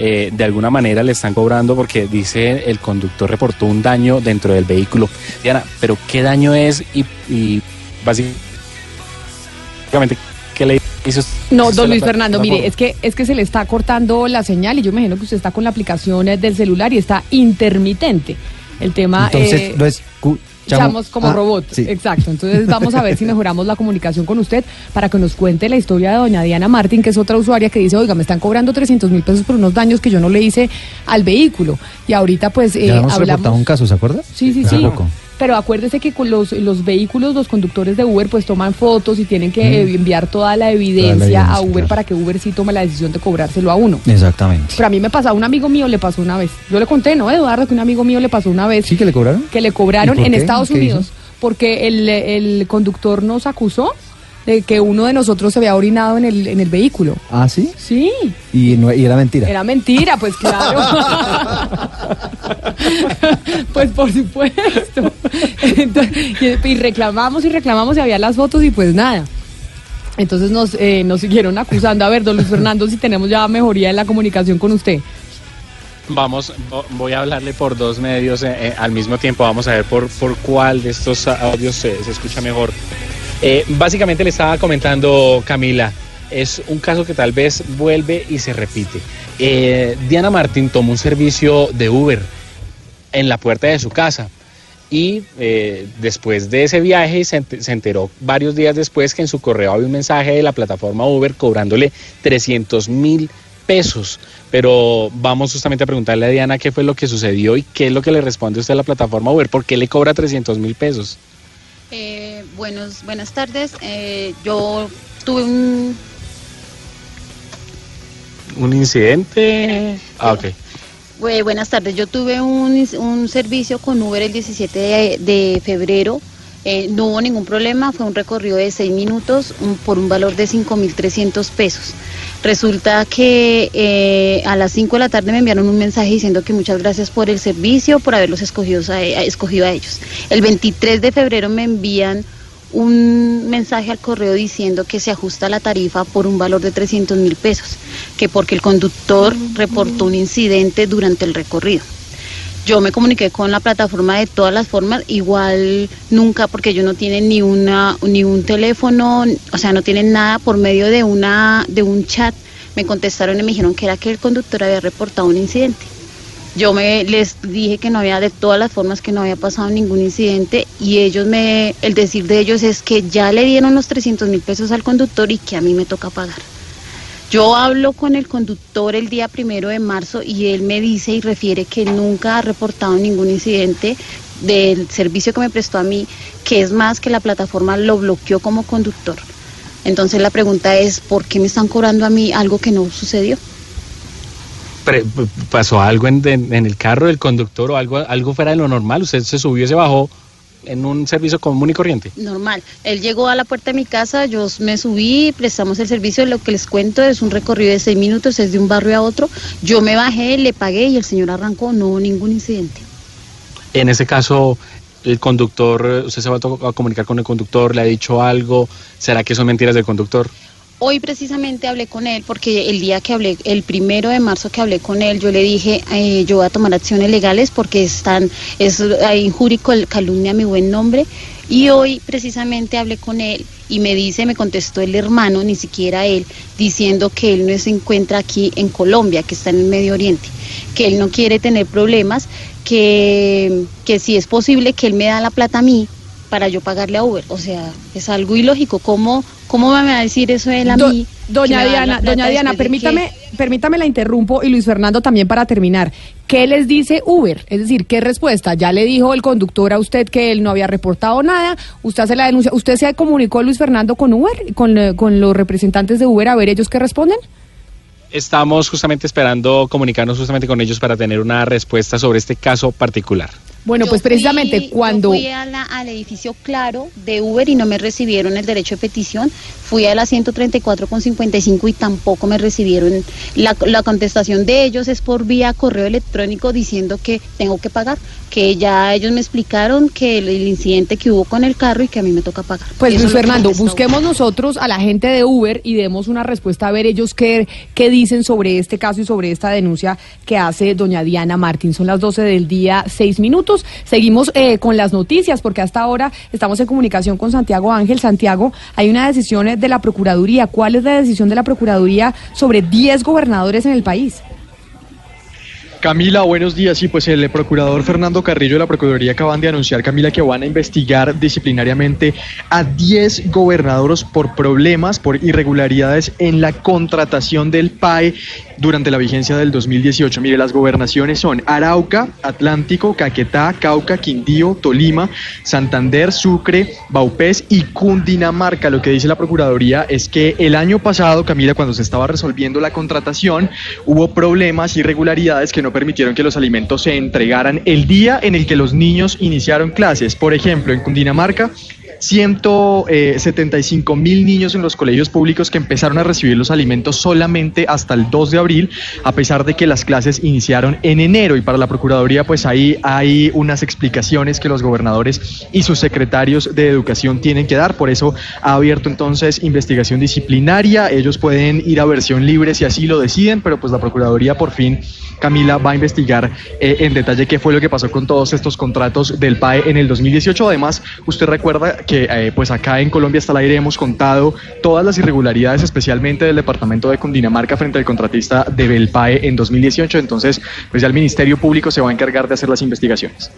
Eh, de alguna manera le están cobrando porque dice el conductor reportó un daño dentro del vehículo. Diana, pero ¿qué daño es? Y, y básicamente, ¿qué le hizo? No, don Luis Fernando, mire, es que es que se le está cortando la señal y yo me imagino que usted está con la aplicación del celular y está intermitente. El tema Entonces, eh, Echamos como Ah, robot. sí. Exacto. Entonces vamos a ver si mejoramos la comunicación con usted para que nos cuente la historia de doña Diana Martín, que es otra usuaria que dice, oiga, me están cobrando 300 mil pesos por unos daños que yo no le hice al vehículo. Y ahorita pues eh, ya hemos reportado hablamos... un caso, ¿se acuerda? Sí, sí, sí. poco. Pero acuérdese que con los, los vehículos, los conductores de Uber, pues toman fotos y tienen que eh, enviar toda la evidencia, evidencia, a Uber para que Uber sí tome la decisión de cobrárselo a uno. Exactamente. Pero a mí me pasó, a un amigo mío le pasó una vez. Yo le conté, ¿no, Eduardo? Que un amigo mío le pasó una vez. ¿Sí que le cobraron? Que le cobraron ¿Y por en qué? Estados ¿Qué Unidos. hizo? Porque el, el conductor nos acusó de que uno de nosotros se había orinado en el, en el vehículo. ¿Ah, sí? Sí. Y, no, y era mentira. Era mentira, pues claro. pues por supuesto. Entonces, y, y reclamamos y reclamamos y había las fotos y pues nada. Entonces nos, eh, nos siguieron acusando. A ver, don Luis Fernando, si tenemos ya mejoría en la comunicación con usted. Vamos, vo- voy a hablarle por dos medios eh, eh, al mismo tiempo. Vamos a ver por, por cuál de estos audios se, se escucha mejor. Eh, básicamente le estaba comentando Camila, es un caso que tal vez vuelve y se repite. Eh, Diana Martín tomó un servicio de Uber en la puerta de su casa y eh, después de ese viaje se, ent- se enteró varios días después que en su correo había un mensaje de la plataforma Uber cobrándole 300 mil pesos. Pero vamos justamente a preguntarle a Diana qué fue lo que sucedió y qué es lo que le responde usted a la plataforma Uber, por qué le cobra 300 mil pesos. Eh, buenos, buenas tardes. Eh, yo tuve un... ¿Un incidente? Ah, ok. bue- buenas tardes. Yo tuve un, un servicio con Uber el 17 de, de febrero. Eh, no hubo ningún problema. Fue un recorrido de 6 minutos por un valor de 5.300 pesos. Resulta que eh, a las 5 de la tarde me enviaron un mensaje diciendo que muchas gracias por el servicio, por haberlos escogido a, escogido a ellos. El 23 de febrero me envían un mensaje al correo diciendo que se ajusta la tarifa por un valor de 300 mil pesos, que porque el conductor reportó un incidente durante el recorrido. Yo me comuniqué con la plataforma de todas las formas, igual nunca, porque ellos no tienen ni una ni un teléfono, o sea, no tienen nada por medio de una de un chat. Me contestaron y me dijeron que era que el conductor había reportado un incidente. Yo me les dije que no había de todas las formas que no había pasado ningún incidente y ellos me el decir de ellos es que ya le dieron los 300 mil pesos al conductor y que a mí me toca pagar. Yo hablo con el conductor el día primero de marzo y él me dice y refiere que nunca ha reportado ningún incidente del servicio que me prestó a mí, que es más que la plataforma lo bloqueó como conductor. Entonces la pregunta es, ¿por qué me están cobrando a mí algo que no sucedió? ¿Pasó algo en, en- en el carro del conductor o algo, algo fuera de lo normal? ¿Usted se subió y se bajó en un servicio común y corriente? Normal. Él llegó a la puerta de mi casa, yo me subí, prestamos el servicio, lo que les cuento es un recorrido de seis minutos, es de un barrio a otro. Yo me bajé, le pagué y el señor arrancó, no hubo ningún incidente. En ese caso, el conductor, ¿usted se va a comunicar con el conductor? ¿Le ha dicho algo? ¿Será que son mentiras del conductor? Hoy precisamente hablé con él porque el día que hablé, el primero de marzo que hablé con él, yo le dije, eh, yo voy a tomar acciones legales porque están, es hay injúrico, calumnia mi buen nombre. Y hoy precisamente hablé con él y me dice, me contestó el hermano, ni siquiera él, diciendo que él no se encuentra aquí en Colombia, que está en el Medio Oriente, que él no quiere tener problemas, que, que si es posible que él me da la plata a mí para yo pagarle a Uber. O sea, es algo ilógico. ¿Cómo, cómo me va a decir eso él a Do- mí? Doña Diana, doña Diana, permítame, permítame la interrumpo y Luis Fernando también para terminar. ¿Qué les dice Uber? Es decir, ¿qué respuesta? Ya le dijo el conductor a usted que él no había reportado nada, usted hace la denuncia, ¿usted se comunicó Luis Fernando con Uber, con, eh, con los representantes de Uber a ver ellos qué responden? Estamos justamente esperando comunicarnos justamente con ellos para tener una respuesta sobre este caso particular. Bueno, Yo pues fui- precisamente yo cuando... fui a la- al edificio Claro de Uber y no me recibieron el derecho de petición. Fui a la 134 con 55 y tampoco me recibieron. La, la contestación de ellos es por vía correo electrónico diciendo que tengo que pagar, que ya ellos me explicaron que el, el incidente que hubo con el carro y que a mí me toca pagar. Pues Luis Fernando, busquemos nosotros a la gente de Uber y demos una respuesta a ver ellos qué, qué dicen sobre este caso y sobre esta denuncia que hace doña Diana Martín. Son las 12 del día, seis minutos. Seguimos eh, con las noticias porque hasta ahora estamos en comunicación con Santiago Ángel. Santiago, hay una decisión eh, de la Procuraduría. ¿Cuál es la decisión de la Procuraduría sobre 10 gobernadores en el país? Camila, buenos días. Sí, pues el procurador Fernando Carrillo de la Procuraduría acaban de anunciar, Camila, que van a investigar disciplinariamente a 10 gobernadores por problemas, por irregularidades en la contratación del PAE durante la vigencia del 2018. Mire, las gobernaciones son Arauca, Atlántico, Caquetá, Cauca, Quindío, Tolima, Santander, Sucre, Baupés y Cundinamarca. Lo que dice la Procuraduría es que el año pasado, Camila, cuando se estaba resolviendo la contratación, hubo problemas, irregularidades que no permitieron que los alimentos se entregaran el día en el que los niños iniciaron clases. Por ejemplo, en Cundinamarca, 175 mil niños en los colegios públicos que empezaron a recibir los alimentos solamente hasta el 2 de abril, a pesar de que las clases iniciaron en enero. Y para la Procuraduría, pues ahí hay unas explicaciones que los gobernadores y sus secretarios de educación tienen que dar. Por eso ha abierto entonces investigación disciplinaria. Ellos pueden ir a versión libre si así lo deciden, pero pues la Procuraduría por fin, Camila, va a investigar eh, en detalle qué fue lo que pasó con todos estos contratos del PAE en el 2018. Además, usted recuerda que eh, pues acá en Colombia hasta el aire hemos contado todas las irregularidades, especialmente del departamento de Cundinamarca frente al contratista de Belpae en 2018. Entonces, pues ya el Ministerio Público se va a encargar de hacer las investigaciones.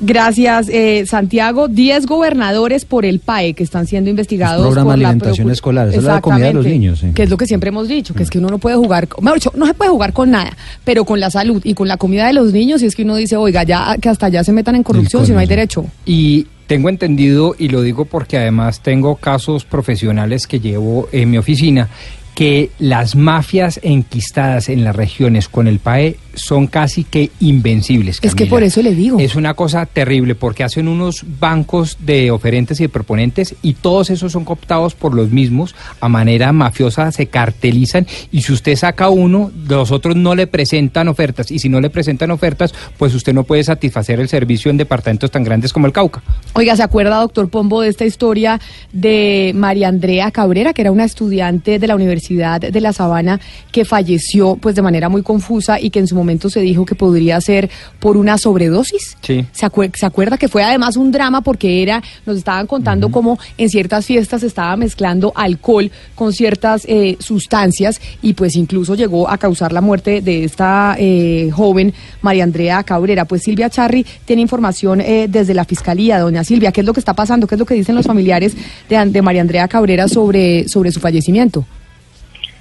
Gracias, eh, Santiago. 10 gobernadores por el PAE que están siendo investigados. programa por de la alimentación escolar, esa es la comida de los Exactamente, niños, sí. Que es lo que siempre hemos dicho, que es que uno no puede jugar, mejor dicho, no se puede jugar con nada, pero con la salud y con la comida de los niños, y es que uno dice, oiga, ya que hasta allá se metan en corrupción si no hay derecho. Y tengo entendido, y lo digo porque además tengo casos profesionales que llevo en mi oficina, que las mafias enquistadas en las regiones con el PAE son casi que invencibles. Es que por eso le digo. Es una cosa terrible porque hacen unos bancos de oferentes y de proponentes y todos esos son cooptados por los mismos a manera mafiosa, se cartelizan y si usted saca uno, los otros no le presentan ofertas y si no le presentan ofertas, pues usted no puede satisfacer el servicio en departamentos tan grandes como el Cauca. Oiga, ¿se acuerda, doctor Pombo, de esta historia de María Andrea Cabrera, que era una estudiante de la Universidad de La Sabana que falleció pues de manera muy confusa y que en su momento se dijo que podría ser por una sobredosis? Sí. ¿Se, acuer- se acuerda que fue además un drama porque era, nos estaban contando cómo en ciertas fiestas se estaba mezclando alcohol con ciertas eh, sustancias y pues incluso llegó a causar la muerte de esta eh, joven María Andrea Cabrera. Pues Silvia Charri tiene información eh, desde la Fiscalía. Doña Silvia, ¿qué es lo que está pasando? ¿Qué es lo que dicen los familiares de, de María Andrea Cabrera sobre, sobre su fallecimiento?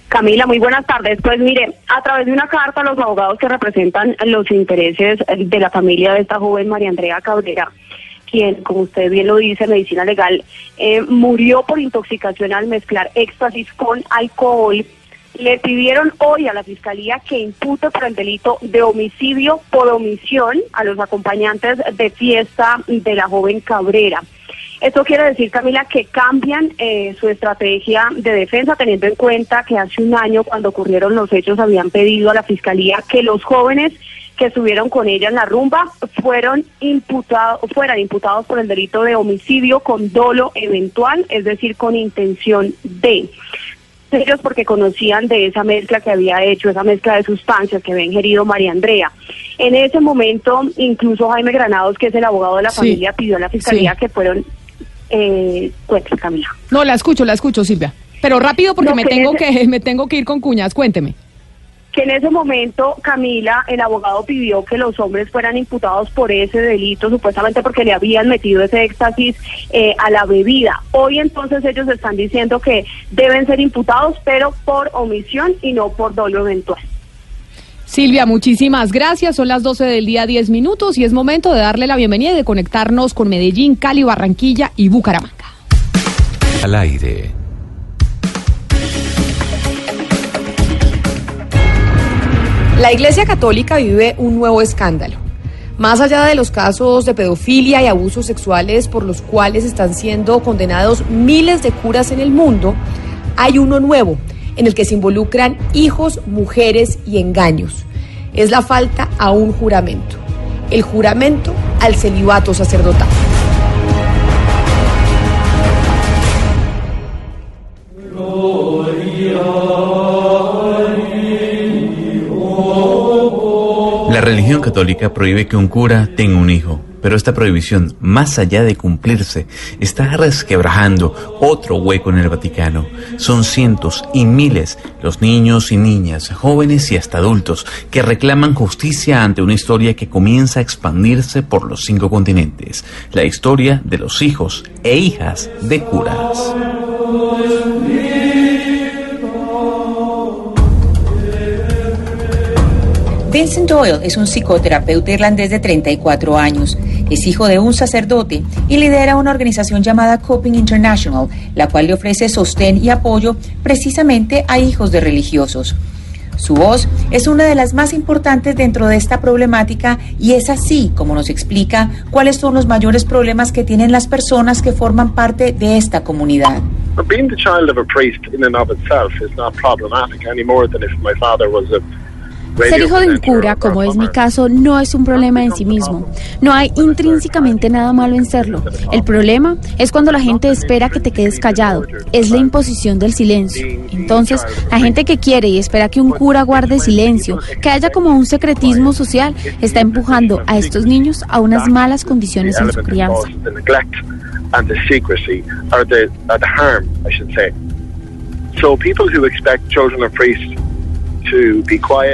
Camila, muy buenas tardes. Pues mire, a través de una carta, los abogados que representan los intereses de la familia de esta joven María Andrea Cabrera, quien, como usted bien lo dice, medicina legal, eh, murió por intoxicación al mezclar éxtasis con alcohol, le pidieron hoy a la Fiscalía que impute por el delito de homicidio por omisión a los acompañantes de fiesta de la joven Cabrera. Esto quiere decir, Camila, que cambian eh, su estrategia de defensa, teniendo en cuenta que hace un año, cuando ocurrieron los hechos, habían pedido a la Fiscalía que los jóvenes que estuvieron con ella en la rumba fueron imputados, fueran imputados por el delito de homicidio con dolo eventual, es decir, con intención de ellos porque conocían de esa mezcla que había hecho, esa mezcla de sustancias que había ingerido María Andrea. En ese momento, incluso Jaime Granados, que es el abogado de la Sí. familia, pidió a la fiscalía Sí. que fueron, eh, Camila. No, la escucho, la escucho, Silvia. Pero rápido porque No, me que tengo ese- que me tengo que ir con cuñas. Cuénteme. que en ese momento, Camila, el abogado pidió que los hombres fueran imputados por ese delito, supuestamente porque le habían metido ese éxtasis eh, a la bebida. Hoy entonces ellos están diciendo que deben ser imputados, pero por omisión y no por dolo eventual. Silvia, muchísimas gracias. Son las 12 del día, 10 minutos y es momento de darle la bienvenida y de conectarnos con Medellín, Cali, Barranquilla y Bucaramanga. Al aire. La Iglesia Católica vive un nuevo escándalo. Más allá de los casos de pedofilia y abusos sexuales por los cuales están siendo condenados miles de curas en el mundo, hay uno nuevo en el que se involucran hijos, mujeres y engaños. Es la falta a un juramento, el juramento al celibato sacerdotal. La religión católica prohíbe que un cura tenga un hijo, pero esta prohibición, más allá de cumplirse, está resquebrajando otro hueco en el Vaticano. Son cientos y miles los niños y niñas, jóvenes y hasta adultos, que reclaman justicia ante una historia que comienza a expandirse por los cinco continentes, la historia de los hijos e hijas de curas. Vincent Doyle es un psicoterapeuta irlandés de 34 años. Es hijo de un sacerdote y lidera una organización llamada Coping International, la cual le ofrece sostén y apoyo precisamente a hijos de religiosos. Su voz es una de las más importantes dentro de esta problemática y es así como nos explica cuáles son los mayores problemas que tienen las personas que forman parte de esta comunidad. Being the child of a priest in and of itself is not problematic any more than if my father was a Ser hijo de un cura, como es mi caso, no es un problema en sí mismo. No hay intrínsecamente nada malo en serlo. El problema es cuando la gente espera que te quedes callado. Es la imposición del silencio. Entonces, la gente que quiere y espera que un cura guarde silencio, que haya como un secretismo social, está empujando a estos niños a unas malas condiciones en su crianza. So people who expect children of priests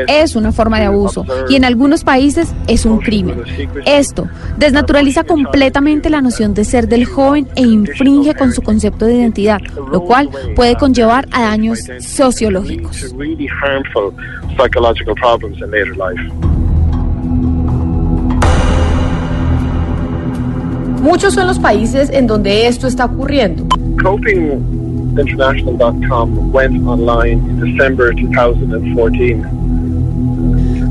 Es una forma de abuso y en algunos países es un crimen. Esto desnaturaliza completamente la noción de ser del joven e infringe con su concepto de identidad, lo cual puede conllevar a daños sociológicos. to really harmful psychological problems in later life. Muchos son los países en donde esto está ocurriendo. CopingInternational.com went online in December 2014.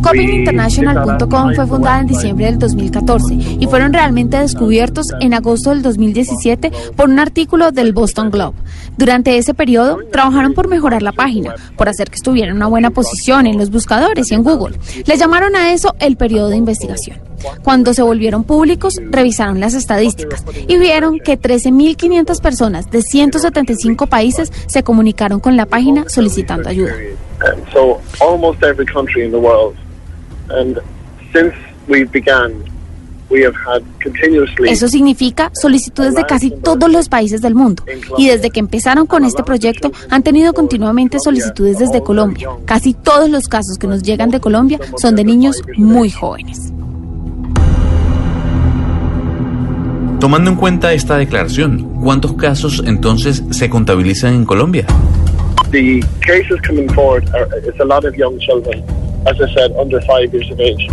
Copinginternational.com fue fundada en diciembre del 2014 y fueron realmente descubiertos en agosto del 2017 por un artículo del Boston Globe. Durante ese periodo trabajaron por mejorar la página, por hacer que estuviera en una buena posición en los buscadores y en Google. Le llamaron a eso el periodo de investigación. Cuando se volvieron públicos, revisaron las estadísticas y vieron que 13.500 personas de 175 países se comunicaron con la página solicitando ayuda. And so almost every country in the world. And since we began, we have had continuously Eso significa solicitudes de casi todos los países del mundo. Y desde que empezaron con este proyecto han tenido continuamente solicitudes desde Colombia. Casi todos los casos que nos llegan de Colombia son de niños muy jóvenes. Tomando en cuenta esta declaración, ¿cuántos casos entonces se contabilizan en Colombia? the cases coming forward are it's a lot of young children, as I said, under five years of age.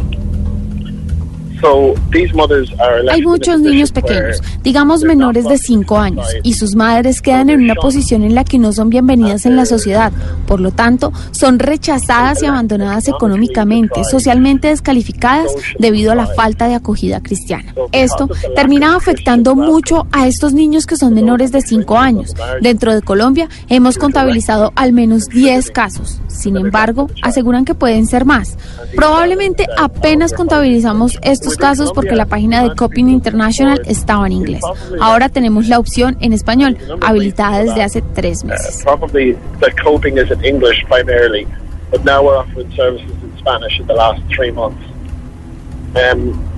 Hay muchos niños pequeños, digamos menores de 5 años, y sus madres quedan en una posición en la que no son bienvenidas en la sociedad. Por lo tanto, son rechazadas y abandonadas económicamente, socialmente descalificadas debido a la falta de acogida cristiana. Esto termina afectando mucho a estos niños que son menores de 5 años. Dentro de Colombia hemos contabilizado al menos 10 casos. Sin embargo, aseguran que pueden ser más. Probablemente apenas contabilizamos estos casos porque la página de Coping International estaba en inglés. Ahora tenemos la opción en español, habilitada desde hace tres meses. three months. Um.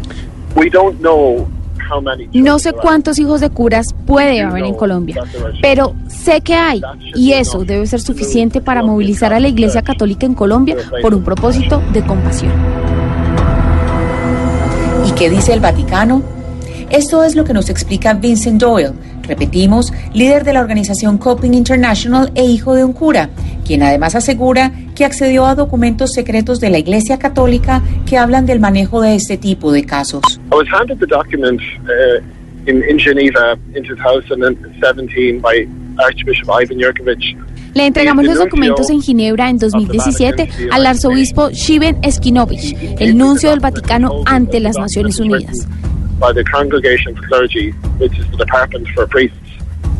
No sé cuántos hijos de curas puede haber en Colombia, pero sé que hay y eso debe ser suficiente para movilizar a la Iglesia Católica en Colombia por un propósito de compasión. ¿Y qué dice el Vaticano? Esto es lo que nos explica Vincent Doyle, repetimos, líder de la organización Coping International e hijo de un cura, quien además asegura que accedió a documentos secretos de la Iglesia Católica que hablan del manejo de este tipo de casos. I was handed the document uh, in, in Geneva in 2017 by Archbishop Ivan Yurkovich. Le entregamos los documentos en Ginebra en 2017 al arzobispo Shiven Eskinovich, el nuncio del Vaticano ante las Naciones Unidas.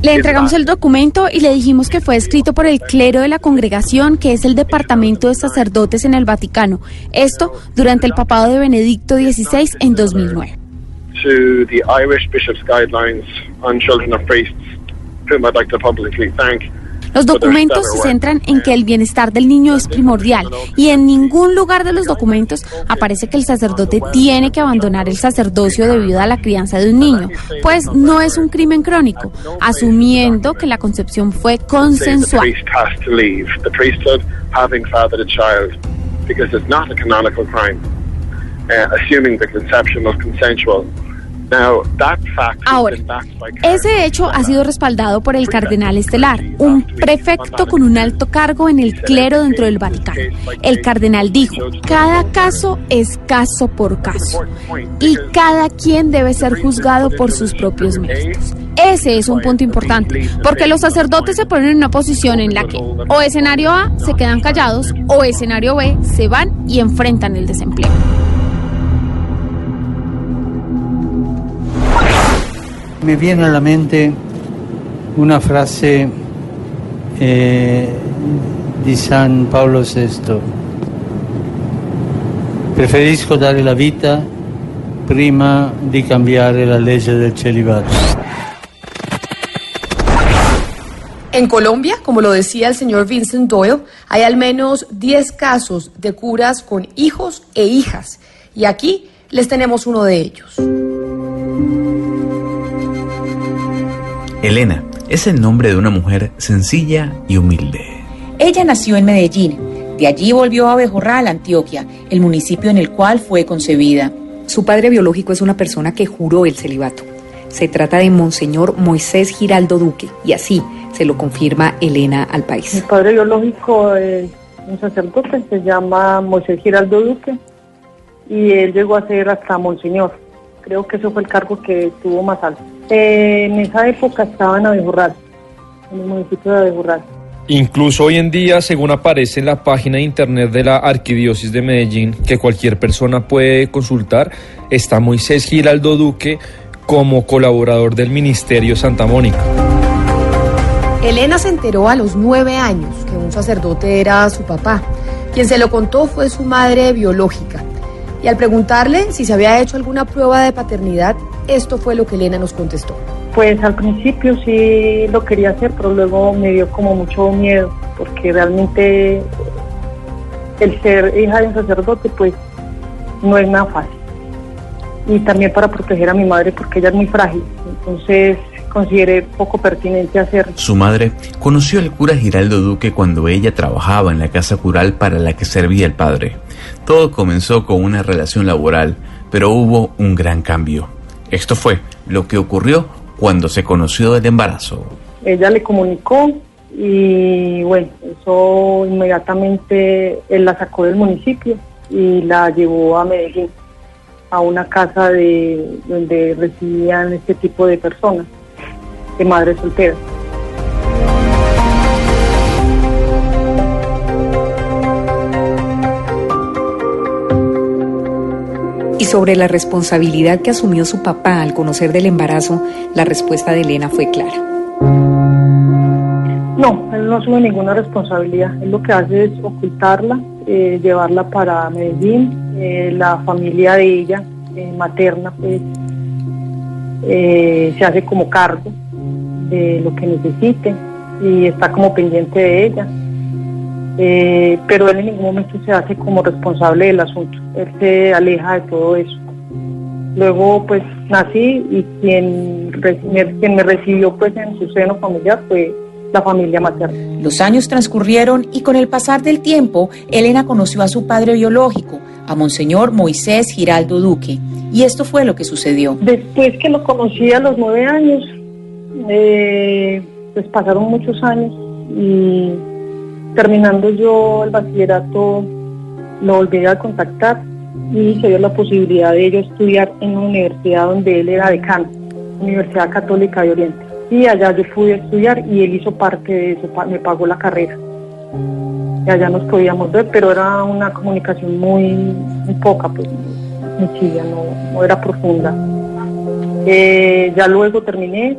Le entregamos el documento y le dijimos que fue escrito por el clero de la congregación, que es el Departamento de Sacerdotes en el Vaticano. Esto durante el papado de Benedicto XVI en 2009. to the Irish Bishop's Guidelines on Children of Priests, whom I'd like to publicly thank. Los documentos se centran en que el bienestar del niño es primordial y en ningún lugar de los documentos aparece que el sacerdote tiene que abandonar el sacerdocio debido a la crianza de un niño, pues no es un crimen crónico, asumiendo que la concepción fue consensual. because it's not a canonical crime, uh, assuming the conception was consensual. Ahora, Ese hecho ha sido respaldado por el cardenal estelar, un prefecto con un alto cargo en el clero dentro del Vaticano. El cardenal dijo, cada caso es caso por caso y cada quien debe ser juzgado por sus propios méritos. Ese es un punto importante, porque los sacerdotes se ponen en una posición en la que o escenario A se quedan callados o escenario B se van y enfrentan el desempleo. Me viene a la mente una frase eh, di San Paolo VI. Preferisco dare la vita prima di cambiare la legge del celibato. En Colombia, como lo decía el señor Vincent Doyle, hay al menos 10 casos de curas con hijos e hijas. Y aquí les tenemos uno de ellos. Elena es el nombre de una mujer sencilla y humilde. Ella nació en Medellín. De allí volvió a Bejorral, Antioquia, el municipio en el cual fue concebida. Su padre biológico es una persona que juró el celibato. Se trata de Monseñor Moisés Giraldo Duque y así se lo confirma Elena al Mi país. padre biológico es un sacerdote, se llama Moisés Giraldo Duque y él llegó a ser hasta Monseñor. Creo que eso fue el cargo que tuvo más alto. Eh, en esa época estaba en Abejorral, en el municipio de Abejorral. Incluso hoy en día, según aparece en la página de internet de la Arquidiócesis de Medellín, que cualquier persona puede consultar, está Moisés Giraldo Duque como colaborador del Ministerio Santa Mónica. Elena se enteró a los nueve años que un sacerdote era su papá. Quien se lo contó fue su madre biológica. Y al preguntarle si se había hecho alguna prueba de paternidad, esto fue lo que Elena nos contestó. Pues al principio sí lo quería hacer, pero luego me dio como mucho miedo, porque realmente el ser hija de un sacerdote pues no es nada fácil. Y también para proteger a mi madre porque ella es muy frágil. Entonces consideré poco pertinente hacerlo. Su madre conoció al cura Giraldo Duque cuando ella trabajaba en la casa cural para la que servía el padre. Todo comenzó con una relación laboral, pero hubo un gran cambio. Esto fue lo que ocurrió cuando se conoció del embarazo. Ella le comunicó y bueno, eso inmediatamente él la sacó del municipio y la llevó a Medellín, a una casa de donde recibían este tipo de personas, de madres solteras. Y sobre la responsabilidad que asumió su papá al conocer del embarazo, la respuesta de Elena fue clara. No, él no asume ninguna responsabilidad. Él lo que hace es ocultarla, eh, llevarla para Medellín. Eh, la familia de ella, eh, materna, pues se hace como cargo de lo que necesite y está como pendiente de ella. Eh, pero él en ningún momento se hace como responsable del asunto. Él se aleja de todo eso. Luego pues nací y quien, quien me recibió pues en su seno familiar fue la familia materna. Los años transcurrieron y con el pasar del tiempo, Elena conoció a su padre biológico, a Monseñor Moisés Giraldo Duque. Y esto fue lo que sucedió. Después que lo conocí a los nueve años, eh, pues pasaron muchos años y terminando yo el bachillerato lo volví a contactar y se dio la posibilidad de yo estudiar en una universidad donde él era decano, Universidad Católica de Oriente. Y allá yo pude estudiar y él hizo parte de eso, me pagó la carrera. Y allá nos podíamos ver, pero era una comunicación muy, poca, pues muy sencilla, no, no era profunda. Eh, ya luego terminé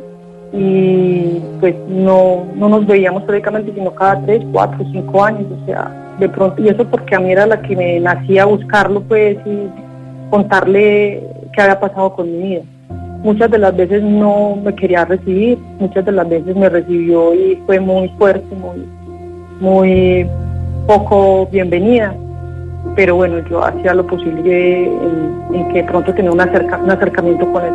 y pues no, no nos veíamos prácticamente sino cada tres, cuatro, cinco años, o sea, de pronto, y eso porque a mí era la que me nacía buscarlo pues y contarle qué había pasado con mi vida. Muchas de las veces no me quería recibir, muchas de las veces me recibió y fue muy fuerte, muy, muy poco bienvenida, pero bueno, yo hacía lo posible en, en que pronto tenía un, acerca- un acercamiento con él.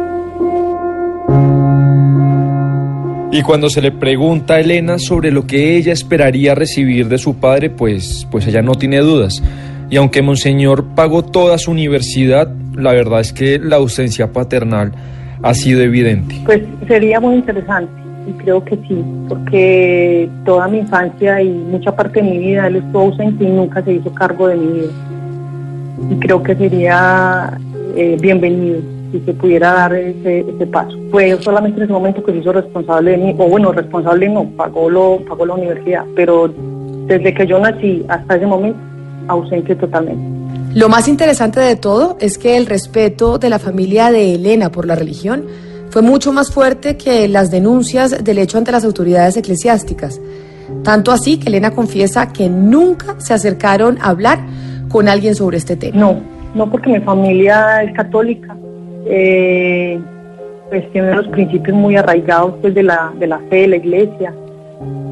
Y cuando se le pregunta a Elena sobre lo que ella esperaría recibir de su padre, pues, pues ella no tiene dudas. Y aunque Monseñor pagó toda su universidad, la verdad es que la ausencia paternal ha sido evidente. Pues sería muy interesante y creo que sí, porque toda mi infancia y mucha parte de mi vida él estuvo ausente y nunca se hizo cargo de mi vida. Y creo que sería eh, bienvenido si se pudiera dar ese, ese paso. Fue solamente en ese momento que se hizo responsable de mí, o bueno, responsable no, pagó, lo, pagó la universidad, pero desde que yo nací hasta ese momento, ausente totalmente. Lo más interesante de todo es que el respeto de la familia de Elena por la religión fue mucho más fuerte que las denuncias del hecho ante las autoridades eclesiásticas. Tanto así que Elena confiesa que nunca se acercaron a hablar con alguien sobre este tema. No, no porque mi familia es católica, eh, pues tiene los principios muy arraigados pues de la, de la fe de la iglesia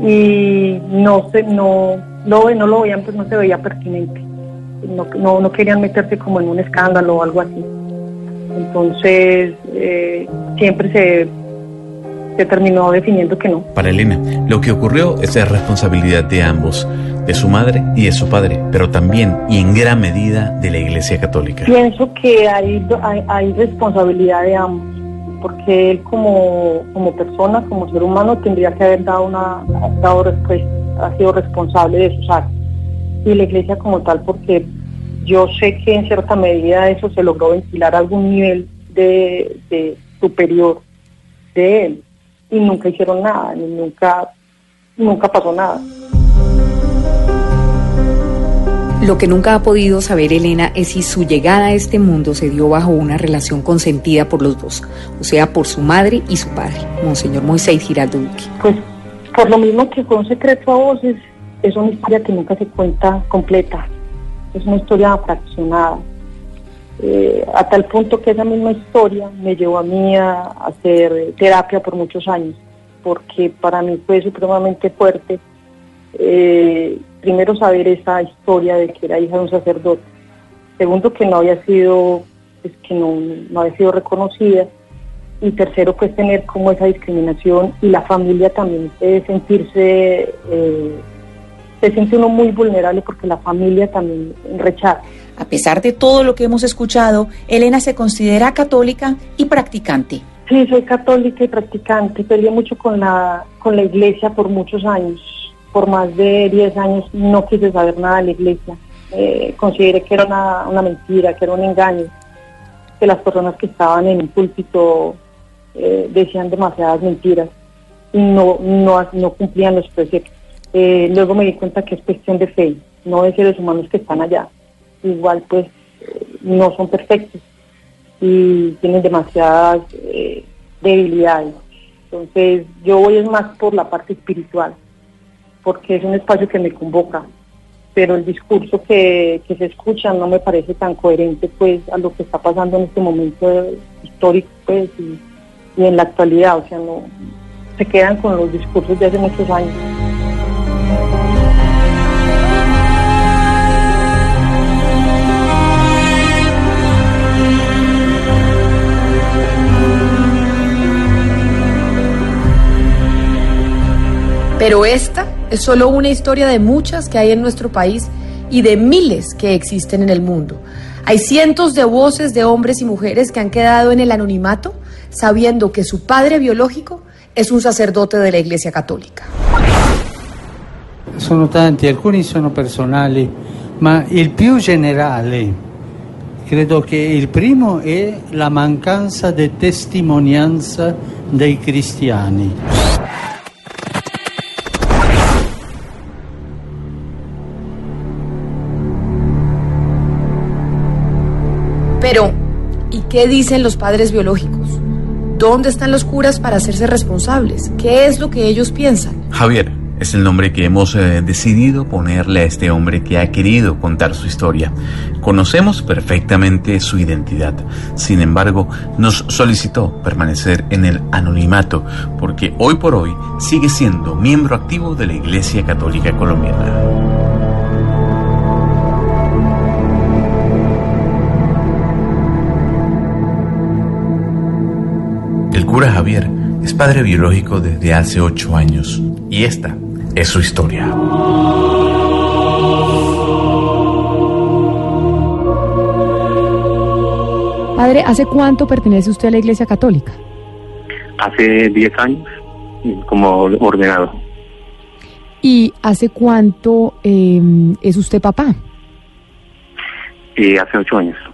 y no se, no, no, no lo veían, pues no se veía pertinente. No, no, no querían meterse como en un escándalo o algo así. Entonces, eh, siempre se, se terminó definiendo que no. Para Elena, lo que ocurrió es de responsabilidad de ambos, de su madre y de su padre, pero también y en gran medida de la Iglesia Católica. Pienso que hay, hay, hay responsabilidad de ambos, porque él como, como persona, como ser humano, tendría que haber dado una dado respuesta, ha sido responsable de sus actos. Y la iglesia como tal, porque yo sé que en cierta medida eso se logró ventilar a algún nivel de, de superior de él. Y nunca hicieron nada, ni nunca, nunca pasó nada. Lo que nunca ha podido saber Elena es si su llegada a este mundo se dio bajo una relación consentida por los dos, o sea, por su madre y su padre, Monseñor Moisés Giraldo Duque. Pues por lo mismo que fue un secreto a voces, es una historia que nunca se cuenta completa, es una historia fraccionada. Eh, a tal punto que esa misma historia me llevó a mí a hacer terapia por muchos años, porque para mí fue supremamente fuerte. eh, primero saber esa historia de que era hija de un sacerdote, segundo que no había sido, pues, que no, no había sido reconocida, y tercero pues tener como esa discriminación y la familia también eh, sentirse se siente uno muy vulnerable porque la familia también rechaza A pesar de todo lo que hemos escuchado, Elena se considera católica y practicante. sí soy católica y practicante peleé mucho con la con la iglesia por muchos años por más de 10 años no quise saber nada de la iglesia Eh, consideré que era una, una mentira que era un engaño que las personas que estaban en el púlpito eh, decían demasiadas mentiras y no, no, no cumplían los preceptos. Eh, luego me di cuenta que es cuestión de fe, no de seres humanos que están allá. Igual pues eh, no son perfectos y tienen demasiadas eh, debilidades. Entonces yo voy es más por la parte espiritual, porque es un espacio que me convoca, pero el discurso que, se escucha no me parece tan coherente pues a lo que está pasando en este momento histórico pues y, y en la actualidad, o sea, no se quedan con los discursos de hace muchos años. Pero esta es solo una historia de muchas que hay en nuestro país y de miles que existen en el mundo. Hay cientos de voces de hombres y mujeres que han quedado en el anonimato sabiendo que su padre biológico es un sacerdote de la Iglesia Católica. Sono tanti, alcuni sono personali, ma il più generale credo che il primo è la mancanza di testimonianza dei cristiani. Qué dicen los padres biológicos? ¿Dónde están los curas para hacerse responsables? ¿Qué es lo que ellos piensan? Javier es el nombre que hemos eh, decidido ponerle a este hombre que ha querido contar su historia. Conocemos perfectamente su identidad. Sin embargo, nos solicitó permanecer en el anonimato porque hoy por hoy sigue siendo miembro activo de la Iglesia Católica Colombiana. Cura Javier es padre biológico desde hace ocho años y esta es su historia. Padre, ¿hace cuánto pertenece usted a la Iglesia Católica? Hace 10 años, como ordenado. ¿Y hace cuánto eh, es usted papá? Y hace 8 años.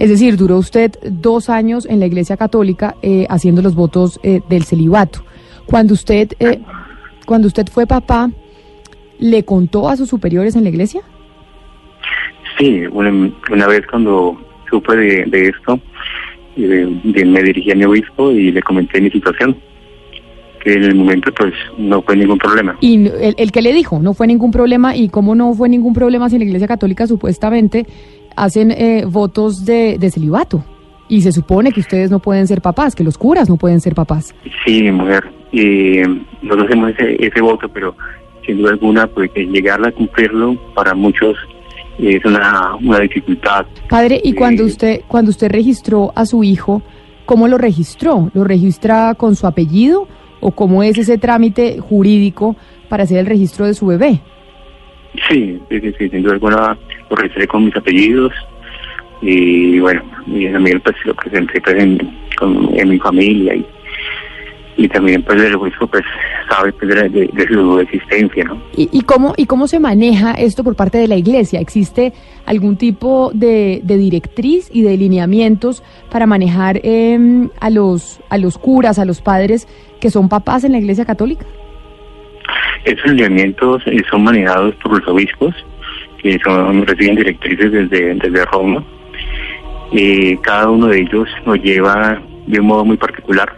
Es decir, duró usted dos años en la Iglesia Católica eh, haciendo los votos eh, del celibato. Cuando usted, eh, cuando usted fue papá, ¿le contó a sus superiores en la Iglesia? Sí, una, una vez cuando supe de, de esto, y de- de- me dirigí a mi obispo y le comenté mi situación, que en el momento pues no fue ningún problema. Y el, el que le dijo, no fue ningún problema. ¿Y cómo no fue ningún problema si en la Iglesia Católica supuestamente hacen eh, votos de, de celibato? Y se supone que ustedes no pueden ser papás, que los curas no pueden ser papás. Sí, mi mujer, y nosotros hacemos ese, ese voto, pero sin duda alguna, pues llegar a cumplirlo para muchos es una, una dificultad. Padre, y cuando usted cuando usted registró a su hijo, ¿cómo lo registró? ¿Lo registra con su apellido o cómo es ese trámite jurídico para hacer el registro de su bebé? Sí, sí, sí, sí, sin duda alguna lo registré con mis apellidos y bueno, y también pues lo presenté pues, en, con- en mi familia y, y también pues el obispo pues sabe pues, de, de- de su existencia, ¿no? ¿Y, y cómo y cómo se maneja esto por parte de la Iglesia? ¿Existe algún tipo de, de directriz y de lineamientos para manejar em, a los a los curas, a los padres que son papás en la Iglesia Católica? Esos lineamientos eh, son manejados por los obispos, que son reciben directrices desde, desde Roma. Eh, cada uno de ellos lo lleva de un modo muy particular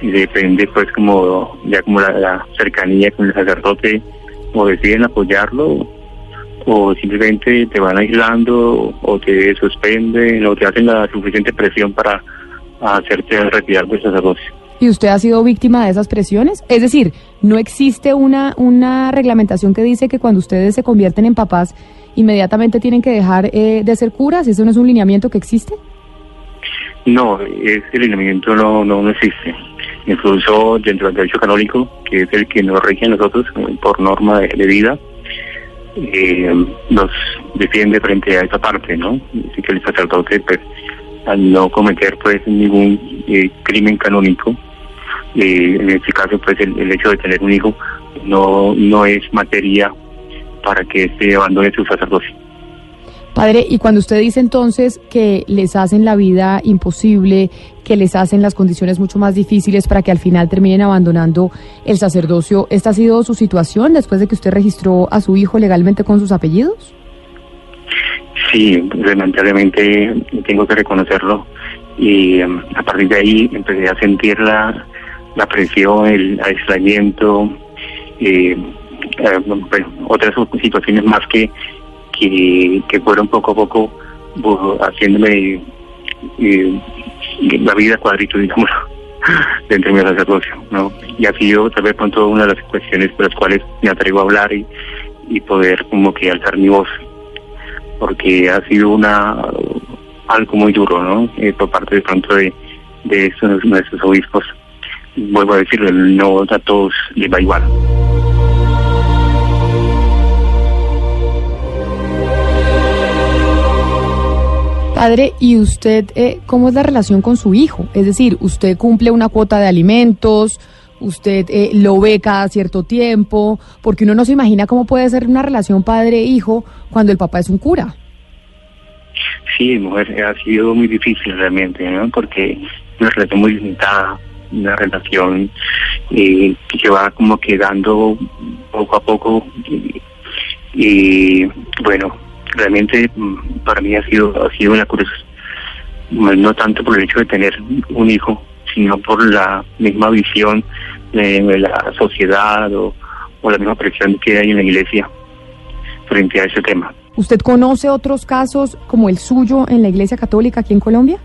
y depende pues como ya como la, la cercanía con el sacerdote o deciden apoyarlo o simplemente te van aislando o te suspenden o te hacen la suficiente presión para hacerte retirar del sacerdocio. ¿Y usted ha sido víctima de esas presiones? Es decir, ¿no existe una, una reglamentación que dice que cuando ustedes se convierten en papás, inmediatamente tienen que dejar eh, de ser curas? ¿Eso no es un lineamiento que existe? No, ese lineamiento no, no, existe. Incluso dentro del derecho canónico, que es el que nos rige a nosotros eh, por norma de, de vida, eh, nos defiende frente a esa parte, ¿no? Así que el sacerdote, pues, al no cometer pues ningún eh, crimen canónico, eh, en este caso, pues, el, el hecho de tener un hijo no, no es materia para que éste abandone su sacerdocio. Padre, y cuando usted dice entonces que les hacen la vida imposible, que les hacen las condiciones mucho más difíciles para que al final terminen abandonando el sacerdocio, ¿esta ha sido su situación después de que usted registró a su hijo legalmente con sus apellidos? Sí, lamentablemente tengo que reconocerlo y em, a partir de ahí empecé a sentir la, la presión, el aislamiento, eh, eh, bueno, otras situaciones más que, que, que fueron poco a poco bu- haciéndome eh, la vida cuadrito, digamos, dentro de mi sacerdocio, ¿no? Y ha sido tal vez pronto una de las cuestiones por las cuales me atrevo a hablar y, y poder como que alzar mi voz porque ha sido una algo muy duro, ¿no? Por parte de pronto de, de estos nuestros obispos, vuelvo a decirlo, no a todos les va igual. Padre, ¿y usted eh, cómo es la relación con su hijo? Es decir, ¿usted cumple una cuota de alimentos? ¿Usted eh, lo ve cada cierto tiempo? Porque uno no se imagina cómo puede ser una relación padre-hijo cuando el papá es un cura. Sí, mujer, ha sido muy difícil realmente, ¿no? Porque una relación muy limitada, una relación eh, que va como quedando poco a poco y, bueno, realmente mm, para mí ha sido ha sido una cruz, no tanto por el hecho de tener un hijo, sino por la misma visión de, de la sociedad o, o la misma presión que hay en la iglesia frente a ese tema. ¿Usted conoce otros casos como el suyo en la Iglesia Católica aquí en Colombia?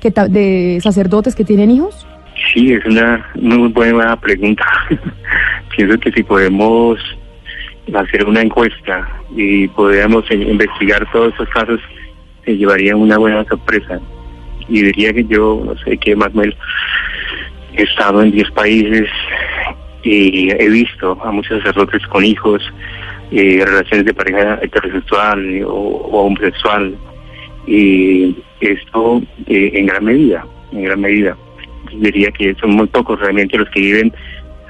que ¿De sacerdotes que tienen hijos? Sí, es una muy buena pregunta. Pienso que si podemos hacer una encuesta y eh, investigar todos esos casos, se llevaría una buena sorpresa. Y diría que yo, no sé qué más, Mel, he estado en 10 países y he visto a muchos sacerdotes con hijos, eh, relaciones de pareja heterosexual o, o homosexual. Y esto eh, en gran medida, en gran medida diría que son muy pocos realmente los que viven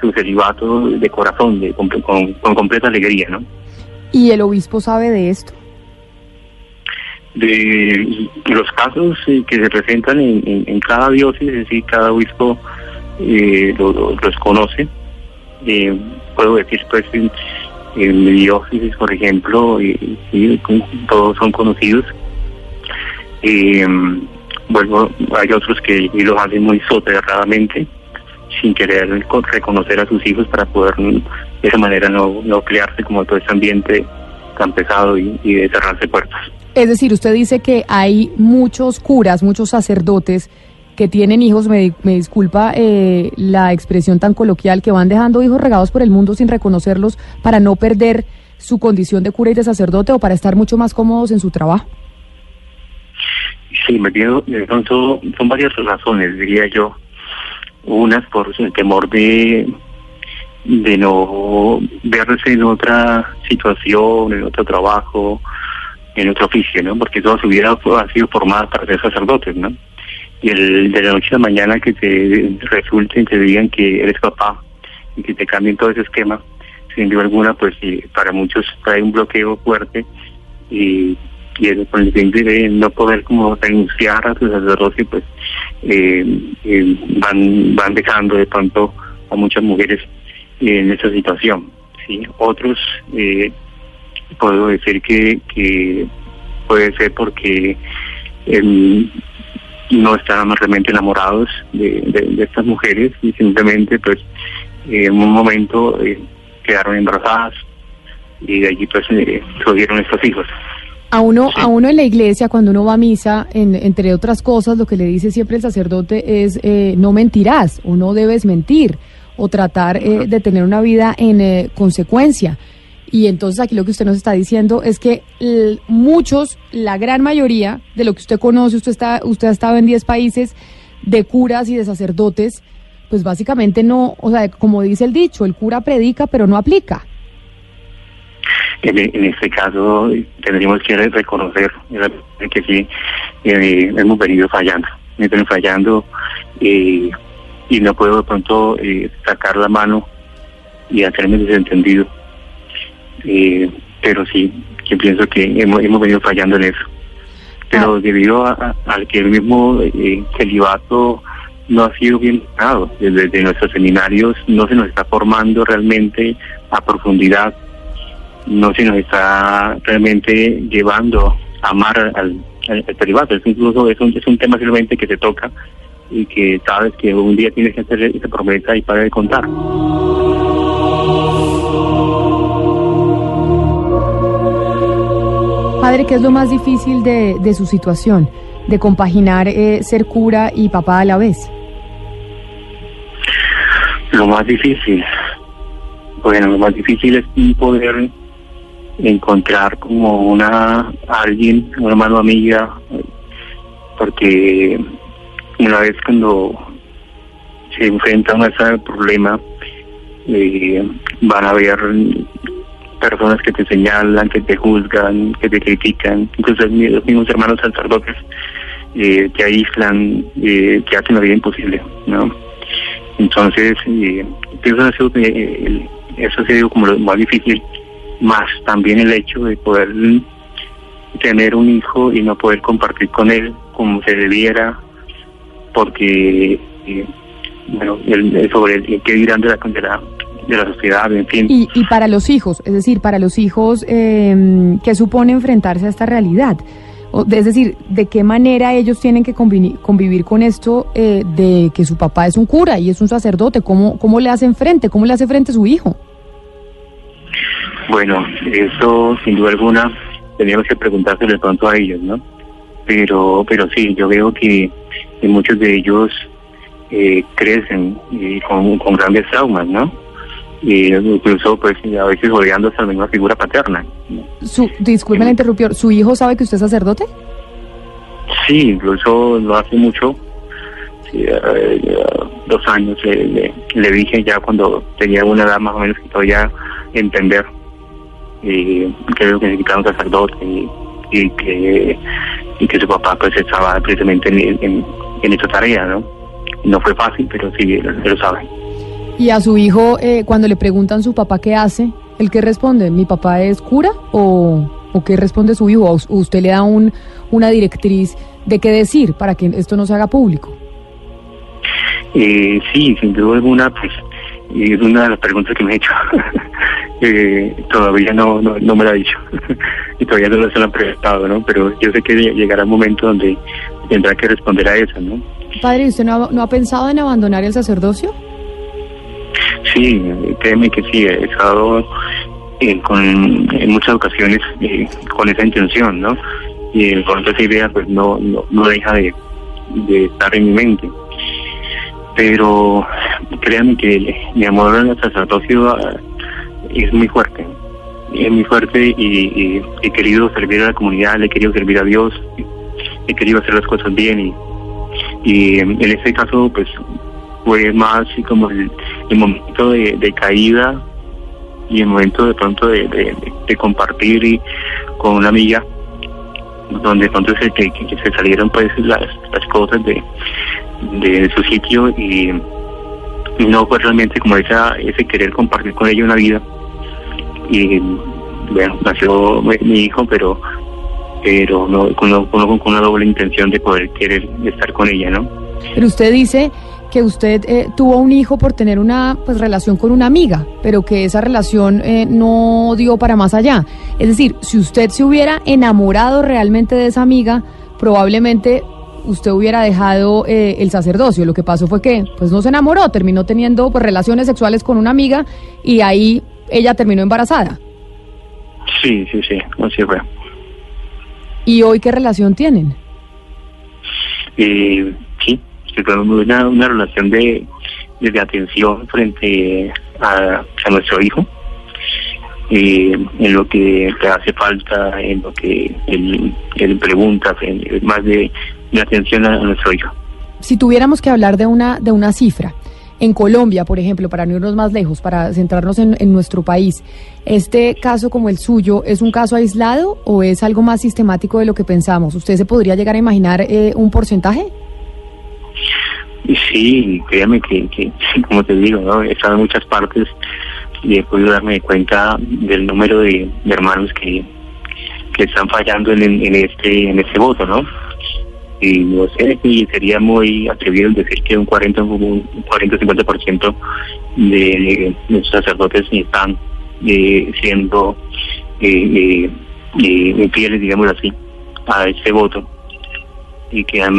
su celibato de corazón, de, con, con- con completa alegría, ¿no? ¿Y el obispo sabe de esto? De los casos eh, que se presentan en, en- en cada diócesis, es decir, cada obispo eh, lo- lo- los conoce. Eh, puedo decir, pues, en, en mi diócesis, por ejemplo, eh, sí, todos son conocidos. Eh, bueno, hay otros que los hacen muy soterradamente, sin querer co- reconocer a sus hijos para poder mm, de esa manera no, no crearse como todo este ambiente tan pesado y, y de cerrarse puertas. Es decir, usted dice que hay muchos curas, muchos sacerdotes que tienen hijos, me, me disculpa eh, la expresión tan coloquial, que van dejando hijos regados por el mundo sin reconocerlos para no perder su condición de cura y de sacerdote o para estar mucho más cómodos en su trabajo. Sí, me de pronto son varias razones, diría yo. Unas por el temor de, de no verse en otra situación, en otro trabajo, en otro oficio, ¿no? Porque toda su vida ha sido formada para ser sacerdotes, ¿no? Y el de la noche a la mañana que te resulten, te digan que eres papá y que te cambien todo ese esquema, sin duda alguna, pues para muchos trae un bloqueo fuerte y, eso con el fin de no poder como renunciar a su sacerdocio, pues eh, eh, van, van dejando de pronto a muchas mujeres en esa situación. Otros, eh, puedo decir que, que puede ser porque em, no estaban realmente enamorados de, de- estas mujeres y simplemente pues en un momento quedaron embarazadas y de allí pues surgieron estos hijos. A uno, a uno en la iglesia, cuando uno va a misa, en- entre otras cosas, lo que le dice siempre el sacerdote es eh, no mentirás o no debes mentir o tratar eh, de tener una vida en eh, consecuencia. Y entonces aquí lo que usted nos está diciendo es que muchos, la gran mayoría de lo que usted conoce, usted está, usted ha estado en 10 países de curas y de sacerdotes, pues básicamente no, o sea, como dice el dicho, el cura predica pero no aplica. En, en este caso tendríamos que reconocer que sí eh, hemos venido fallando, hemos venido fallando eh, y no puedo de pronto eh, sacar la mano y hacerme desentendido. Pero sí, yo pienso que hemos, hemos venido fallando en eso. Pero debido a, al que el mismo celibato no ha sido bien desde, desde nuestros seminarios no se nos está formando realmente a profundidad no se nos está realmente llevando a amar al, al, al celibato. Es incluso es un, es un tema simplemente que te toca y que sabes que un día tienes que hacer esa promesa y para de contar. Padre, ¿qué es lo más difícil de, de su situación? De compaginar eh, ser cura y papá a la vez. Lo más difícil, bueno, lo más difícil es poder encontrar como una alguien, una mano amiga, porque una vez cuando se enfrentan a ese problema, eh, van a haber personas que te señalan, que te juzgan, que te critican, incluso los mismos hermanos sacerdotes eh, te aíslan, eh, te hacen la vida imposible, ¿no? Entonces, eh, pienso ha sido, eh, eso ha sido como lo más difícil, más también el hecho de poder tener un hijo y no poder compartir con él como se debiera, porque, eh, bueno, el, sobre el qué dirán de la, de la, de la sociedad, en fin. Y, y para los hijos, es decir, para los hijos, eh, ¿qué supone enfrentarse a esta realidad? O- es decir, ¿de qué manera ellos tienen que convini- convivir con esto eh, de que su papá es un cura y es un sacerdote? ¿Cómo, ¿Cómo le hacen frente? ¿Cómo le hace frente su hijo? Bueno, eso sin duda alguna teníamos que preguntárselo de pronto a ellos, ¿no? Pero, pero sí, yo veo que, muchos de ellos eh, crecen eh, con, con grandes traumas, ¿no? Y incluso, pues, a veces odiando hasta la misma figura paterna. Su, disculpe la interrupción, ¿su hijo sabe que usted es sacerdote? Sí, incluso no hace mucho, sí, eh, dos años, le, le- le dije ya cuando tenía una edad más o menos que podía entender eh, que significaba un sacerdote y, y que y que su papá pues estaba precisamente en, en, en esta tarea, ¿no? No fue fácil, pero sí, él, él lo sabe. Y a su hijo, eh, cuando le preguntan su papá qué hace, ¿el qué responde? ¿Mi papá es cura? ¿O, o qué responde su hijo? ¿O us- usted le da un, una directriz de qué decir para que esto no se haga público? Eh, sí, sin duda alguna, pues y es una de las preguntas que me he hecho. Eh, todavía no, no, no me la ha dicho y todavía no se lo han preguntado, ¿no? Pero yo sé que lle- llegará un momento donde tendrá que responder a eso, ¿no? Padre, ¿usted no ha, no ha pensado en abandonar el sacerdocio? Sí, créeme que sí, he estado eh, con, en muchas ocasiones eh, con esa intención, ¿no? Y pronto esa idea pues no, no, no deja de, de estar en mi mente. Pero créanme que mi amor al sacerdocio ah, es muy fuerte, es muy fuerte y, he querido servir a la comunidad, le he querido servir a Dios, he querido hacer las cosas bien y, y en este caso pues fue más como el, momento de, caída y el momento de pronto de, compartir con una amiga donde de pronto se, salieron pues las cosas de, de su sitio y no fue realmente como esa, ese querer compartir con ella una vida y bueno nació mi, hijo pero pero no con una doble intención de poder querer estar con ella no Pero usted dice que usted eh, tuvo un hijo por tener una pues relación con una amiga, pero que esa relación eh, no dio para más allá. Es decir, si usted se hubiera enamorado realmente de esa amiga, probablemente usted hubiera dejado eh, el sacerdocio. Lo que pasó fue que pues no se enamoró, terminó teniendo pues relaciones sexuales con una amiga y ahí ella terminó embarazada. sí sí sí así fue ¿Y hoy qué relación tienen? Eh, sí, una, una relación de, de, atención frente a, a nuestro hijo, eh, en lo que le hace falta, en lo que él, él pregunta, más de, de atención a, nuestro hijo. Si tuviéramos que hablar de una, de una cifra, en Colombia, por ejemplo, para no irnos más lejos, para centrarnos en, en nuestro país, ¿este caso como el suyo es un caso aislado o es algo más sistemático de lo que pensamos? ¿Usted se podría llegar a imaginar eh, un porcentaje? Sí, créame que, que, como te digo, ¿no? he estado en muchas partes y he podido darme cuenta del número de, de hermanos que, que están fallando en, en este en este voto, ¿no? Y sé si sería muy atrevido decir que un 40 un 40 50% de los sacerdotes están eh, siendo eh, eh, eh, digamos así, a este voto y que han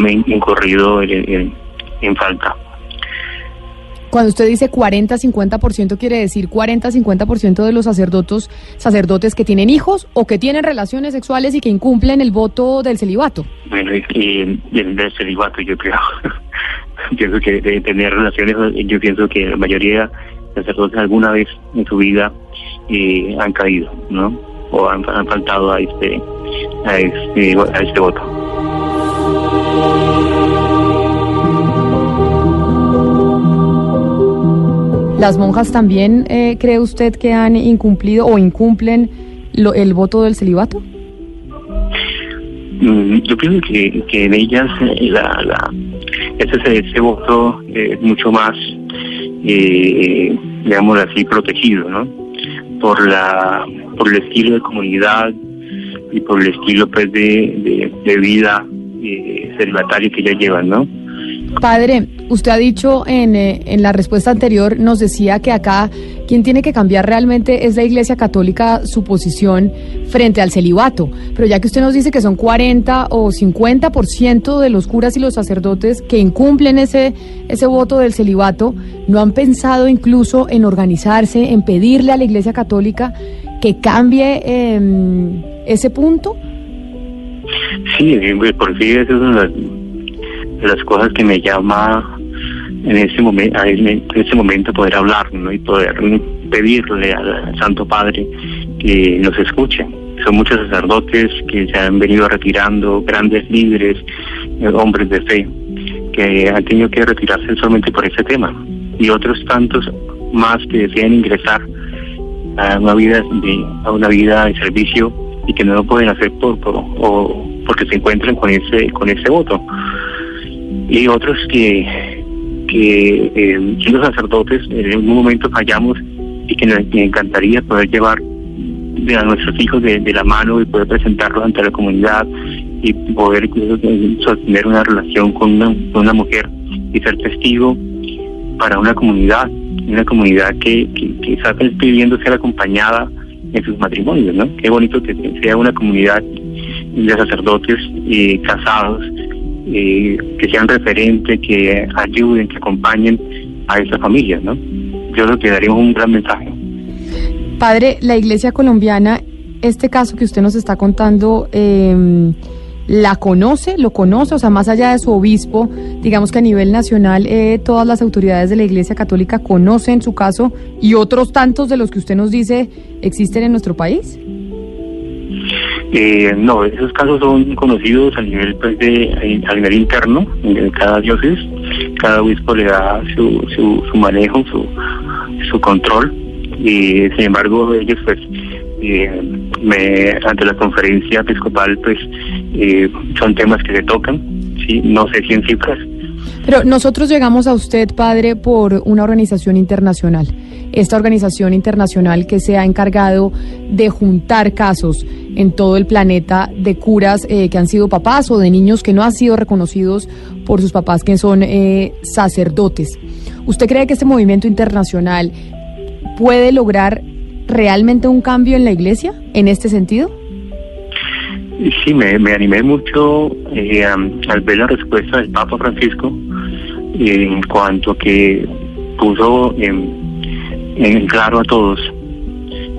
en, en falta. Cuando usted dice 40-50%, quiere decir 40-50% de los sacerdotes, sacerdotes que tienen hijos o que tienen relaciones sexuales y que incumplen el voto del celibato. Bueno, y, y el del celibato, yo creo. pienso que tener relaciones, yo pienso que la mayoría de sacerdotes alguna vez en su vida eh, han caído, ¿no? O han, han faltado a este, a este, a este voto. ¿Las monjas también eh, cree usted que han incumplido o incumplen lo- el voto del celibato? Mm, Yo pienso que, que en ellas eh, la, la, ese, ese voto es mucho más, eh, digamos así, protegido, ¿no? Por, la, por el estilo de comunidad y por el estilo pues, de, de, de vida eh, celibataria que ellas llevan, ¿no? Padre, usted ha dicho en, eh, en la respuesta anterior, nos decía que acá quien tiene que cambiar realmente es la Iglesia Católica su posición frente al celibato. Pero ya que usted nos dice que son 40 o 50% de los curas y los sacerdotes que incumplen ese, ese voto del celibato, ¿no han pensado incluso en organizarse, en pedirle a la Iglesia Católica que cambie em, ese punto? Sí, eh, por sí de las, cosas que me llama en este momento, en este momento poder hablar. Y poder pedirle al Santo Padre que nos escuche. Son muchos sacerdotes que se han venido retirando, grandes líderes, eh, hombres de fe, que han tenido que retirarse solamente por este tema. Y otros tantos más que desean ingresar a una vida de, a una vida de servicio y que no lo pueden hacer por, por o porque se encuentran con ese con ese voto y otros que que eh, siendo sacerdotes en algún momento fallamos y que nos encantaría poder llevar a nuestros hijos de, la mano y poder presentarlos ante la comunidad y poder eh, sostener una relación con una, mujer y ser testigo para una comunidad, una comunidad que, que, que está pidiendo ser acompañada en sus matrimonios, ¿no? Qué bonito que sea una comunidad de sacerdotes eh, casados eh, que sean referentes, que ayuden, que acompañen a esa familia, ¿no? Yo creo que daríamos un gran mensaje. Padre, la Iglesia colombiana, este caso que usted nos está contando, eh, ¿la conoce? ¿Lo conoce? O sea, más allá de su obispo, digamos que a nivel nacional eh, todas las autoridades de la Iglesia Católica conocen su caso y otros tantos de los que usted nos dice existen en nuestro país. Eh, no, esos casos son conocidos a nivel pues de a nivel interno en cada diócesis, cada obispo le da su, su, su manejo, su, su control. Y sin embargo ellos pues eh, me, ante la conferencia episcopal pues eh, son temas que se tocan, sí, no sé si en cifras, Pero nosotros llegamos a usted, padre, por una organización internacional. Esta organización internacional que se ha encargado de juntar casos en todo el planeta de curas eh, que han sido papás o de niños que no han sido reconocidos por sus papás que son eh, sacerdotes. ¿Usted cree que este movimiento internacional puede lograr realmente un cambio en la iglesia en este sentido? Sí, me, animé mucho eh, al ver la respuesta del Papa Francisco en cuanto que puso en, en claro a todos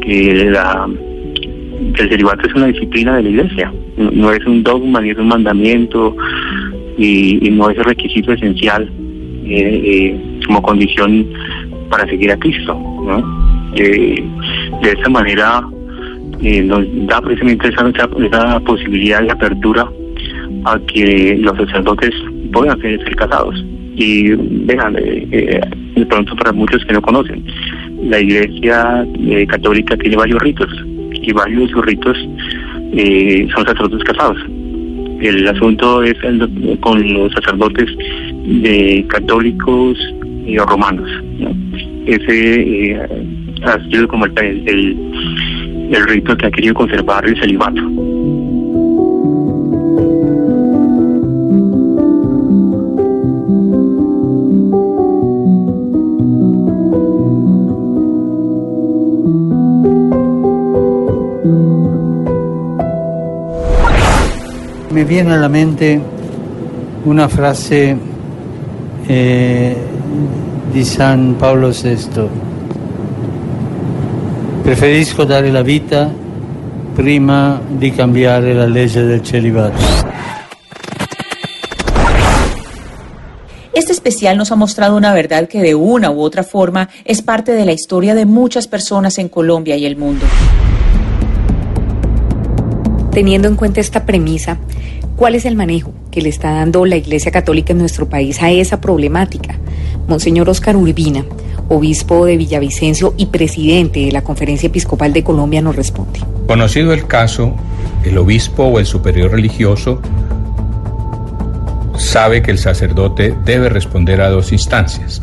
que, la, el celibato es una disciplina de la Iglesia, no, es un dogma ni es un mandamiento y, no es el requisito esencial eh, eh, como condición para seguir a Cristo. ¿no? Eh, de esa manera nos da precisamente esa, esa, posibilidad de apertura a que los sacerdotes puedan ser, casados. Y vean, de pronto para muchos que no conocen, la Iglesia eh, Católica tiene varios ritos y varios de sus ritos eh, son sacerdotes casados. El asunto es el- con los sacerdotes de católicos y romanos. ¿no? Ese eh, ha sido como el, el, el rito que ha querido conservar el celibato. Me viene a la mente una frase eh, di San Paolo VI. Preferisco dare la vita prima di cambiare la legge del celibato. Este especial nos ha mostrado una verdad que de una u otra forma es parte de la historia de muchas personas en Colombia y el mundo. Teniendo en cuenta esta premisa, ¿cuál es el manejo que le está dando la Iglesia Católica en nuestro país a esa problemática? Monseñor Oscar Urbina, obispo de Villavicencio y presidente de la Conferencia Episcopal de Colombia, nos responde. Conocido el caso, el obispo o el superior religioso sabe que el sacerdote debe responder a dos instancias.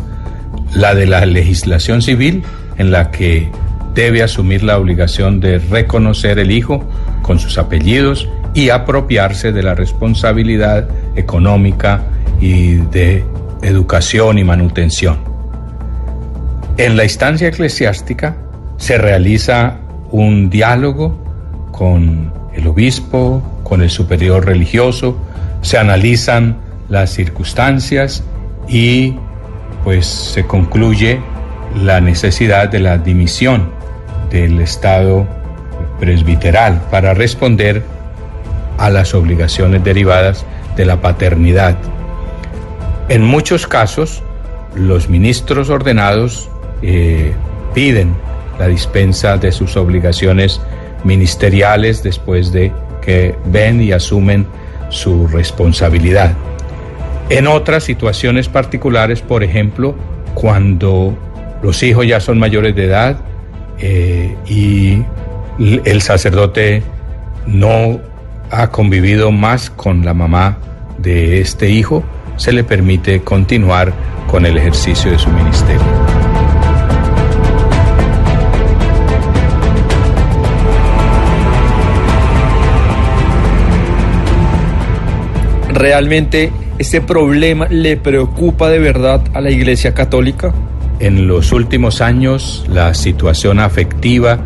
La de la legislación civil, en la que debe asumir la obligación de reconocer el hijo con sus apellidos y apropiarse de la responsabilidad económica y de educación y manutención. En la instancia eclesiástica se realiza un diálogo con el obispo, con el superior religioso, se analizan las circunstancias y pues se concluye la necesidad de la dimisión del Estado presbiteral para responder a las obligaciones derivadas de la paternidad. En muchos casos, los ministros ordenados eh, piden la dispensa de sus obligaciones ministeriales después de que ven y asumen su responsabilidad. En otras situaciones particulares, por ejemplo, cuando los hijos ya son mayores de edad eh, y el sacerdote no ha convivido más con la mamá de este hijo, se le permite continuar con el ejercicio de su ministerio. ¿Realmente este problema le preocupa de verdad a la Iglesia Católica? En los últimos años, la situación afectiva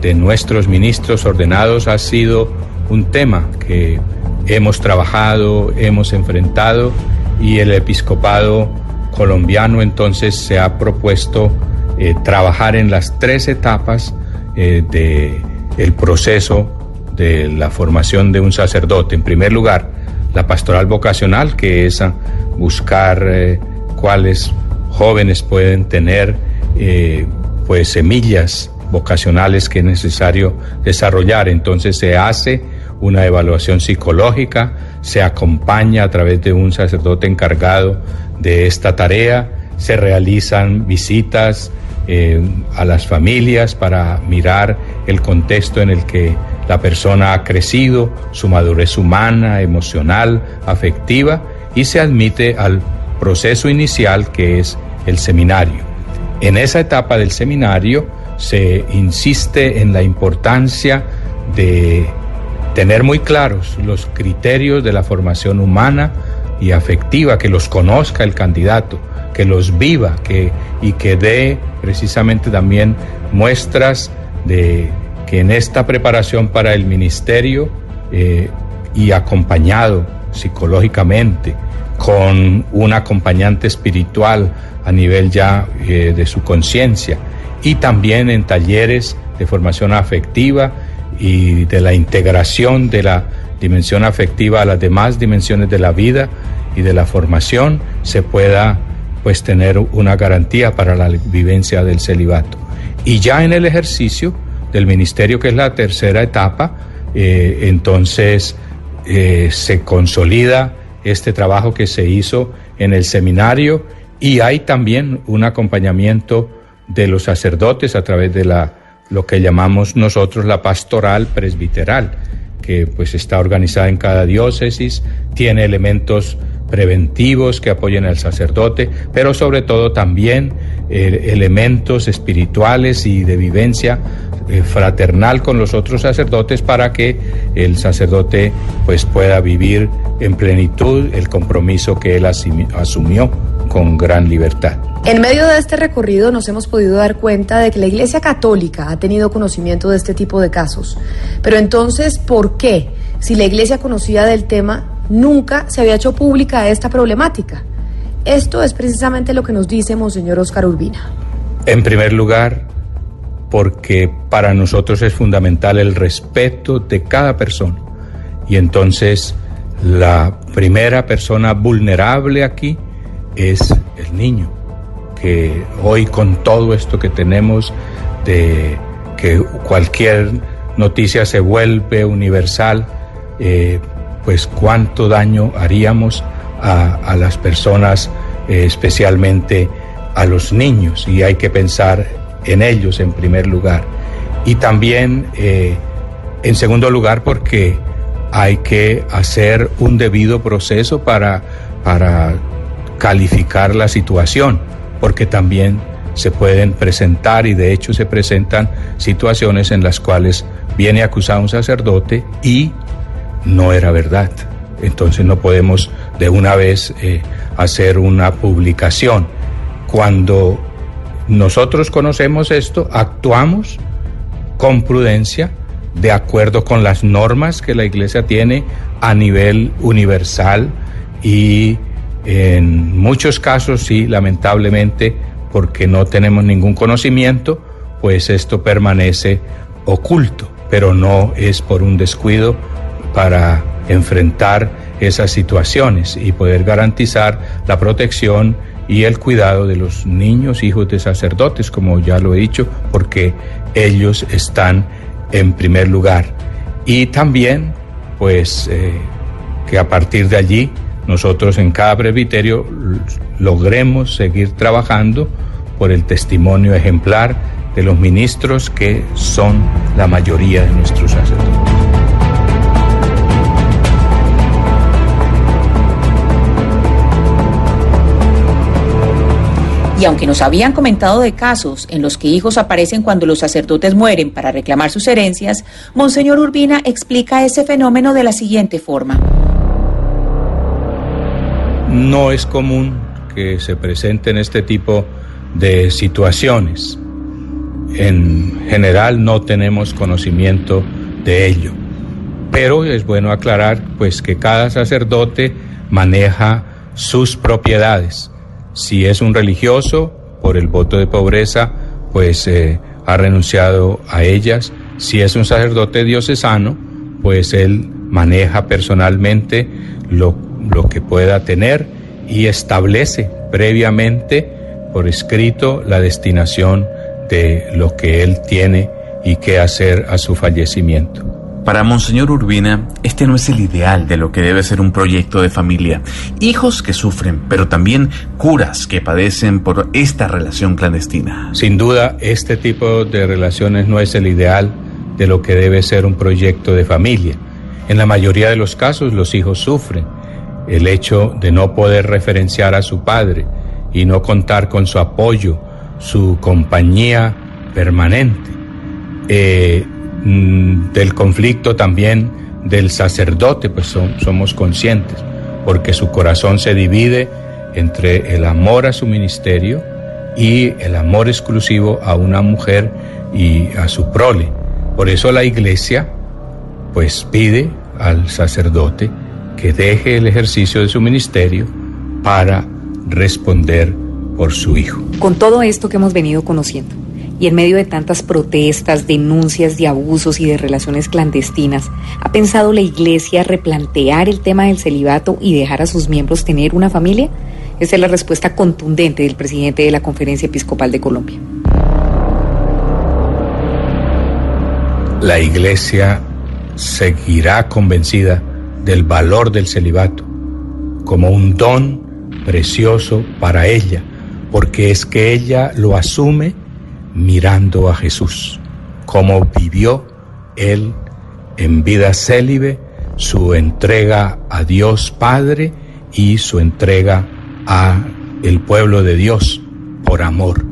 de nuestros ministros ordenados ha sido un tema que hemos trabajado, hemos enfrentado y el episcopado colombiano entonces se ha propuesto eh, trabajar en las tres etapas eh, del proceso de la formación de un sacerdote. En primer lugar, la pastoral vocacional, que es buscar eh, cuáles jóvenes pueden tener pues semillas vocacionales que es necesario desarrollar. Entonces se hace una evaluación psicológica, se acompaña a través de un sacerdote encargado de esta tarea, se realizan visitas eh, a las familias para mirar el contexto en el que la persona ha crecido, su madurez humana, emocional, afectiva, y se admite al proceso inicial que es el seminario. En esa etapa del seminario se insiste en la importancia de tener muy claros los criterios de la formación humana y afectiva, que los conozca el candidato, que los viva que, y que dé precisamente también muestras de que en esta preparación para el ministerio eh, y acompañado psicológicamente con un acompañante espiritual a nivel ya eh, de su conciencia y también en talleres de formación afectiva y de la integración de la dimensión afectiva a las demás dimensiones de la vida y de la formación se pueda pues tener una garantía para la vivencia del celibato. Y ya en el ejercicio del ministerio, que es la tercera etapa, eh, entonces eh, se consolida este trabajo que se hizo en el seminario y hay también un acompañamiento de los sacerdotes a través de la lo que llamamos nosotros la pastoral presbiteral, que pues está organizada en cada diócesis, tiene elementos preventivos que apoyen al sacerdote, pero sobre todo también eh, elementos espirituales y de vivencia eh, fraternal con los otros sacerdotes para que el sacerdote pues pueda vivir en plenitud el compromiso que él asumió con gran libertad. En medio de este recorrido nos hemos podido dar cuenta de que la Iglesia Católica ha tenido conocimiento de este tipo de casos. Pero entonces, ¿por qué, si la Iglesia conocía del tema, nunca se había hecho pública esta problemática? Esto es precisamente lo que nos dice Monseñor Oscar Urbina. En primer lugar, porque para nosotros es fundamental el respeto de cada persona. Y entonces la primera persona vulnerable aquí es el niño que hoy con todo esto que tenemos de que cualquier noticia se vuelve universal, eh, pues cuánto daño haríamos a, las personas, eh, especialmente a los niños y hay que pensar en ellos en primer lugar. Y también, eh, en segundo lugar, porque hay que hacer un debido proceso para, para calificar la situación, porque también se pueden presentar y de hecho se presentan situaciones en las cuales viene acusado un sacerdote y no era verdad. Entonces no podemos de una vez eh, hacer una publicación. Cuando nosotros conocemos esto, actuamos con prudencia, de acuerdo con las normas que la Iglesia tiene a nivel universal y en muchos casos, sí, lamentablemente, porque no tenemos ningún conocimiento, pues esto permanece oculto, pero no es por un descuido para enfrentar esas situaciones y poder garantizar la protección y el cuidado de los niños, hijos de sacerdotes, como ya lo he dicho, porque ellos están en primer lugar. Y también, pues, eh, que a partir de allí nosotros en cada presbiterio logremos seguir trabajando por el testimonio ejemplar de los ministros que son la mayoría de nuestros sacerdotes. Y aunque nos habían comentado de casos en los que hijos aparecen cuando los sacerdotes mueren para reclamar sus herencias, Monseñor Urbina explica ese fenómeno de la siguiente forma. No es común que se presenten este tipo de situaciones. En general no tenemos conocimiento de ello. Pero es bueno aclarar pues que cada sacerdote maneja sus propiedades si es un religioso, por el voto de pobreza, pues eh, ha renunciado a ellas. Si es un sacerdote diocesano, pues él maneja personalmente lo, lo que pueda tener y establece previamente por escrito la destinación de lo que él tiene y qué hacer a su fallecimiento. Para Monseñor Urbina, este no es el ideal de lo que debe ser un proyecto de familia. Hijos que sufren, pero también curas que padecen por esta relación clandestina. Sin duda, este tipo de relaciones no es el ideal de lo que debe ser un proyecto de familia. En la mayoría de los casos los hijos sufren el hecho de no poder referenciar a su padre y no contar con su apoyo, su compañía permanente. Eh, Mm, del conflicto también del sacerdote, pues somos conscientes, porque su corazón se divide entre el amor a su ministerio y el amor exclusivo a una mujer y a su prole. Por eso la iglesia pues pide al sacerdote que deje el ejercicio de su ministerio para responder por su hijo. Con todo esto que hemos venido conociendo, y en medio de tantas protestas, denuncias de abusos y de relaciones clandestinas, ¿ha pensado la Iglesia replantear el tema del celibato y dejar a sus miembros tener una familia? Esa es la respuesta contundente del presidente de la Conferencia Episcopal de Colombia. La Iglesia seguirá convencida del valor del celibato como un don precioso para ella, porque es que ella lo asume mirando a Jesús, cómo vivió él en vida célibe su entrega a Dios Padre y su entrega a el pueblo de Dios por amor.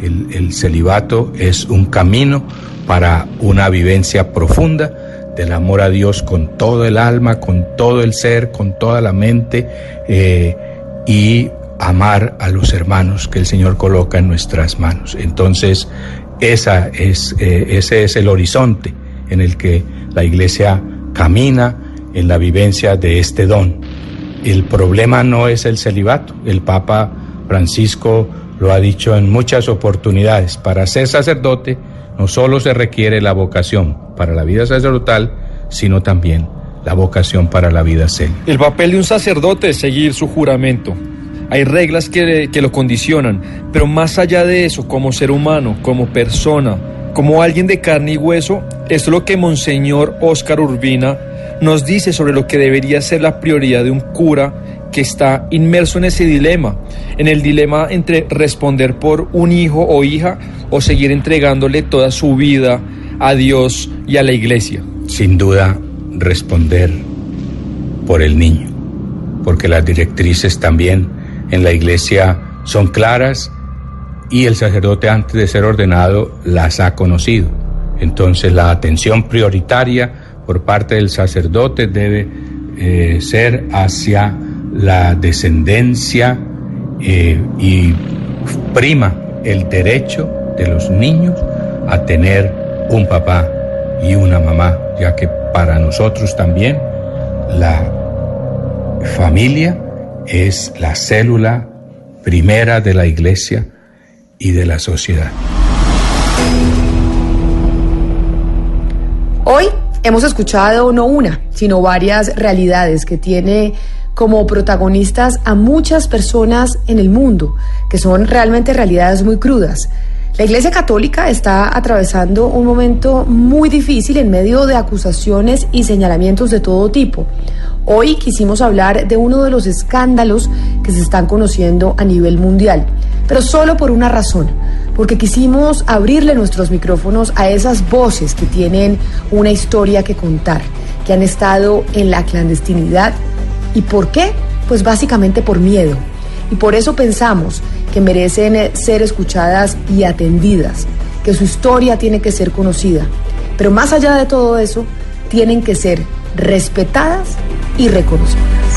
El, el celibato es un camino para una vivencia profunda del amor a Dios con todo el alma, con todo el ser, con toda la mente eh, y amar a los hermanos que el Señor coloca en nuestras manos. Entonces, esa es, eh, ese es el horizonte en el que la Iglesia camina en la vivencia de este don. El problema no es el celibato. El Papa Francisco lo ha dicho en muchas oportunidades. Para ser sacerdote no solo se requiere la vocación para la vida sacerdotal, sino también la vocación para la vida célibe. El papel de un sacerdote es seguir su juramento, hay reglas que, lo condicionan, pero más allá de eso, como ser humano, como persona, como alguien de carne y hueso, esto es lo que Monseñor Óscar Urbina nos dice sobre lo que debería ser la prioridad de un cura que está inmerso en ese dilema, en el dilema entre responder por un hijo o hija o seguir entregándole toda su vida a Dios y a la iglesia. Sin duda, responder por el niño, porque las directrices también en la iglesia son claras y el sacerdote antes de ser ordenado las ha conocido. Entonces la atención prioritaria por parte del sacerdote debe eh, ser hacia la descendencia eh, y prima el derecho de los niños a tener un papá y una mamá, ya que para nosotros también la familia es la célula primera de la iglesia y de la sociedad. Hoy hemos escuchado no una, sino varias realidades que tiene como protagonistas a muchas personas en el mundo, que son realmente realidades muy crudas. La Iglesia Católica está atravesando un momento muy difícil en medio de acusaciones y señalamientos de todo tipo. Hoy quisimos hablar de uno de los escándalos que se están conociendo a nivel mundial, pero solo por una razón, porque quisimos abrirle nuestros micrófonos a esas voces que tienen una historia que contar, que han estado en la clandestinidad. ¿Y por qué? Pues básicamente por miedo. Y por eso pensamos que merecen ser escuchadas y atendidas, que su historia tiene que ser conocida. Pero más allá de todo eso, tienen que ser respetadas y reconocidas.